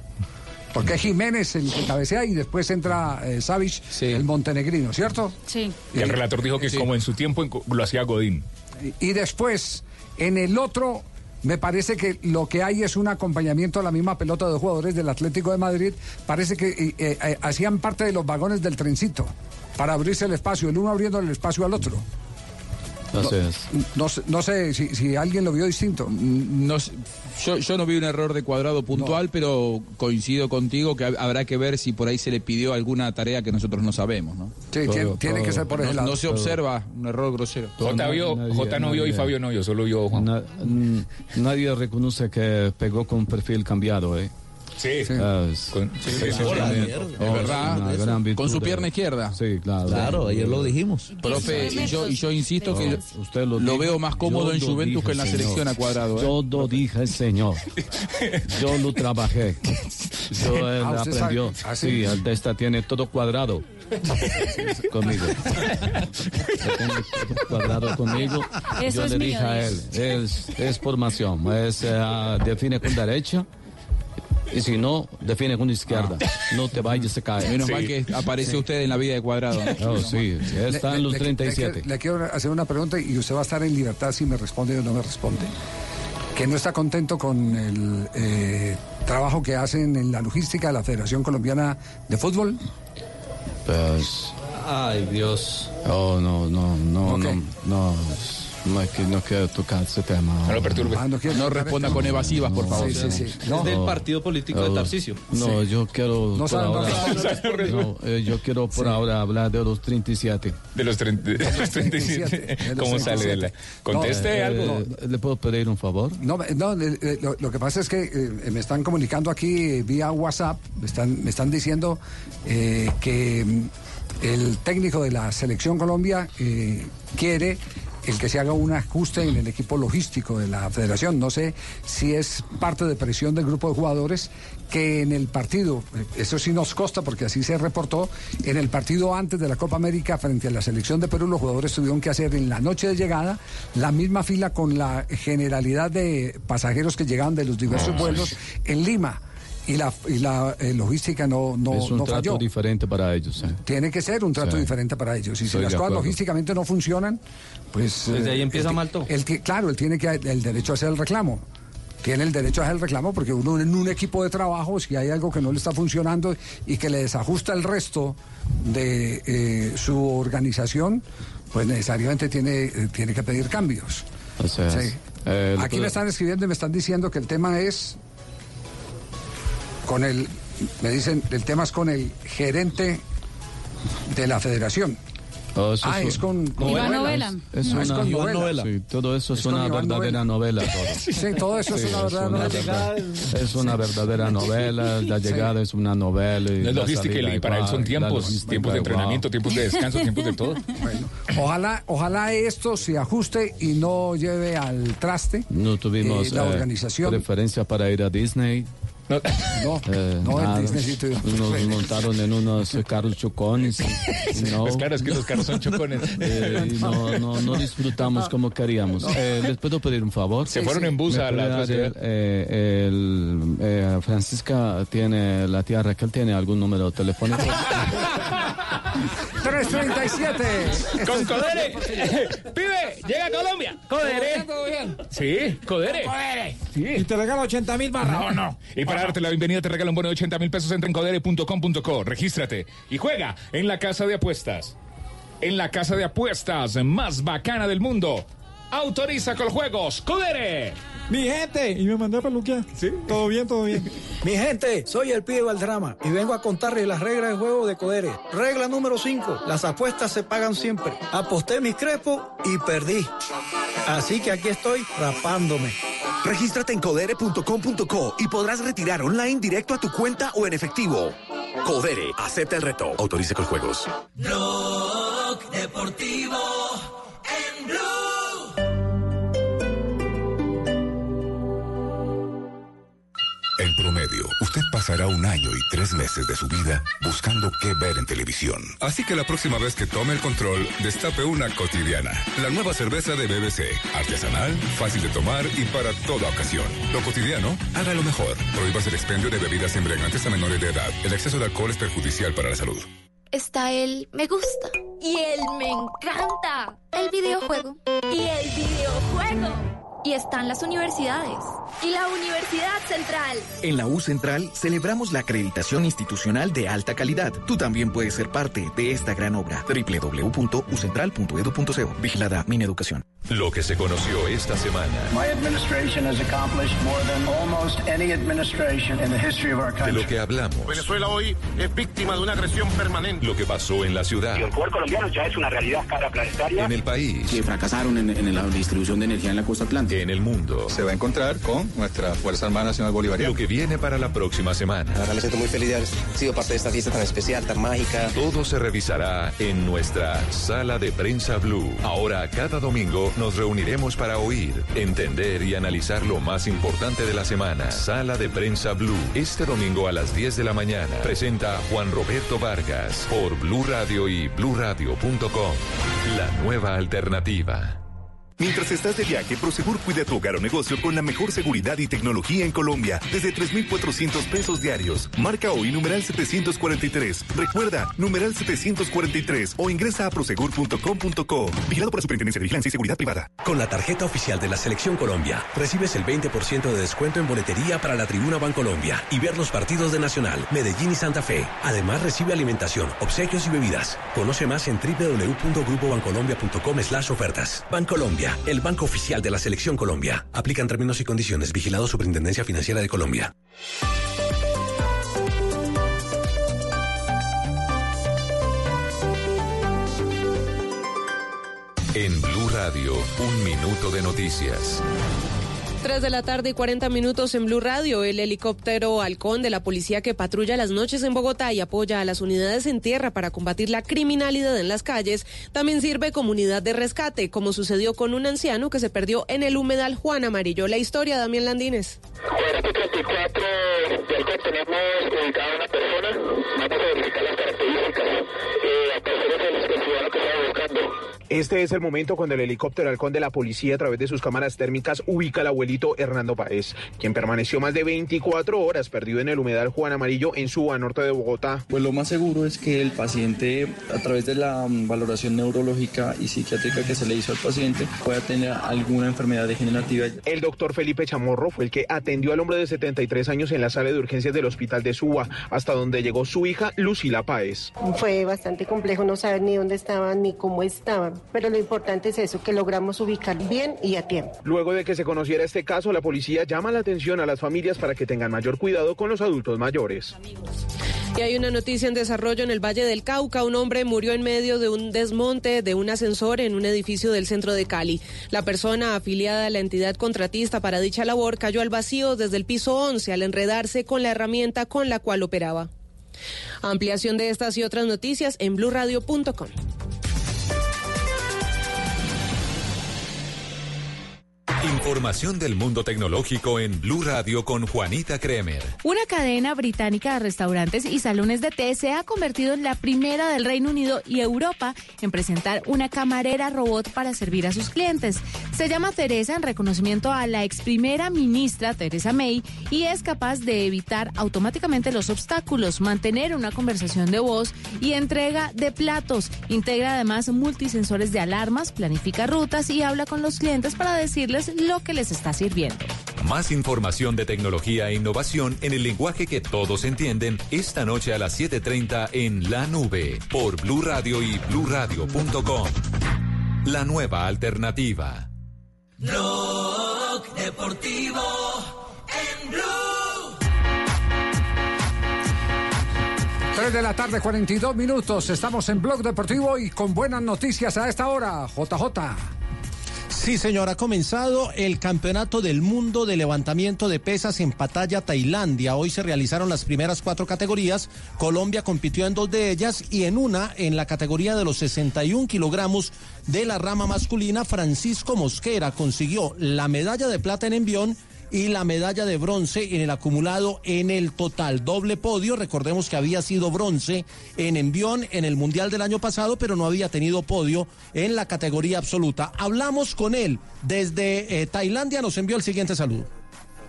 Porque es Jiménez el que cabecea y después entra eh, Savic, el montenegrino, ¿cierto?
Sí.
Y el relator dijo que como en su tiempo en- lo hacía Godín.
Y después, en el otro, me parece que lo que hay es un acompañamiento a la misma pelota de jugadores del Atlético de Madrid. Parece que eh, eh, hacían parte de los vagones del trencito para abrirse el espacio, el uno abriendo el espacio al otro.
Es.
No, sé- no sé si, si alguien lo vio distinto.
No sé, yo, yo no vi un error de cuadrado puntual, pero coincido contigo que hab- habrá que ver si por ahí se le pidió alguna tarea que nosotros no sabemos, ¿no?
Sí, tiene- tiene que ser por ese
no,
lado.
no se observa un error grosero.
J, vio, J no vio y Fabio no vio, solo vio Juan.
Na- nadie reconoce que pegó con perfil cambiado, ¿eh?
Sí.
Ah, es-
Con- sí, sí, sí.
Oh,
verdad. su pierna izquierda.
Sí, claro.
Claro, ayer lo
dijimos.
Profe, y yo, y yo insisto que
No, usted lo,
lo veo más cómodo en Juventus
dije,
que en la
señor.
selección a cuadrado. ¿eh?
Yo lo dije, señor. Yo lo trabajé. Yo él
Ah,
aprendió.
Ah, sí.
sí, el Testa tiene todo cuadrado. conmigo. Él tiene todo cuadrado conmigo.
Eso
Yo
es
le
mío,
dije a él, es, es formación, es, eh, define con derecha. Y si no, define con izquierda. No te vayas a caer.
Menos mal que aparece usted en la vida de cuadrado. ¿no?
Oh, sí, está
Le-
en los
le- le-
37.
Le, le quiero hacer una pregunta y usted va a estar en libertad si me responde o no me responde. Que no está contento con el eh, trabajo que hacen en la logística de la Federación Colombiana de Fútbol.
Pues.
Ay, Dios.
Oh, no, no, no,
Ok.
no, no, no, es que no quiero tocar ese tema.
No lo perturbe.
Ah, no
responda
este-
con evasivas, por favor.
Sí, sí, sí.
Es del partido político de Tarcisio.
No, yo quiero
No
por ahora. eh, yo quiero por ahora hablar de los 37.
De los, de los 37.
de los
¿Cómo sale de la? Conteste
Eh,
algo.
eh, ¿Le puedo pedir un favor?
No, no lo, lo que pasa es que eh, me están comunicando aquí eh, vía WhatsApp, me están, me están diciendo eh, que mm, el técnico de la Selección Colombia eh, quiere el que se haga un ajuste en el equipo logístico de la federación. No sé si es parte de presión del grupo de jugadores que en el partido, eh, eso sí nos consta porque así se reportó, en el partido antes de la Copa América frente a la selección de Perú, los jugadores tuvieron que hacer en la noche de llegada la misma fila con la generalidad de pasajeros que llegaban de los diversos vuelos en Lima. Y la, y la eh, logística no, no,
es un
no
trato
falló.
diferente para ellos. eh.
Tiene que ser un trato
Sí.
diferente para ellos. Y si
Estoy
las cosas
acuerdo.
logísticamente no funcionan, pues...
Desde ahí
eh,
empieza
él ti-
mal todo.
él claro, él tiene que el derecho a hacer el reclamo. Tiene el derecho a hacer el reclamo porque uno en un equipo de trabajo, si hay algo que no le está funcionando y que le desajusta el resto de eh, su organización, pues necesariamente tiene, tiene que pedir cambios. Sí.
Eh, le
Aquí me están escribiendo y me están diciendo que el tema es con el, me dicen, el tema es con el gerente de la federación.
Oh, eso
Ah,
es-
con, con
Iván. Novela.
Es
Ah, es
una
con novela.
Sí, todo eso es,
Es
una
Iván
verdadera novela. todo.
Sí, todo eso es una verdadera novela.
verdad- es una verdadera novela. La llegada es una novela. y la
logística y,
salida
y para él son
igual, la
tiempos, tiempos de
igual.
entrenamiento, tiempos de descanso, tiempos de todo.
Ojalá, ojalá esto se ajuste y no lleve al traste
No tuvimos
eh, la
eh,
organización.
preferencia para ir a Disney.
No,
No,
Eh,
no,
nada.
Disney sí tuvimos
Nos montaron en unos carros chocones. No,
Pues claro, es que los carros son chocones.
eh, no, no, no disfrutamos como queríamos. Eh, ¿Les puedo pedir un favor?
Se fueron en bus
¿Me
a la
el, eh, el, eh, Francisca tiene, la tía Raquel tiene algún número telefónico.
337.
Con Codere. Pibe, llega a Colombia. Codere.
¿Todo bien?
Sí, Codere.
Codere.
Sí.
Y te regalo 80 mil barras.
No, no. Y para darte la bienvenida te regalo un bono de 80 mil pesos. Entra en codere.com.co. Regístrate y juega en la casa de apuestas. En la casa de apuestas más bacana del mundo. Autoriza con juegos. Codere.
Mi gente, y me mandé a peluquear. Sí. Todo bien, todo bien. Mi gente, soy el pibe Valdrama y vengo a contarles las reglas de juego de Codere. Regla número 5, las apuestas se pagan siempre. Aposté mis crepos y perdí. Así que aquí estoy rapándome.
Regístrate en codere.com.co y podrás retirar online directo a tu cuenta o en efectivo. Codere, acepta el reto. Autorice con juegos.
Blog Deportivo
usted pasará un año y tres meses de su vida buscando qué ver en televisión. Así que la próxima vez que tome el control, destape una cotidiana. La nueva cerveza de BBC. Artesanal, fácil de tomar y para toda ocasión. Lo cotidiano, haga lo mejor. Prohíbas el expendio de bebidas embriagantes a menores de edad. El exceso de alcohol es perjudicial para la salud.
Está el me gusta. Y el me encanta. El videojuego. Y el videojuego. Y están las universidades. Y la Universidad Central.
En la U Central celebramos la acreditación institucional de alta calidad. Tú también puedes ser parte de esta gran obra. www.ucentral.edu.co. Vigilada Mineducación.
Lo que se conoció esta semana.
My administration has accomplished more than almost any administration in the history of our
De lo que hablamos.
Venezuela hoy es víctima de una agresión permanente.
Lo que pasó en la ciudad.
El poder colombiano ya es una realidad cara planetaria.
En el país.
que fracasaron en, en la distribución de energía en la costa atlántica.
En el mundo.
Se va a encontrar con nuestra Fuerza Armada Nacional Bolivariana.
Lo que viene para la próxima semana.
La verdad me siento muy feliz de haber sido parte de esta fiesta tan especial, tan mágica.
Todo se revisará en nuestra sala de prensa Blue. Ahora, cada domingo nos reuniremos para oír, entender y analizar lo más importante de la semana. Sala de prensa Blue. Este domingo a las 10 de la mañana. Presenta Juan Roberto Vargas por Blue Radio y bluradio.com. La nueva alternativa.
Mientras estás de viaje, Prosegur cuida tu hogar o negocio con la mejor seguridad y tecnología en Colombia, desde 3,400 pesos diarios. Marca hoy numeral 743. Recuerda, numeral 743 o ingresa a prosegur.com.co. Vigilado por la Superintendencia de Vigilancia y Seguridad Privada.
Con la tarjeta oficial de la Selección Colombia, recibes el 20% de descuento en boletería para la Tribuna Bancolombia y ver los partidos de Nacional, Medellín y Santa Fe. Además, recibe alimentación, obsequios y bebidas. Conoce más en www.grupobancolombia.com slash ofertas. Bancolombia, el banco oficial de la Selección Colombia. Aplican términos y condiciones. Vigilado Superintendencia Financiera de Colombia.
En Blue Radio, un minuto de noticias.
3 de la tarde y 40 minutos en Blue Radio. El helicóptero Halcón de la policía que patrulla las noches en Bogotá y apoya a las unidades en tierra para combatir la criminalidad en las calles también sirve como unidad de rescate, como sucedió con un anciano que se perdió en el humedal Juan Amarillo. La historia, Damián Landines.
Este 34 de tenemos ubicada una persona. Vamos a verificar las características. Eh,
Este es el momento cuando el helicóptero halcón de la policía a través de sus cámaras térmicas ubica al abuelito Hernando Paez, quien permaneció más de 24 horas perdido en el humedal Juan Amarillo en Suba, norte de Bogotá.
Pues lo más seguro es que el paciente, a través de la mm, valoración neurológica y psiquiátrica que se le hizo al paciente, pueda tener alguna enfermedad degenerativa.
El doctor Felipe Chamorro fue el que atendió al hombre de 73 años en la sala de urgencias del hospital de Suba, hasta donde llegó su hija Lucila Paez.
Fue bastante complejo no saber ni dónde estaban ni cómo estaban, pero lo importante es eso, que logramos ubicar bien y a tiempo.
Luego de que se conociera este caso, la policía llama la atención a las familias para que tengan mayor cuidado con los adultos mayores.
Y hay una noticia en desarrollo en el Valle del Cauca. Un hombre murió en medio de un desmonte de un ascensor en un edificio del centro de Cali. La persona afiliada a la entidad contratista para dicha labor cayó al vacío desde el piso 11 al enredarse con la herramienta con la cual operaba. Ampliación de estas y otras noticias en blurradio.com.
Información del mundo tecnológico en Blue Radio con Juanita Kremer.
Una cadena británica de restaurantes y salones de té se ha convertido en la primera del Reino Unido y Europa en presentar una camarera robot para servir a sus clientes. Se llama Teresa en reconocimiento a la ex primera ministra Teresa May y es capaz de evitar automáticamente los obstáculos, mantener una conversación de voz y entrega de platos. Integra además multisensores de alarmas, planifica rutas y habla con los clientes para decirles lo que les está sirviendo.
Más información de tecnología e innovación en el lenguaje que todos entienden esta noche a las 7:30 en La Nube por Blue Radio y bluradio.com. La nueva alternativa.
Blog Deportivo en Blue.
3 de la tarde, 42 minutos. Estamos en Blog Deportivo y con buenas noticias a esta hora. JJ.
Sí, señor, ha comenzado el Campeonato del Mundo de Levantamiento de Pesas en Pattaya, Tailandia. Hoy se realizaron las primeras cuatro categorías. Colombia compitió en dos de ellas y en una, en la categoría de los 61 kilogramos de la rama masculina, Francisco Mosquera consiguió la medalla de plata en envión y la medalla de bronce en el acumulado en el total. Doble podio, recordemos que había sido bronce en envión en el Mundial del año pasado, pero no había tenido podio en la categoría absoluta. Hablamos con él desde eh, Tailandia, nos envió el siguiente saludo.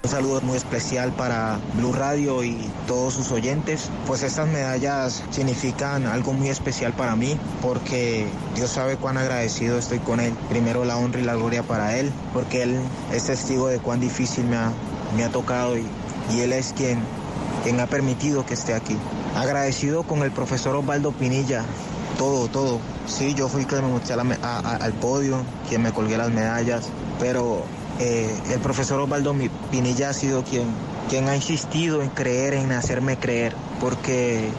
Un saludo muy especial para Blue Radio y todos sus oyentes. Pues estas medallas significan algo muy especial para mí porque Dios sabe cuán agradecido estoy con Él. Primero la honra y la gloria para Él porque Él es testigo de cuán difícil me ha, tocado y, Él es quien, quien ha permitido que esté aquí. Agradecido con el profesor Osvaldo Pinilla. Todo, todo. Sí, yo fui quien me monté al podio, quien me colgué las medallas, pero eh, el profesor Osvaldo Pinilla ha sido quien, quien ha insistido en creer, en hacerme creer, porque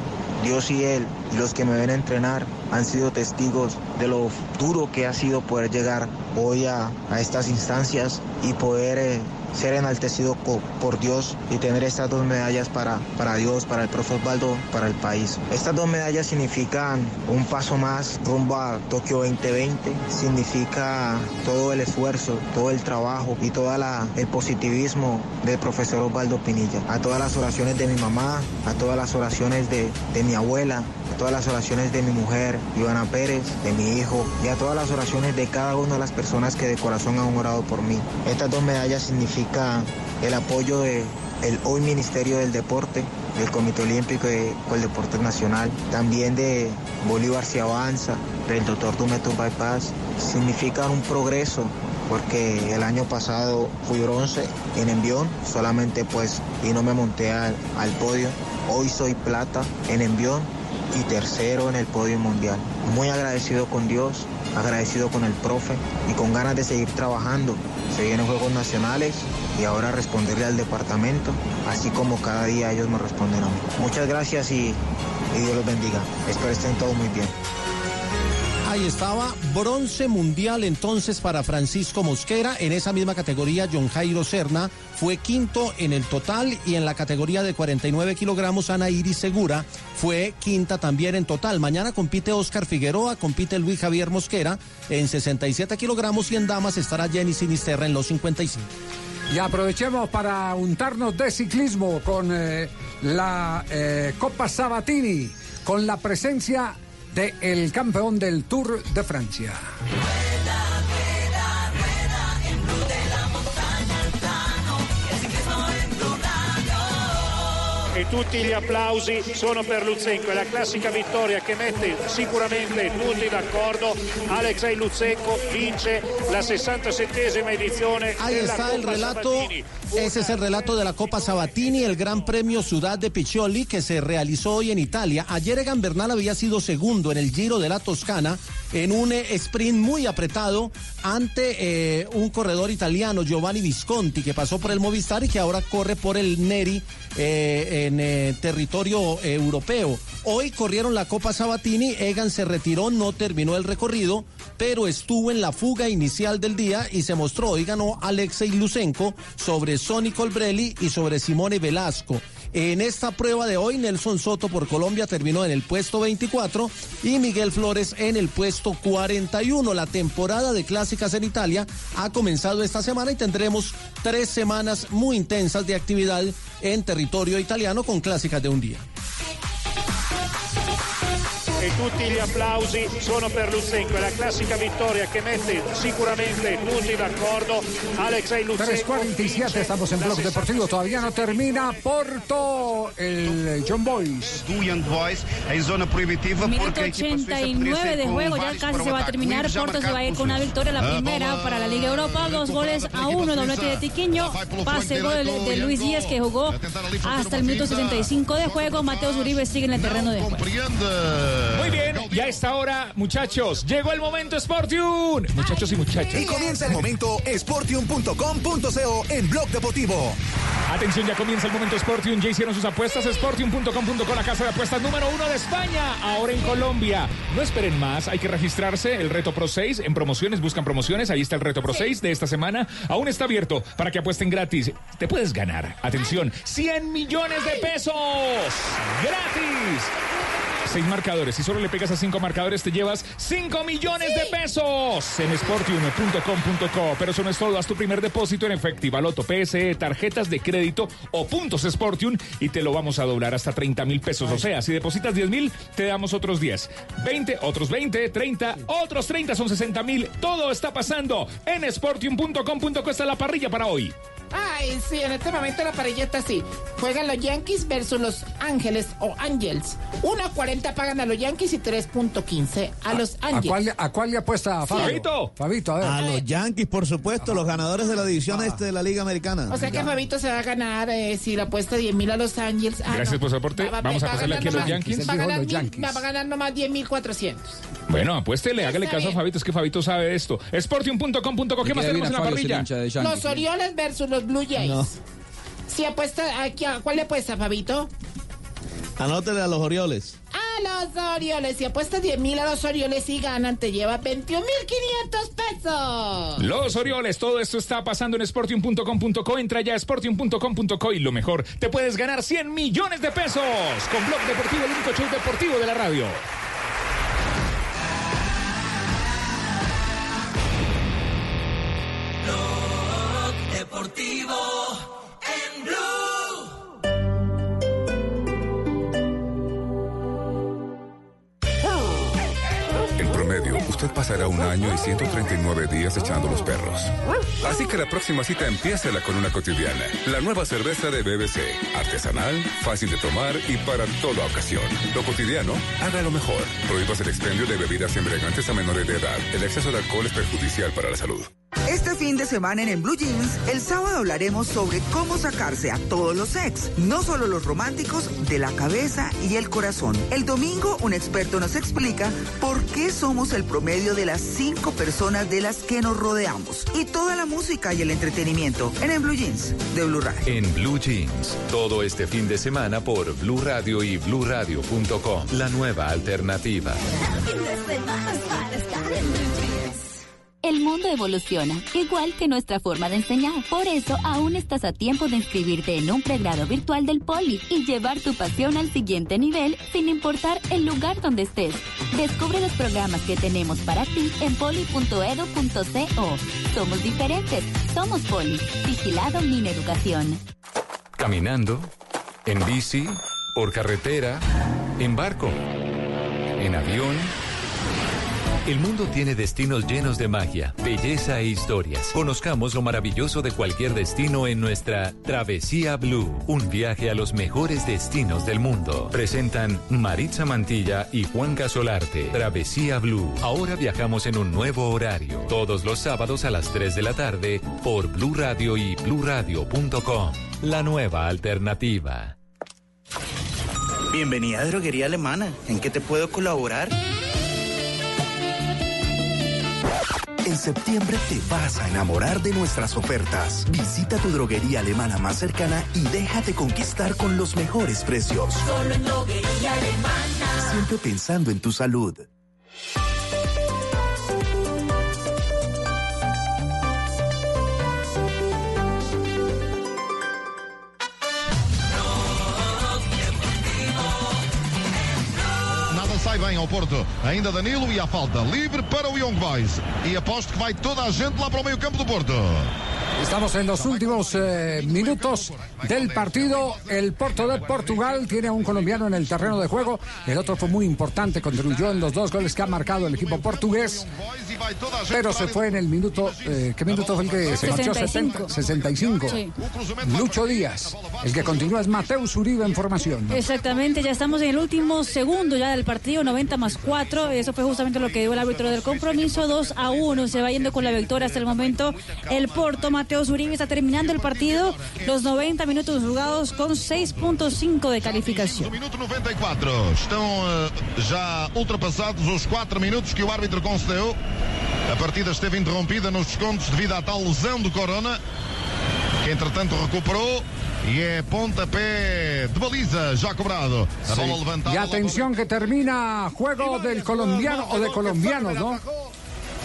Dios y Él y los que me ven entrenar han sido testigos de lo duro que ha sido poder llegar hoy a, a estas instancias y poder eh, ser enaltecido por Dios y tener estas dos medallas para, para Dios, para el profe Osvaldo, para el país. Estas dos medallas significan un paso más rumbo a Tokio 2020, significa todo el esfuerzo, todo el trabajo y todo el positivismo del profesor Osvaldo Pinilla. A todas las oraciones de mi mamá, a todas las oraciones de, de mi abuela, a todas las oraciones de mi mujer, Ivana Pérez, de mi hijo y a todas las oraciones de cada una de las personas que de corazón han orado por mí. Estas dos medallas significan el apoyo de el hoy Ministerio del Deporte, del Comité Olímpico y el Deporte Nacional, también de Bolívar Se Avanza, del doctor Dumeto Bypass, significan un progreso porque el año pasado fui bronce en envión, solamente pues y no me monté al, al podio. Hoy soy plata en envión y tercero en el podio mundial. Muy agradecido con Dios, agradecido con el profe y con ganas de seguir trabajando. Se vienen Juegos Nacionales y ahora responderle al departamento, así como cada día ellos me responden a mí. Muchas gracias y, y Dios los bendiga. Espero estén todos muy bien.
Ahí estaba, bronce mundial entonces para Francisco Mosquera. En esa misma categoría, John Jairo Serna fue quinto en el total y en la categoría de 49 kilogramos, Ana Iris Segura fue quinta también en total. Mañana compite Oscar Figueroa, compite Luis Javier Mosquera en 67 kilogramos y en damas estará Jenny Sinisterra en los 55.
Y aprovechemos para untarnos de ciclismo con eh, la eh, Copa Sabatini, con la presencia del campeón del Tour de Francia.
E tutti gli applausi sono per Lutsenko, è la classica vittoria che mette sicuramente tutti d'accordo. Alexei Lutsenko vince la 67esima edizione
Ahí
della
está el
Coppa
relato.
Sabatini.
Ese es el relato de la Copa Sabatini, el Gran Premio Ciudad de Piccioli que se realizó hoy en Italia. Ayer Egan Bernal había sido segundo en el Giro de la Toscana en un eh, sprint muy apretado ante eh, un corredor italiano, Giovanni Visconti, que pasó por el Movistar y que ahora corre por el Neri eh, en territorio europeo. Hoy corrieron la Copa Sabatini, Egan se retiró, no terminó el recorrido, pero estuvo en la fuga inicial del día y se mostró y ganó Alexei Lusenko sobre Sonny Colbrelli y sobre Simone Velasco. En esta prueba de hoy, Nelson Soto por Colombia terminó en el puesto 24 y Miguel Flores en el puesto 41. La temporada de clásicas en Italia ha comenzado esta semana y tendremos tres semanas muy intensas de actividad en territorio italiano con clásicas de un día.
E tutti gli applausi sono per Lutsenko, è la classica vittoria che mette sicuramente tutti d'accordo. Alexei Lutsenko
3.47, estamos en Blog Deportivo, todavía no termina. Porto, el John Boys.
Boys en zona prohibitiva
Minuto 89 de juego, ya casi se va a terminar. Porto se va a ir con una victoria, la primera para la Liga Europa, dos goles a uno, doblete de Tiquiño, pase gol de Luis Díaz que jugó hasta el minuto 65 de juego. Mateo Uribe sigue en el terreno de juego.
Muy bien, y a esta hora, muchachos, llegó el momento Sportium. Muchachos y muchachas.
Y comienza el momento sportium.com.co en Blog Deportivo.
Atención, ya comienza el momento Sportium. Ya hicieron sus apuestas. Sportium.com.co, la casa de apuestas número uno de España. Ahora en Colombia. No esperen más. Hay que registrarse. El Reto Pro 6 en promociones. Buscan promociones. Ahí está el Reto Pro 6 de esta semana. Aún está abierto para que apuesten gratis. Te puedes ganar. Atención, 100 millones de pesos. Gratis. Seis marcadores. Si solo le pegas a cinco marcadores, te llevas 5 millones de pesos en sportium.com.co. Pero eso no es todo. Haz tu primer depósito en efectivo, loto, PSE, tarjetas de crédito o puntos Sportium y te lo vamos a doblar hasta 30 mil pesos. O sea, si depositas 10 mil, te damos otros 10. 20, otros 20, 30, otros 30 son 60 mil. Todo está pasando en sportium.com.co. Está la parrilla para hoy.
Ay, sí, en este momento la parrilla está así. Juegan los Yankees versus los Ángeles o Angels. 1.40 pagan a los Yankees y 3.15 a los
¿A
Angels.
cuál, le- a cuál le apuesta Fabio?
Fabito.
Fabito, a ver.
A los Yankees, por supuesto, los ganadores de la división este de la Liga Americana.
O sea que Fabito se va a ganar eh, si le apuesta 10 mil a los Angels. Ah,
Gracias
no.
por su aporte.
Va- va-
Vamos a pasarle aquí a los Yankees.
Va a ganar, mil- va a ganar nomás 10.400.
Bueno, apuéstele, hágale caso a Fabito, es que Fabito sabe de esto. Sportium.com.co, ¿qué más tenemos en la parrilla?
Los Orioles versus los Blue Jays. Si apuesta aquí, ¿a cuál le apuesta, Fabito?
Anótele a los Orioles.
A los Orioles. Si apuestas 10 mil a los Orioles y ganan, te lleva 21.500 pesos.
Los Orioles, todo esto está pasando en Sportium.com.co. Entra ya a Sportium.com.co y lo mejor, te puedes ganar 100 millones de pesos con Blog Deportivo, el único show deportivo de la radio.
Pasará un año y 139 días echando los perros. Así que la próxima cita empiécela con una cotidiana. La nueva cerveza de BBC. Artesanal, fácil de tomar y para toda ocasión. Lo cotidiano, haga lo mejor. Prohíbas el expendio de bebidas embriagantes a menores de edad. El exceso de alcohol es perjudicial para la salud.
Este fin de semana en, En Blue Jeans, el sábado hablaremos sobre cómo sacarse a todos los ex, no solo los románticos, de la cabeza y el corazón. El domingo, un experto nos explica por qué somos el promedio de las cinco personas de las que nos rodeamos. Y toda la música y el entretenimiento en, En Blue Jeans de Blue Radio.
En Blue Jeans, todo este fin de semana por Blue Radio y BlueRadio.com. La nueva alternativa.
El mundo evoluciona, igual que nuestra forma de enseñar. Por eso, aún estás a tiempo de inscribirte en un pregrado virtual del Poli y llevar tu pasión al siguiente nivel sin importar el lugar donde estés. Descubre los programas que tenemos para ti en poli.edu.co. Somos diferentes, somos Poli. Vigilado Min Educación.
Caminando, en bici, por carretera, en barco, en avión. El mundo tiene destinos llenos de magia, belleza e historias. Conozcamos lo maravilloso de cualquier destino en nuestra Travesía Blue, un viaje a los mejores destinos del mundo. Presentan Maritza Mantilla y Juan Gasolarte. Travesía Blue. Ahora viajamos en un nuevo horario, todos los sábados a las 3 de la tarde por Blue Radio y bluradio.com. La nueva alternativa.
Bienvenida a Droguería Alemana. ¿En qué te puedo colaborar?
En septiembre te vas a enamorar de nuestras ofertas. Visita tu droguería alemana más cercana y déjate conquistar con los mejores precios.
Solo en droguería alemana.
Siempre pensando en tu salud.
Ao Porto. Ainda Danilo e a falta livre para o Young Boys. E aposto que vai toda a gente lá para o meio campo do Porto.
Estamos en los últimos eh, minutos del partido. El Porto de Portugal tiene a un colombiano en el terreno de juego. El otro fue muy importante, contribuyó en los dos goles que ha marcado el equipo portugués. Pero se fue en el minuto. eh, ¿Qué minuto fue el que se marchó?
65.
70, 65.
Sí.
Lucho Díaz. El que continúa es Mateus Uribe en formación.
Exactamente, ya estamos en el último segundo ya del partido, 90 más 4. Eso fue justamente lo que dio el árbitro del compromiso. 2 a 1 se va yendo con la victoria hasta el momento. El Porto, Mateos Uribe, está terminando el partido. Los 90 minutos jugados con 6.5 de calificación.
Minuto 94. Estão eh, já ultrapassados os 4 minutos que o árbitro concedeu. A partida esteve interrompida nos descontos devido à tal lesão do Corona, que entretanto recuperou. E é pontapé de baliza já cobrado.
Sí.
bola levantada.
Y atención que termina juego del colombiano o de colombianos, ¿no?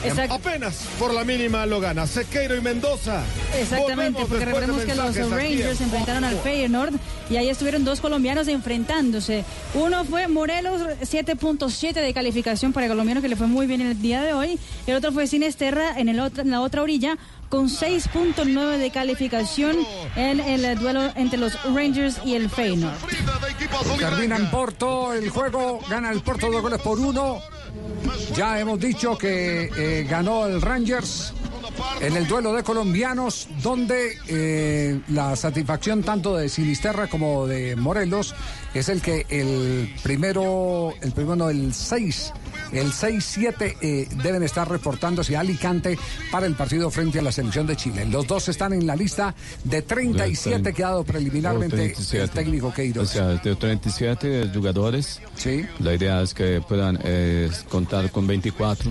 Exacto.
Apenas por la mínima lo gana Sequeiro y Mendoza.
Exactamente,
Volvemos
porque recordemos que los Rangers
en
enfrentaron al Feyenoord y ahí estuvieron dos colombianos enfrentándose. Uno fue Morelos, 7.7 de calificación para el colombiano que le fue muy bien el día de hoy. El otro fue Sinesterra en, el otro- en la otra orilla con 6.9 de calificación en el duelo entre los Rangers y el Feyenoord.
Termina en Porto el juego, gana el Porto dos goles por uno. Ya hemos dicho que eh, ganó el Rangers en el duelo de colombianos, donde eh, la satisfacción tanto de Sinisterra como de Morelos es el que el primero, el primero, no, el 6, el 6-7 eh, deben estar reportándose a Alicante para el partido frente a la selección de Chile. Los dos están en la lista de 37 que ha dado preliminarmente el técnico
O
Queiroz.
sea, de 37 jugadores.
Sí.
La idea es que puedan eh, contar con 24.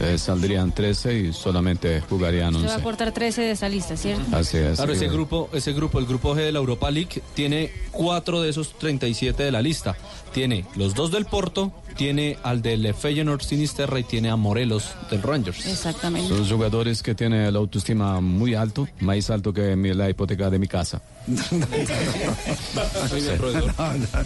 Eh, saldrían 13 y solamente jugarían
Se va a
11.
aportar 13 de esa lista, ¿cierto?
Así es.
Claro, ese grupo, ese grupo, el grupo G de la Europa League, tiene cuatro de esos 37 de la lista. Tiene los dos del Porto, tiene al del Feyenoord Sinisterra y tiene a Morelos del Rangers.
Exactamente.
Son jugadores que tienen la autoestima muy alto, más alto que mi- la hipoteca de mi casa. Sí.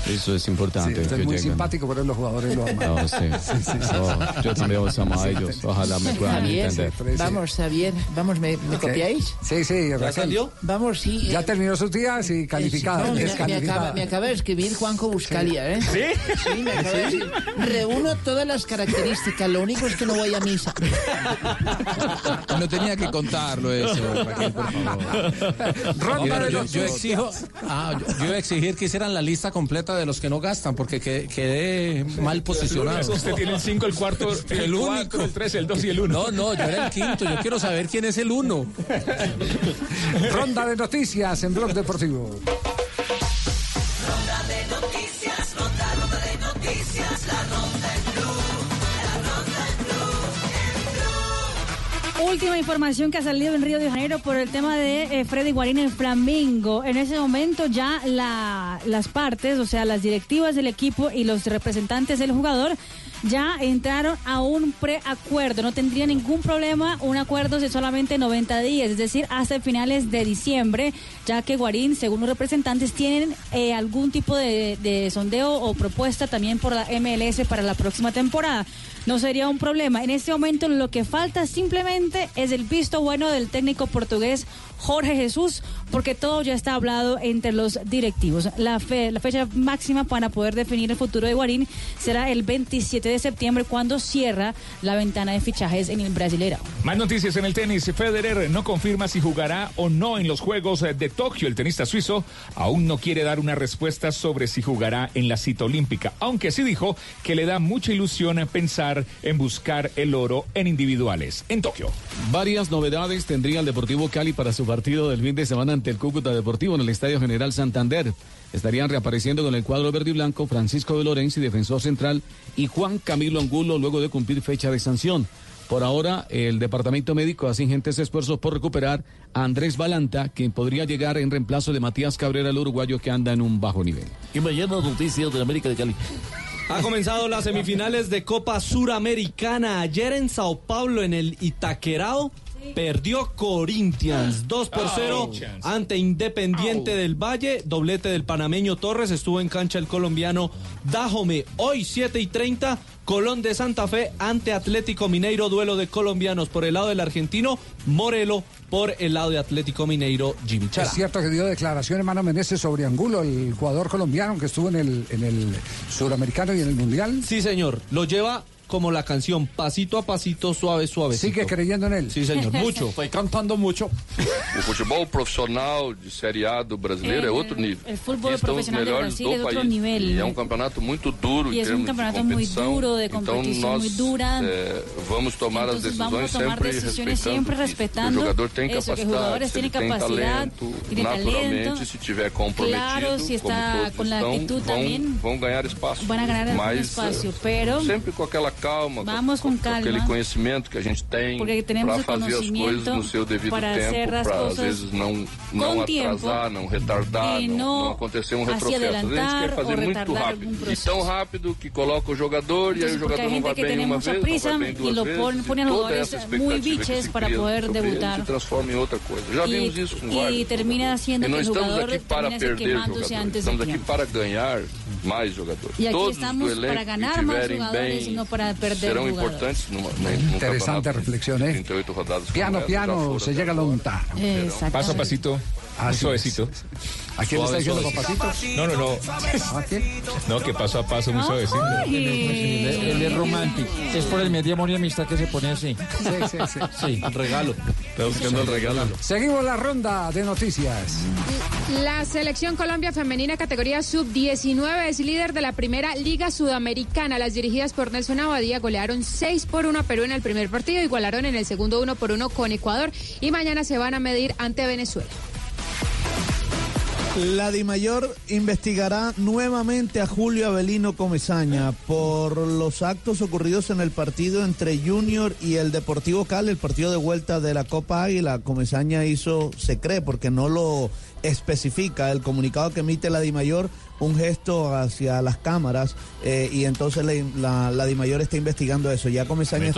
Eso es importante.
Sí, usted
que
es muy
lleguen.
simpático, pero los jugadores lo aman.
No, sí. No, yo también los amo a ellos. Ojalá me puedan
Javier,
entender.
vamos, Javier, vamos, ¿me, me
Ok.
copiáis?
Sí, sí, Raquel.
salió? Vamos, sí.
Ya
eh,
terminó sus días y calificada,
No, me, me acaba, me acaba de escribir Juanjo Buscalia, ¿eh?
¿Sí?
Sí, me acaba de decir. Reúno todas las características, lo único es que no voy a misa.
No tenía que contarlo eso, Raquel, por favor.
Mira, yo, yo exijo, ah, yo, yo iba a exigir que hicieran la lista completa de los que no gastan, porque que- quedé mal posicionado.
Usted tiene el 5, el cuarto, el,
El
4,
único.
el 3, el 2 y el 1.
No, no, yo era el quinto. Yo quiero saber quién es el uno.
Ronda de noticias en Blog Deportivo.
Última información que ha salido en Río de Janeiro por el tema de eh, Freddy Guarín en Flamingo. En ese momento ya la- las partes, o sea, las directivas del equipo y los representantes del jugador ya entraron a un preacuerdo. No tendría ningún problema un acuerdo de solamente 90 días, es decir, hasta finales de diciembre, ya que Guarín, según los representantes, tienen eh, algún tipo de, de sondeo o propuesta también por la MLS para la próxima temporada. No sería un problema. En este momento lo que falta simplemente es el visto bueno del técnico portugués Jorge Jesús, porque todo ya está hablado entre los directivos. La, fe- la fecha máxima para poder definir el futuro de Guarín será el 27 de septiembre, cuando cierra la ventana de fichajes en el Brasileirão.
Más noticias en el tenis. Federer no confirma si jugará o no en los Juegos de Tokio. El tenista suizo aún no quiere dar una respuesta sobre si jugará en la cita olímpica, aunque sí dijo que le da mucha ilusión pensar en buscar el oro en individuales en Tokio.
Varias novedades tendría el Deportivo Cali para su partido del fin de semana ante el Cúcuta Deportivo en el Estadio General Santander. Estarían reapareciendo con el cuadro verde y blanco Francisco de Lorenzi, defensor central, y Juan Camilo Angulo luego de cumplir fecha de sanción. Por ahora, el departamento médico hace ingentes esfuerzos por recuperar a Andrés Balanta, quien podría llegar en reemplazo de Matías Cabrera, el uruguayo que anda en un bajo nivel.
Y mañana noticias de América de Cali. Ha comenzado las semifinales de Copa Suramericana. Ayer en Sao Paulo, en el Itaquerao, Perdió Corinthians 2 por 0
Corinthians.
ante Independiente del Valle. Doblete del panameño Torres. Estuvo en cancha el colombiano Dajome. Hoy 7 y 30. Colón de Santa Fe ante Atlético Mineiro. Duelo de colombianos por el lado del argentino. Morelo por el lado de Atlético Mineiro. Jimmy Chara.
Es cierto que dio declaración hermano Meneses sobre Angulo, el jugador colombiano que estuvo en el, en el suramericano y en el mundial.
Sí, señor. Lo lleva como la canción, pasito a pasito, suave, suave.
Sigue creyendo en él.
Sí, señor, mucho.
Estoy cantando mucho. O futebol profissional de Série A do brasileiro é outro nível.
el fútbol
E estão
de Brasil
do
es otro
país.
nivel.
E é um campeonato muito duro
Y
em
es un
termos de
campeonato muy
competição.
duro, de
então
competición
nós
muy dura.
eh, vamos tomar as
Entonces vamos
decisões
a tomar
sempre
decisiones
respeitando
siempre
isso.
respetando
o jogador tem
eso,
capacidade, tem talento,
tiene
naturalmente,
talento.
se tiver comprometido,
Claro, si está
como todos
con la
estão,
actitud
vão,
también,
vão ganhar espaço.
van a ganar algún
Mas,
espacio,
eh,
pero
sempre com aquela calma,
Vamos
com,
com,
calma. aquele conhecimento que a gente tem para fazer as coisas no seu devido tempo, para às vezes não, não atrasar, não retardar, não, não, acontecer um retrocesso. A gente quer fazer muito rápido. E tão rápido que coloca o jogador e aí o jogador não vai bem uma vez, não vai bem duas vezes. Pone, jogadores
biches para poder debutar.
Se transforma em outra coisa. Já vimos isso com vários. E
termina sendo
que
o
jogador para perder jogadores. Estamos aqui para ganhar mais jogadores.
E aqui
Todos
estamos para ganhar
mais
jogadores,
bem,
não para a perder
serão importantes numa, Interessante
reflexión, ¿eh? Piano, piano, se llega a la
UNTA.
Paso a pasito.
Así
suavecito.
¿A quién le está diciendo papacito?
No, no, no.
¿A quién?
No, que paso a paso, muy suavecito.
Él es romántico. Es por el medio amor y amistad que se pone así.
Sí, sí, sí.
Sí.
Regalo.
Está buscando el regalo.
Seguimos la ronda de noticias.
La selección Colombia femenina categoría sub-19 es líder de la primera Liga Sudamericana. Las dirigidas por Nelson Abadía golearon 6 por 1 a Perú en el primer partido, igualaron en el segundo 1 por 1 con Ecuador y mañana se van a medir ante Venezuela.
La DIMAYOR investigará nuevamente a Julio Avelino Comesaña por los actos ocurridos en el partido entre Junior y el Deportivo Cali, el partido de vuelta de la Copa Águila. Comesaña hizo, se cree, porque no lo especifica el comunicado que emite la DIMAYOR, un gesto hacia las cámaras eh, y entonces la, la, la DIMAYOR está investigando eso. Ya Comesaña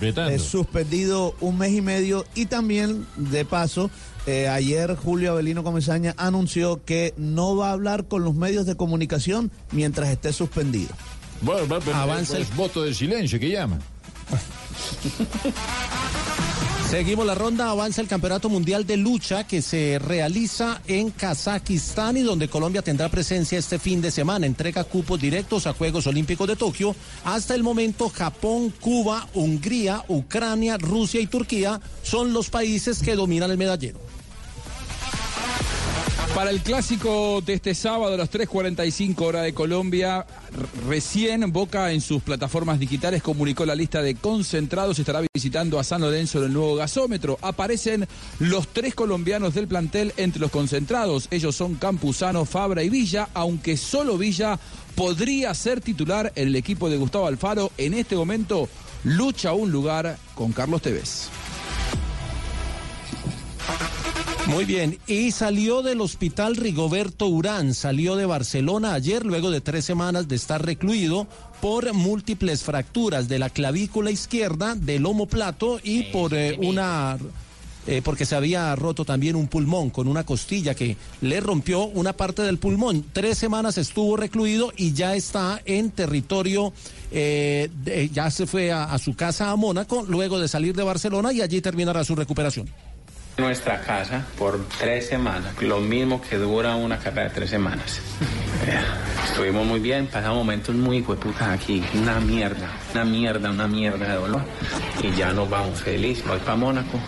Me está
eh, suspendido un mes y medio y también, de paso, eh, ayer Julio Avelino Comesaña anunció que no va a hablar con los medios de comunicación mientras esté suspendido.
Bueno, va, va,
Avanza el-
voto de silencio que llama.
Seguimos la ronda, avanza el Campeonato Mundial de Lucha que se realiza en Kazajistán y donde Colombia tendrá presencia este fin de semana. Entrega cupos directos a Juegos Olímpicos de Tokio. Hasta el momento Japón, Cuba, Hungría, Ucrania, Rusia y Turquía son los países que dominan el medallero.
Para el clásico de este sábado a las 3.45 hora de Colombia, recién Boca en sus plataformas digitales comunicó la lista de concentrados. Estará visitando a San Lorenzo en el nuevo gasómetro. Aparecen los tres colombianos del plantel entre los concentrados. Ellos son Campuzano, Fabra y Villa, aunque solo Villa podría ser titular en el equipo de Gustavo Alfaro. En este momento lucha un lugar con Carlos Tevez.
Muy bien, y salió del hospital Rigoberto Urán, salió de Barcelona ayer luego de tres semanas de estar recluido por múltiples fracturas de la clavícula izquierda, del omoplato y por eh, una... eh, porque se había roto también un pulmón con una costilla que le rompió una parte del pulmón. Tres semanas estuvo recluido y ya está en territorio, eh, de- ya se fue a- a su casa a Mónaco luego de salir de Barcelona y allí terminará su recuperación.
Nuestra casa por tres semanas, lo mismo que dura una carrera de tres semanas. Eh, Estuvimos muy bien, pasamos momentos muy hueputas aquí, una mierda, una mierda, una mierda de dolor. Y ya nos vamos feliz, voy para Mónaco.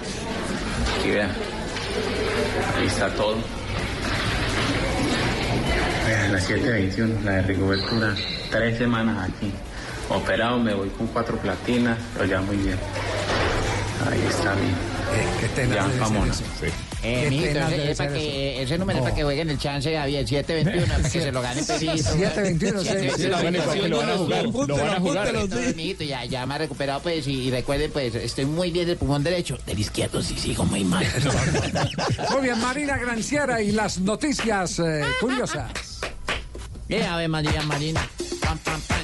Y vean, ahí está todo. Vean, la 721, la de Rigobertura, tres semanas aquí. Operado, me voy con cuatro platinas, pero ya muy bien. Ahí está mi. ya.
Eh,
Qué
mijito,
tenaz
ese, para
ser
que, ese número es para que jueguen el chance, Javier, 721, para que se lo ganen pedito.
721, sí,
Lo
sí, sí, lo van a jugar, lo van a jugar.
Mijito, ya, ya me ha recuperado, pues, y, recuerden, pues, estoy muy bien del pulmón derecho. Del izquierdo sí sigo muy mal.
Muy bien, Marina Granciera y las noticias eh, curiosas.
Eh, a ver, María Marina. Pam, pam, pam,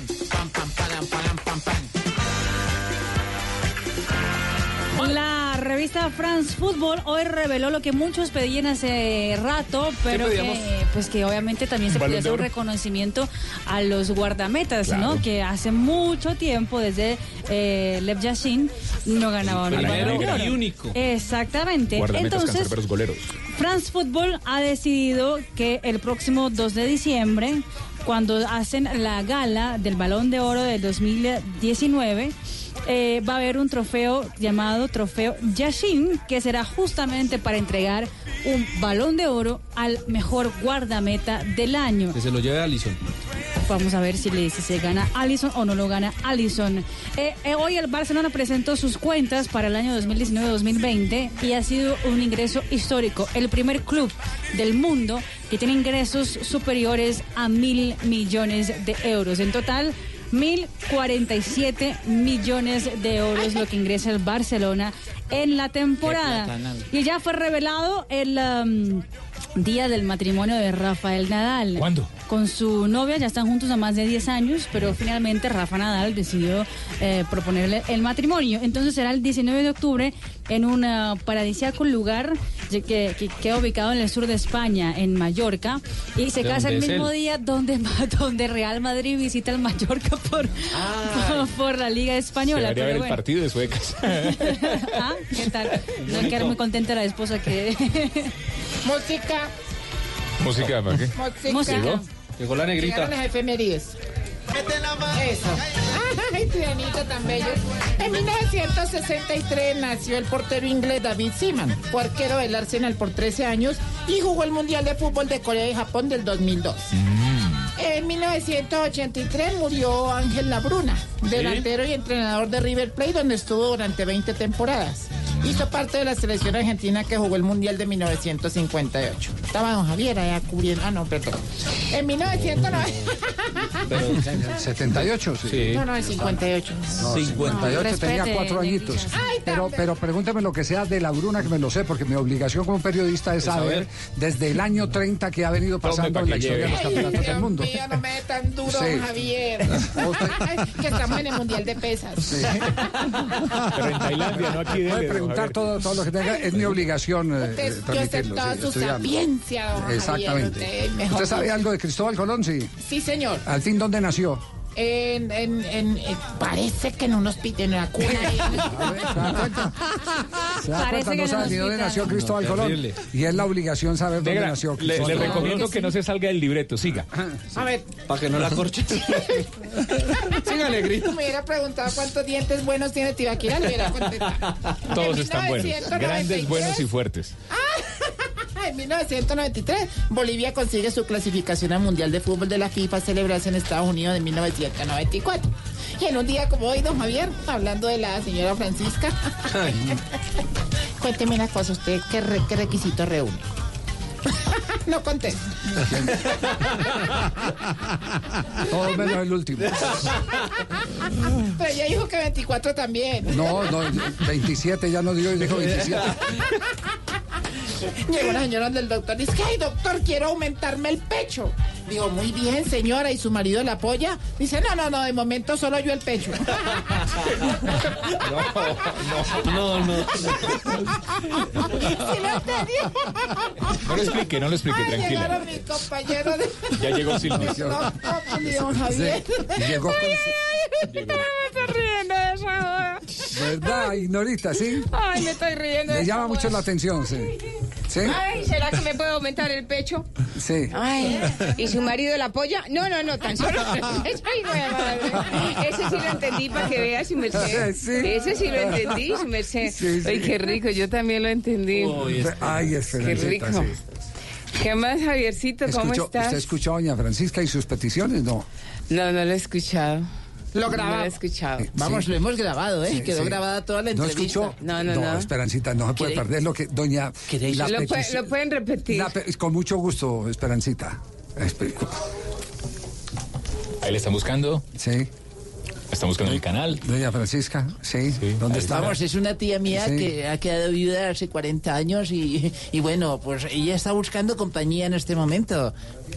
La revista France Football hoy reveló lo que muchos pedían hace rato, pero que, pues que obviamente también se
¿Un balón
podía
de
hacer un reconocimiento a los guardametas,
Claro.
¿no? Que hace mucho tiempo, desde eh, Lev Yashin, no ganaban un balón de oro.
y único.
Exactamente.
Guardametas,
Entonces,
goleros.
France Football ha decidido que el próximo 2 de diciembre, cuando hacen la gala del Balón de Oro del 2019, eh, va a haber un trofeo llamado Trofeo Yashin, que será justamente para entregar un Balón de Oro al mejor guardameta del año.
Que se lo lleve Alison.
Vamos a ver si, le, si se gana Allison o no lo gana Allison. Eh, eh, hoy el Barcelona presentó sus cuentas para el año 2019-2020 y ha sido un ingreso histórico. El primer club del mundo que tiene ingresos superiores a mil millones de euros. En total, 1.047 millones de euros lo que ingresa el Barcelona en la temporada. Y ya fue revelado el um, día del matrimonio de Rafael Nadal.
¿Cuándo?
Con su novia, ya están juntos a más de 10 años, pero finalmente Rafa Nadal decidió eh, proponerle el matrimonio. Entonces será el 19 de octubre en un ah, paradisíaco lugar que, que queda ubicado en el sur de España, en Mallorca, y se
¿De
casa el mismo
él?
día donde, donde Real Madrid visita el Mallorca por, por, por la Liga
Se
Española. pero
ver el partido de suecas.
¿Ah? ¿Qué tal? No quedar muy contenta la esposa que...
Música,
Música, ¿para qué?
música.
Música.
Llegó la
Llegaron las efemérides. Eso. Ay, Trianita tan bello. En 1963 nació el portero inglés David Seaman, arquero del Arsenal por 13 años y jugó el Mundial de Fútbol de Corea y Japón del 2002. En 1983 murió Ángel Labruna, delantero y entrenador de River Plate, donde estuvo durante 20 temporadas. Hizo parte de la selección argentina que jugó el Mundial de 1958. Estaba don Javier allá cubriendo. Ah, no, perdón. En 1990.
¿El 78? Sí.
No, no, el 58.
No, 58 tenía cuatro añitos. Pero, pero pregúnteme lo que sea de la Bruna, que me lo sé, porque mi obligación como periodista es
Es
saber
saber.
desde el año 30 que ha venido pasando en la historia de los campeonatos
Dios
del mundo.
mío, no me dé tan duro,
Sí.
don Javier. que estamos en el Mundial de Pesas.
Pero en Tailandia, no aquí. Don
preguntar todo, todo lo que tenga, es mi obligación eh,
Usted- yo sé
transmitirlo.
toda
sí,
su sapiencia, don Javier.
Exactamente.
Usted es mejor
¿Usted sabe algo de Cristóbal Colón? Sí.
Sí, señor.
¿Al fin dónde nació?
En, en, en, en- parece que en un hospital, en una cuna.
¿Se da
Parece
cuenta?
que
No sabe ni dónde nació Cristóbal Colón.
Terrible.
Y es la obligación saber dónde
Negra,
nació
le,
Cristóbal
le
Colón.
recomiendo que no se salga del libreto, siga.
A ver,
Para que no la corche.
Sígale, grito.
me hubiera preguntado cuántos dientes buenos tiene Tibaquira, le hubiera contestado.
Todos están buenos.
1993,
Grandes, buenos y fuertes.
En 1993, Bolivia consigue su clasificación al Mundial de Fútbol de la FIFA celebrarse en Estados Unidos en 1994. Y en un día como hoy, don Javier, hablando de la señora Francisca, cuénteme una cosa, ¿usted qué, re- qué requisito reúne? no conté.
Todo menos el último.
Pero ella dijo que 24 también.
No, no, 27 ya no dio y dijo 27.
Llegó una señora del doctor y dice, ay doctor, quiero aumentarme el pecho. Digo, muy bien señora, ¿y su marido la apoya? Dice, no, no, no, de momento solo yo el pecho.
No, no.
¿Sí lo entendió?
No lo explique, no lo explique,
Ay,
tranquila.
llegaron mis compañeros de...
Ya llegó Silvio.
No, no, Javier.
Sí, llegó con-
Ay, ay, ay, no me estoy riendo de eso.
¿Verdad, Ignorita, sí?
Ay, me estoy riendo esa
llama mucho la
hueá.
atención, sí. ¿Sí?
Ay, ¿será que me puede aumentar el pecho?
Sí.
Ay, ¿y su marido la apoya? No, no, no, tan solo. Ay, madre. Ese sí lo entendí para que vea su merced.
Sí.
Ese sí lo entendí, su merced.
Sí, sí.
Ay, qué rico, yo también lo entendí.
Ay, Esperancita,
rico. ¿Qué más, Javiercito? ¿Cómo
Escuchó-
estás?
¿Usted escuchó a doña Francisca y sus peticiones? No.
No, no lo he escuchado.
Lo
No lo
grabamos.
he escuchado.
Vamos,
Sí.
lo hemos grabado, ¿eh?
Sí,
Quedó
sí.
grabada toda la
¿No
entrevista.
escuchó?
No, no, no.
Esperancita, no se puede
¿Quiere?
perder lo que doña... la
¿Lo, lo pueden repetir?
la pe- con mucho gusto, Esperancita. Espe-
Ahí le están buscando.
Sí.
Están buscando el canal.
Doña Francisca, sí. ¿Dónde está?
Vamos, es una tía mía
Sí.
que ha quedado viuda hace 40 años y, y bueno, pues ella está buscando compañía en este momento.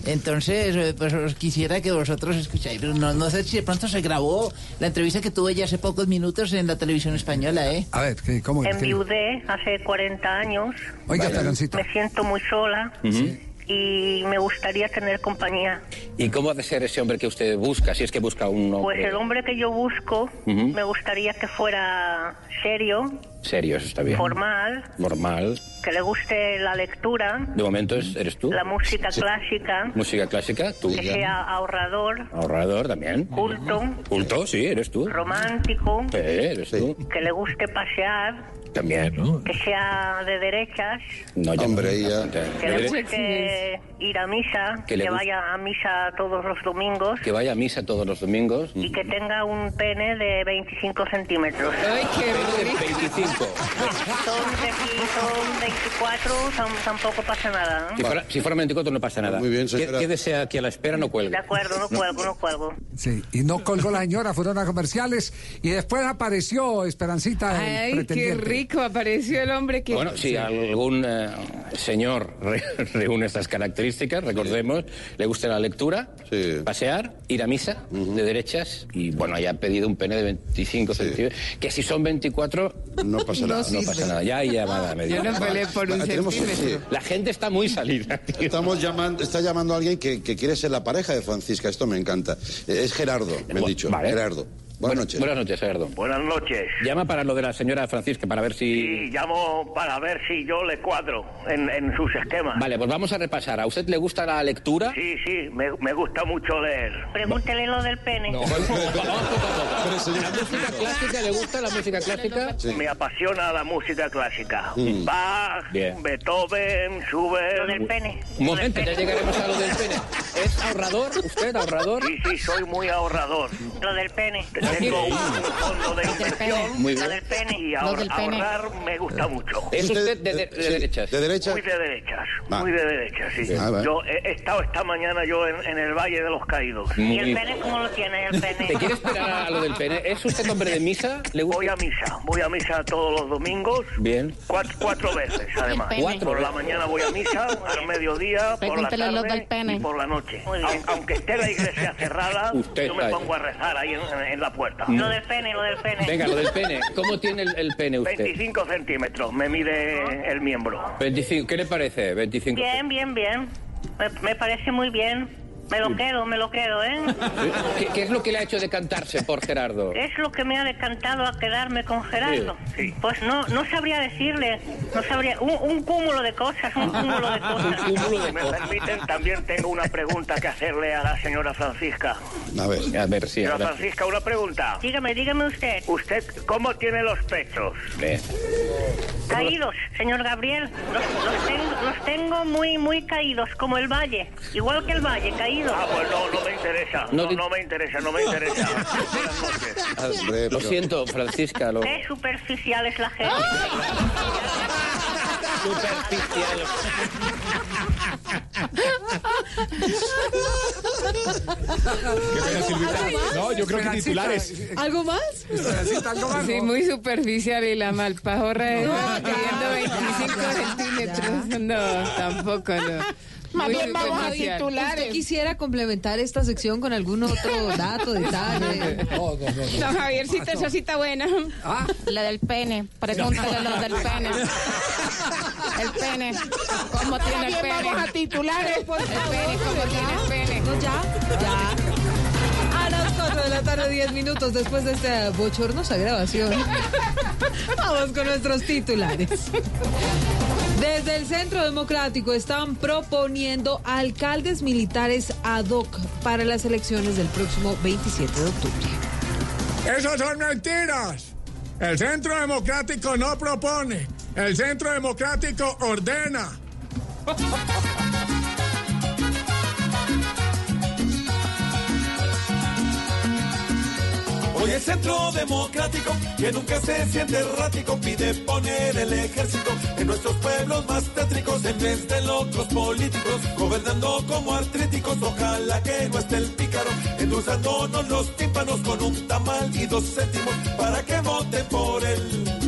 Entonces, eh, pues os quisiera que vosotros escucháis. No, no sé si de pronto se grabó la entrevista que tuve ya hace pocos minutos en la televisión española, ¿eh?
A ver, ¿qué- ¿cómo?
Enviudé hace 40 años.
Oiga.
Me siento muy sola y me gustaría tener compañía.
¿Y cómo ha de ser ese hombre que usted busca, si es que busca un hombre
Pues el hombre que yo busco
Ujú.
me gustaría que fuera serio,
serio? Eso está bien.
formal,
Normal.
que le guste la lectura,
De momento es- eres tú.
la música
Sí.
clásica,
Música clásica, tú.
que sea ahorrador,
Ahorrador también.
culto,
Culto, sí, eres tú.
romántico,
Sí, eres tú.
que le guste pasear,
También, ¿no?
que sea de derechas,
No, ya-
Hombre, ya.
que le guste ir a misa,
Que
que, vaya a misa todos los domingos
Que vaya a misa todos los domingos.
y que tenga un pene de 25 centímetros.
Ay, qué 25.
Son, de- son 24, tam- tampoco pasa nada.
Si
¿no?
fuera, si fuera 24 no pasa nada.
Muy bien,
¿Qué,
señora.
qué desea que a la espera no
De
cuelgue?
acuerdo, no cuelgo, no cuelgo.
Sí, y no colgó la señora, fueron a comerciales y después apareció Esperancita. el
Ay, qué
pretendiente.
Rico apareció el hombre que...
Bueno, si algún eh, señor re- reúne estas características, recordemos, le gusta la lectura, pasear, ir a misa de derechas y, bueno, haya pedido un pene de 25 centímetros, que si son 24
no pasa nada.
no pasa nada. Ya hay llamada media.
Yo no peleé por un
Ah, tenemos-
centímetro.
La gente está muy salida. tío.
Estamos llamando, está llamando a alguien que, que quiere ser la pareja de Francisca. Esto me encanta. Es Gerardo, me han dicho.
Vale.
Gerardo. Buenas noches.
Buenas noches.
Buenas noches.
Llama para lo de la señora Francisca, para ver si...
Sí, llamo para ver si yo le cuadro en, en sus esquemas.
Vale, pues vamos a repasar. ¿A usted le gusta la lectura?
Sí, sí, me, me gusta mucho leer.
Pregúntele lo del pene.
¿La música clásica le gusta la música clásica?
Me apasiona la música clásica.
Mm.
Bach,
Bien.
Beethoven, Schubert.
Lo del pene.
Un momento, ya llegaremos a lo del pene. ¿Es ahorrador? ¿Usted ahorrador?
Sí, sí, soy muy ahorrador.
Lo del pene.
Tengo un fondo de inversión
Muy
Lo
bien.
del pene.
y
Lo
ahor-
del pene.
ahorrar me gusta mucho.
¿Es usted de, de- de
Sí,
derechas?
¿De derecha?
Muy de derechas,
Va.
muy de derechas, sí.
Ah, va.
Yo he he estado esta mañana yo en, en el Valle de los Caídos.
¿Y el pene cómo lo tiene el pene?
¿Te quiere esperar a lo del pene? ¿Es usted hombre de misa? ¿Le gusta?
Voy a misa, voy a misa todos los domingos,
Bien.
cuatro, cuatro veces además.
pene.
Cuatro
Por la mañana voy a misa, al mediodía, por la
lo
tarde
del pene.
y por la noche.
Muy bien.
Aun- aunque esté la iglesia cerrada,
Usted
yo me
está ahí.
pongo a rezar ahí en, en- en la puerta.
Lo del pene, lo del pene.
Venga, lo del pene. ¿Cómo tiene el, el pene usted?
25 centímetros me mide el miembro.
25. ¿Qué le parece? 25.
Bien, bien, bien. Me, me parece muy bien. Me lo quedo, me lo quedo, ¿eh?
¿Qué, qué es lo que le ha hecho decantarse por Gerardo?
Es lo que me ha decantado a quedarme con Gerardo.
Sí, sí.
Pues no, no sabría decirle, no sabría, un, un cúmulo de cosas, un cúmulo de cosas.
Si me permiten, también tengo una pregunta que hacerle a la señora Francisca.
A ver.
A ver, sí.
Señora Francisca, una pregunta.
Dígame, dígame usted.
¿Usted cómo tiene los pechos?
Ve.
Caídos, señor Gabriel. Los, los tengo, los tengo muy, muy caídos, como el valle. Igual que el valle, caídos.
Ah, pues no, no me interesa.
No
No,
te-
no me interesa, no me interesa. Buenas noches.
Lo siento, Francisca. Lo...
Qué superficial es la gente.
Superficial.
Qué pena, Silvita. No, yo creo que titulares.
¿Algo más?
Esperancita, algo más,
Sí,
¿no?
muy superficial y la malpajorra es pidiendo 25 centímetros. No, tampoco, no.
Más bien vamos a titulares.
¿Usted quisiera complementar esta sección con algún otro dato, detalle?
No, no, no, no.
Don Javiercito, esa cita buena.
Ah,
La del pene. Pregúntale lo del pene. El pene. ¿Cómo tiene el
Bien,
pene?
vamos a titulares, por
El pene, ¿cómo tiene el pene?
¿No ya? Ya. A las 4 de la tarde, 10 minutos después de esta bochornosa grabación. Vamos con nuestros titulares. Desde el Centro Democrático están proponiendo alcaldes militares ad hoc para las elecciones del próximo 27 de octubre.
Esas son mentiras. El Centro Democrático no propone. El Centro Democrático ordena.
El Centro Democrático, que nunca se siente errático, pide poner el ejército en nuestros pueblos más tétricos en vez de locos políticos, gobernando como artríticos. Ojalá que no esté el pícaro endulzándonos los tímpanos con un tamal y dos céntimos para que voten por él.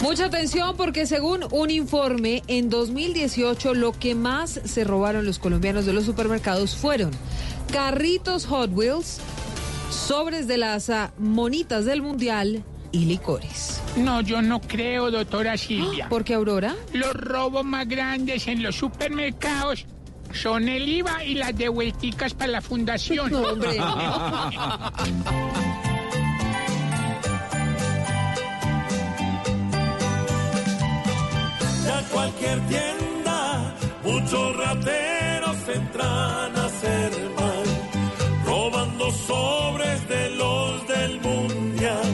Mucha atención porque según un informe, en 2018 lo que más se robaron los colombianos de los supermercados fueron carritos Hot Wheels, sobres de las ah, monitas del Mundial y licores.
No, yo no creo, doctora Silvia.
¿Por qué, Aurora?
Los robos más grandes en los supermercados son el IVA y las devuelticas para la fundación.
No, hombre.
cualquier tienda, muchos rateros entran a hacer mal, robando sobres de los del mundial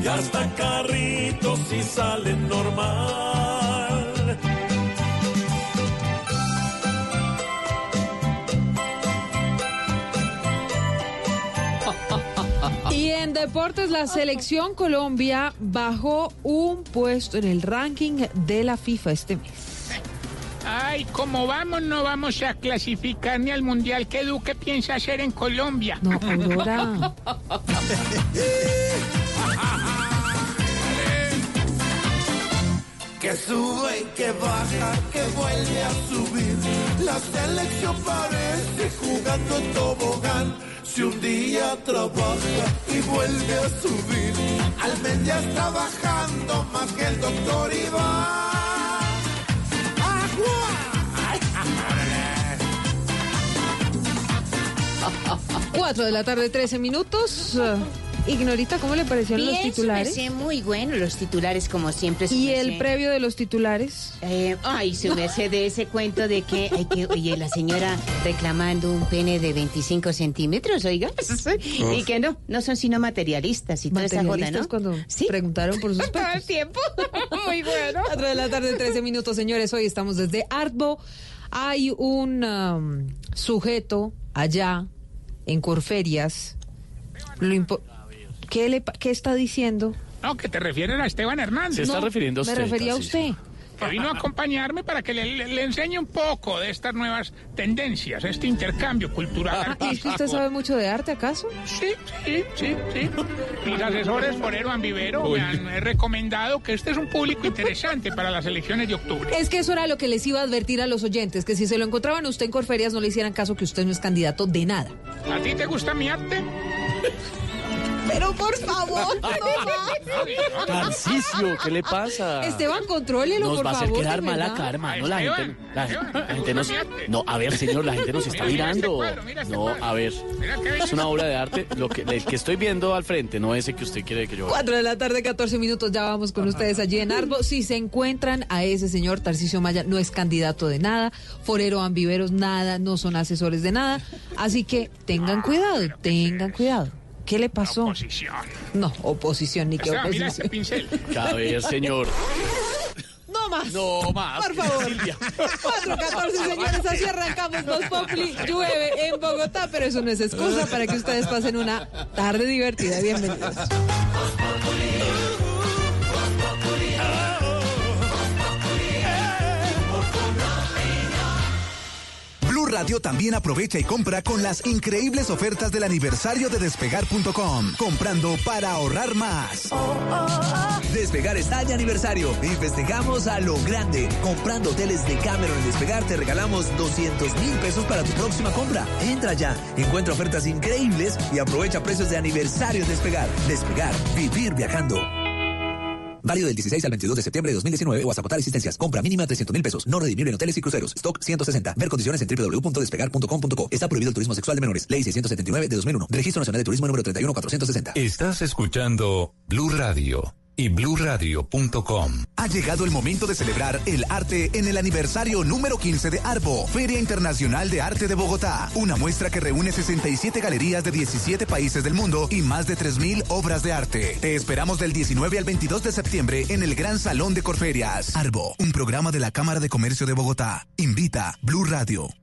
y hasta carritos si salen normal.
En deportes, la selección Colombia bajó un puesto en el ranking de la FIFA este mes.
Ay, como vamos, no vamos a clasificar ni al mundial que Duque piensa hacer en Colombia.
No, Aurora.
Que sube y que baja, que vuelve a subir. La selección parece jugando en tobogán. Si un día trabaja y vuelve a subir, al ya está bajando más que el doctor Iván.
Cuatro de la tarde, 13 minutos. Ignorita, ¿cómo le parecieron los titulares?
su merced, muy bueno los titulares, como siempre.
¿Y el previo de los titulares?
Eh, ay, su merced de ese cuento de que, hay que, oye, la señora reclamando un pene de 25 centímetros, oiga, y que no, no son sino materialistas y toda esa joda, ¿no?
cuando preguntaron por sus
Todo el tiempo. Muy bueno.
4 de la tarde, 13 minutos, señores. Hoy estamos desde Artbo. Hay un um, sujeto allá en Corferias. Lo impo- ¿Qué, le, ¿Qué está diciendo?
No, que te refieres a Esteban Hernández.
No,
¿no?
Me refería a usted.
Que vino a acompañarme para que le, le- le enseñe un poco de estas nuevas tendencias, este intercambio cultural.
Ah, ¿Y es que usted sabe mucho de arte, acaso?
Sí, sí, sí, sí. Mis asesores Forero Ambivero me han recomendado que este es un público interesante para las elecciones de octubre.
Es que eso era lo que les iba a advertir a los oyentes, que si se lo encontraban a usted en Corferias no le hicieran caso que usted no es candidato de nada.
¿A ti te gusta mi arte?
Pero por favor, no.
Tarcicio, ¿qué le pasa?
Esteban, contrólelo,
Nos
por
va a hacer
favor.
quedar
de
mal
verdad.
acá, hermano. La gente, la, la gente nos. No, a ver, señor, la gente nos está
Mira, mira este
mirando.
mira este
No, a ver. Es una obra de arte. Lo que, el que estoy viendo al frente, no ese que usted quiere que yo vea.
4 de la tarde, 14 minutos, ya vamos con ustedes allí en Arbo. Si se encuentran a ese señor Tarcisio Maya, no es candidato de nada, Forero Ambiveros nada, no son asesores de nada, así que tengan cuidado, tengan cuidado. ¿Qué le pasó?
Oposición.
No, oposición, ni que
Esteban, mira
oposición.
pincel.
A ver, señor.
No más.
No más.
Por favor.
Silvia.
4.14, señores, así arrancamos Voz Populi. Llueve en Bogotá, pero eso no es excusa para que ustedes pasen una tarde divertida. Bienvenidos.
Blue Radio también aprovecha y compra con las increíbles ofertas del aniversario de despegar.com. Comprando para ahorrar más.
Despegar está de aniversario y a lo grande. Comprando hoteles de Cameron en Despegar te regalamos 200 mil pesos para tu próxima compra. Entra ya, encuentra ofertas increíbles y aprovecha precios de aniversario en Despegar. Despegar, vivir viajando. Válido del 16 al 22 de septiembre de 2019 o hasta agotar existencias. Compra mínima 300 mil pesos. No redimible en hoteles y cruceros. Stock 160. Ver condiciones en www.despegar.com.co. Está prohibido el turismo sexual de menores. Ley 679 de 2001. Registro Nacional de Turismo número 31460.
Estás escuchando Blue Radio y bluradio.com.
Ha llegado el momento de celebrar el arte en el aniversario número 15 de Arbo, Feria Internacional de Arte de Bogotá. Una muestra que reúne 67 galerías de 17 países del mundo y más de 3.000 obras de arte. Te esperamos del 19 al 22 de septiembre en el Gran Salón de Corferias. Arbo, un programa de la Cámara de Comercio de Bogotá. Invita Blue Radio.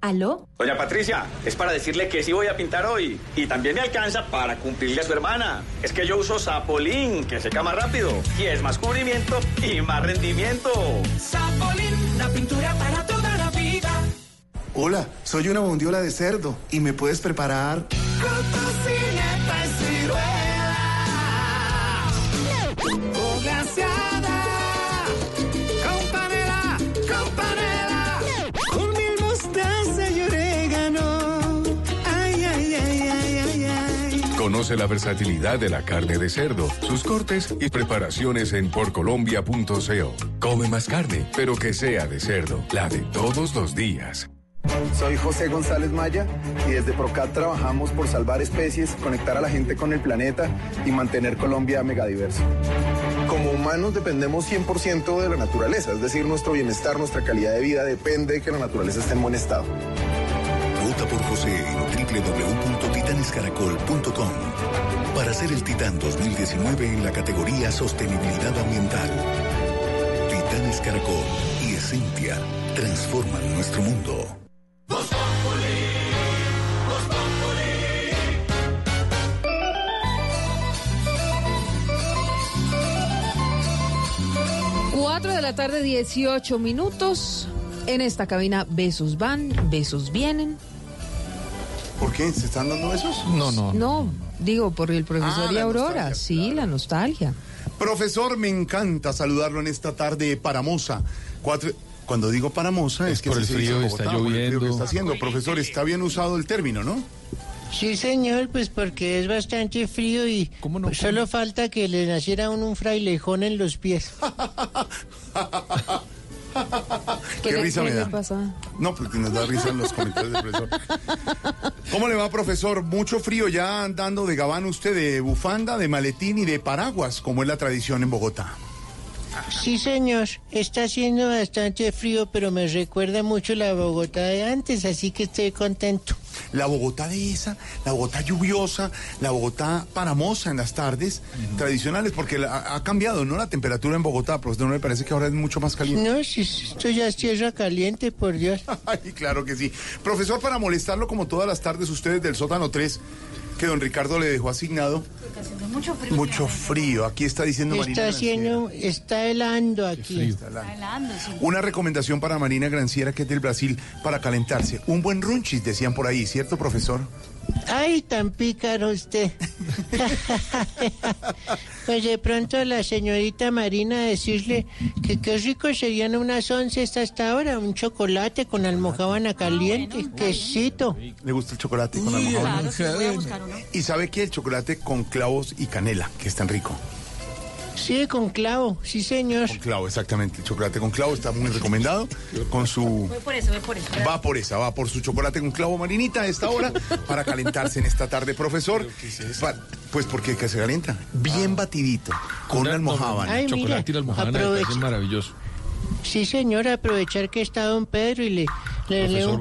¿Aló?
Doña Patricia, es para decirle que sí voy a pintar hoy. Y también me alcanza para cumplirle a su hermana. Es que yo uso Sapolín, que seca más rápido. Y es más cubrimiento y más rendimiento.
Sapolín, la pintura para toda la vida.
Hola, soy una bondiola de cerdo y me puedes preparar.
Conoce la versatilidad de la carne de cerdo, sus cortes y preparaciones en porcolombia.co. Come más carne, pero que sea de cerdo, la de todos los días.
Soy José González Maya y desde Procat trabajamos por salvar especies, conectar a la gente con el planeta y mantener Colombia megadiverso. Como humanos dependemos 100% de la naturaleza, es decir, nuestro bienestar, nuestra calidad de vida depende de que la naturaleza esté en buen estado.
Por José en www.titanescaracol.com para ser el Titán 2019 en la categoría Sostenibilidad Ambiental. Titanes Caracol y Esencia transforman nuestro mundo.
4 de la tarde, 18 minutos. En esta cabina, besos van, besos vienen.
¿Por qué? ¿Se están dando besos?
No, no.
No, digo, por el profesor
Ah,
y Aurora.
nostalgia,
sí, la nostalgia.
Profesor, me encanta saludarlo en esta tarde paramosa. Cuatro- Cuando digo paramosa es,
Es
que
por el
se dice
frío,
en
está
Bogotá, por el frío que
lloviendo.
está haciendo. Profesor, está bien usado el término, ¿no?
Sí, señor, pues porque es bastante frío y pues, solo falta que le naciera a uno un frailejón en los pies.
Qué, risa me da.
pasa?
No, porque nos da risa en los comentarios del profesor. ¿Cómo le va, profesor? Mucho frío ya andando de gabán usted, de bufanda, de maletín y de paraguas, como es la tradición en Bogotá.
Sí, señor, está haciendo bastante frío, pero me recuerda mucho la Bogotá de antes, así que estoy contento.
La Bogotá de esa, la Bogotá lluviosa, la Bogotá paramosa en las tardes, tradicionales, porque la- ha cambiado, ¿no? La temperatura en Bogotá, profesor, ¿no le parece que ahora es mucho más caliente?
No, si esto ya es tierra caliente, por Dios.
Ay, claro que sí. Profesor, para molestarlo como todas las tardes ustedes del sótano 3, que don Ricardo le dejó asignado.
Mucho frío.
Mucho frío. Aquí está diciendo Marina
Está haciendo, está helando aquí.
Bailando, sí.
Una recomendación para Marina Granciera, que es del Brasil, para calentarse. Un buen runchis, decían por ahí, ¿cierto, profesor?
Ay, tan pícaro usted. pues de pronto a la señorita Marina decirle que qué rico serían unas once hasta ahora, un chocolate con almojábana caliente, quesito.
¿Le gusta el chocolate con almohadón?
claro, sí, voy a buscar uno.
Y sabe que el chocolate con clavos y canela, que es tan rico.
Sí, con clavo, sí señor.
Con clavo, exactamente. El chocolate con clavo está muy recomendado. Con su.
Voy por eso, voy por eso.
Va por esa, va por su chocolate con clavo marinita a esta hora para calentarse en esta tarde, profesor. Pa- pues porque que se calienta. Bien batidito, con una almohábana.
Ay,
Chocolate y
aprovecha.
parece maravilloso.
Sí señor, aprovechar que está don Pedro y le, le leo un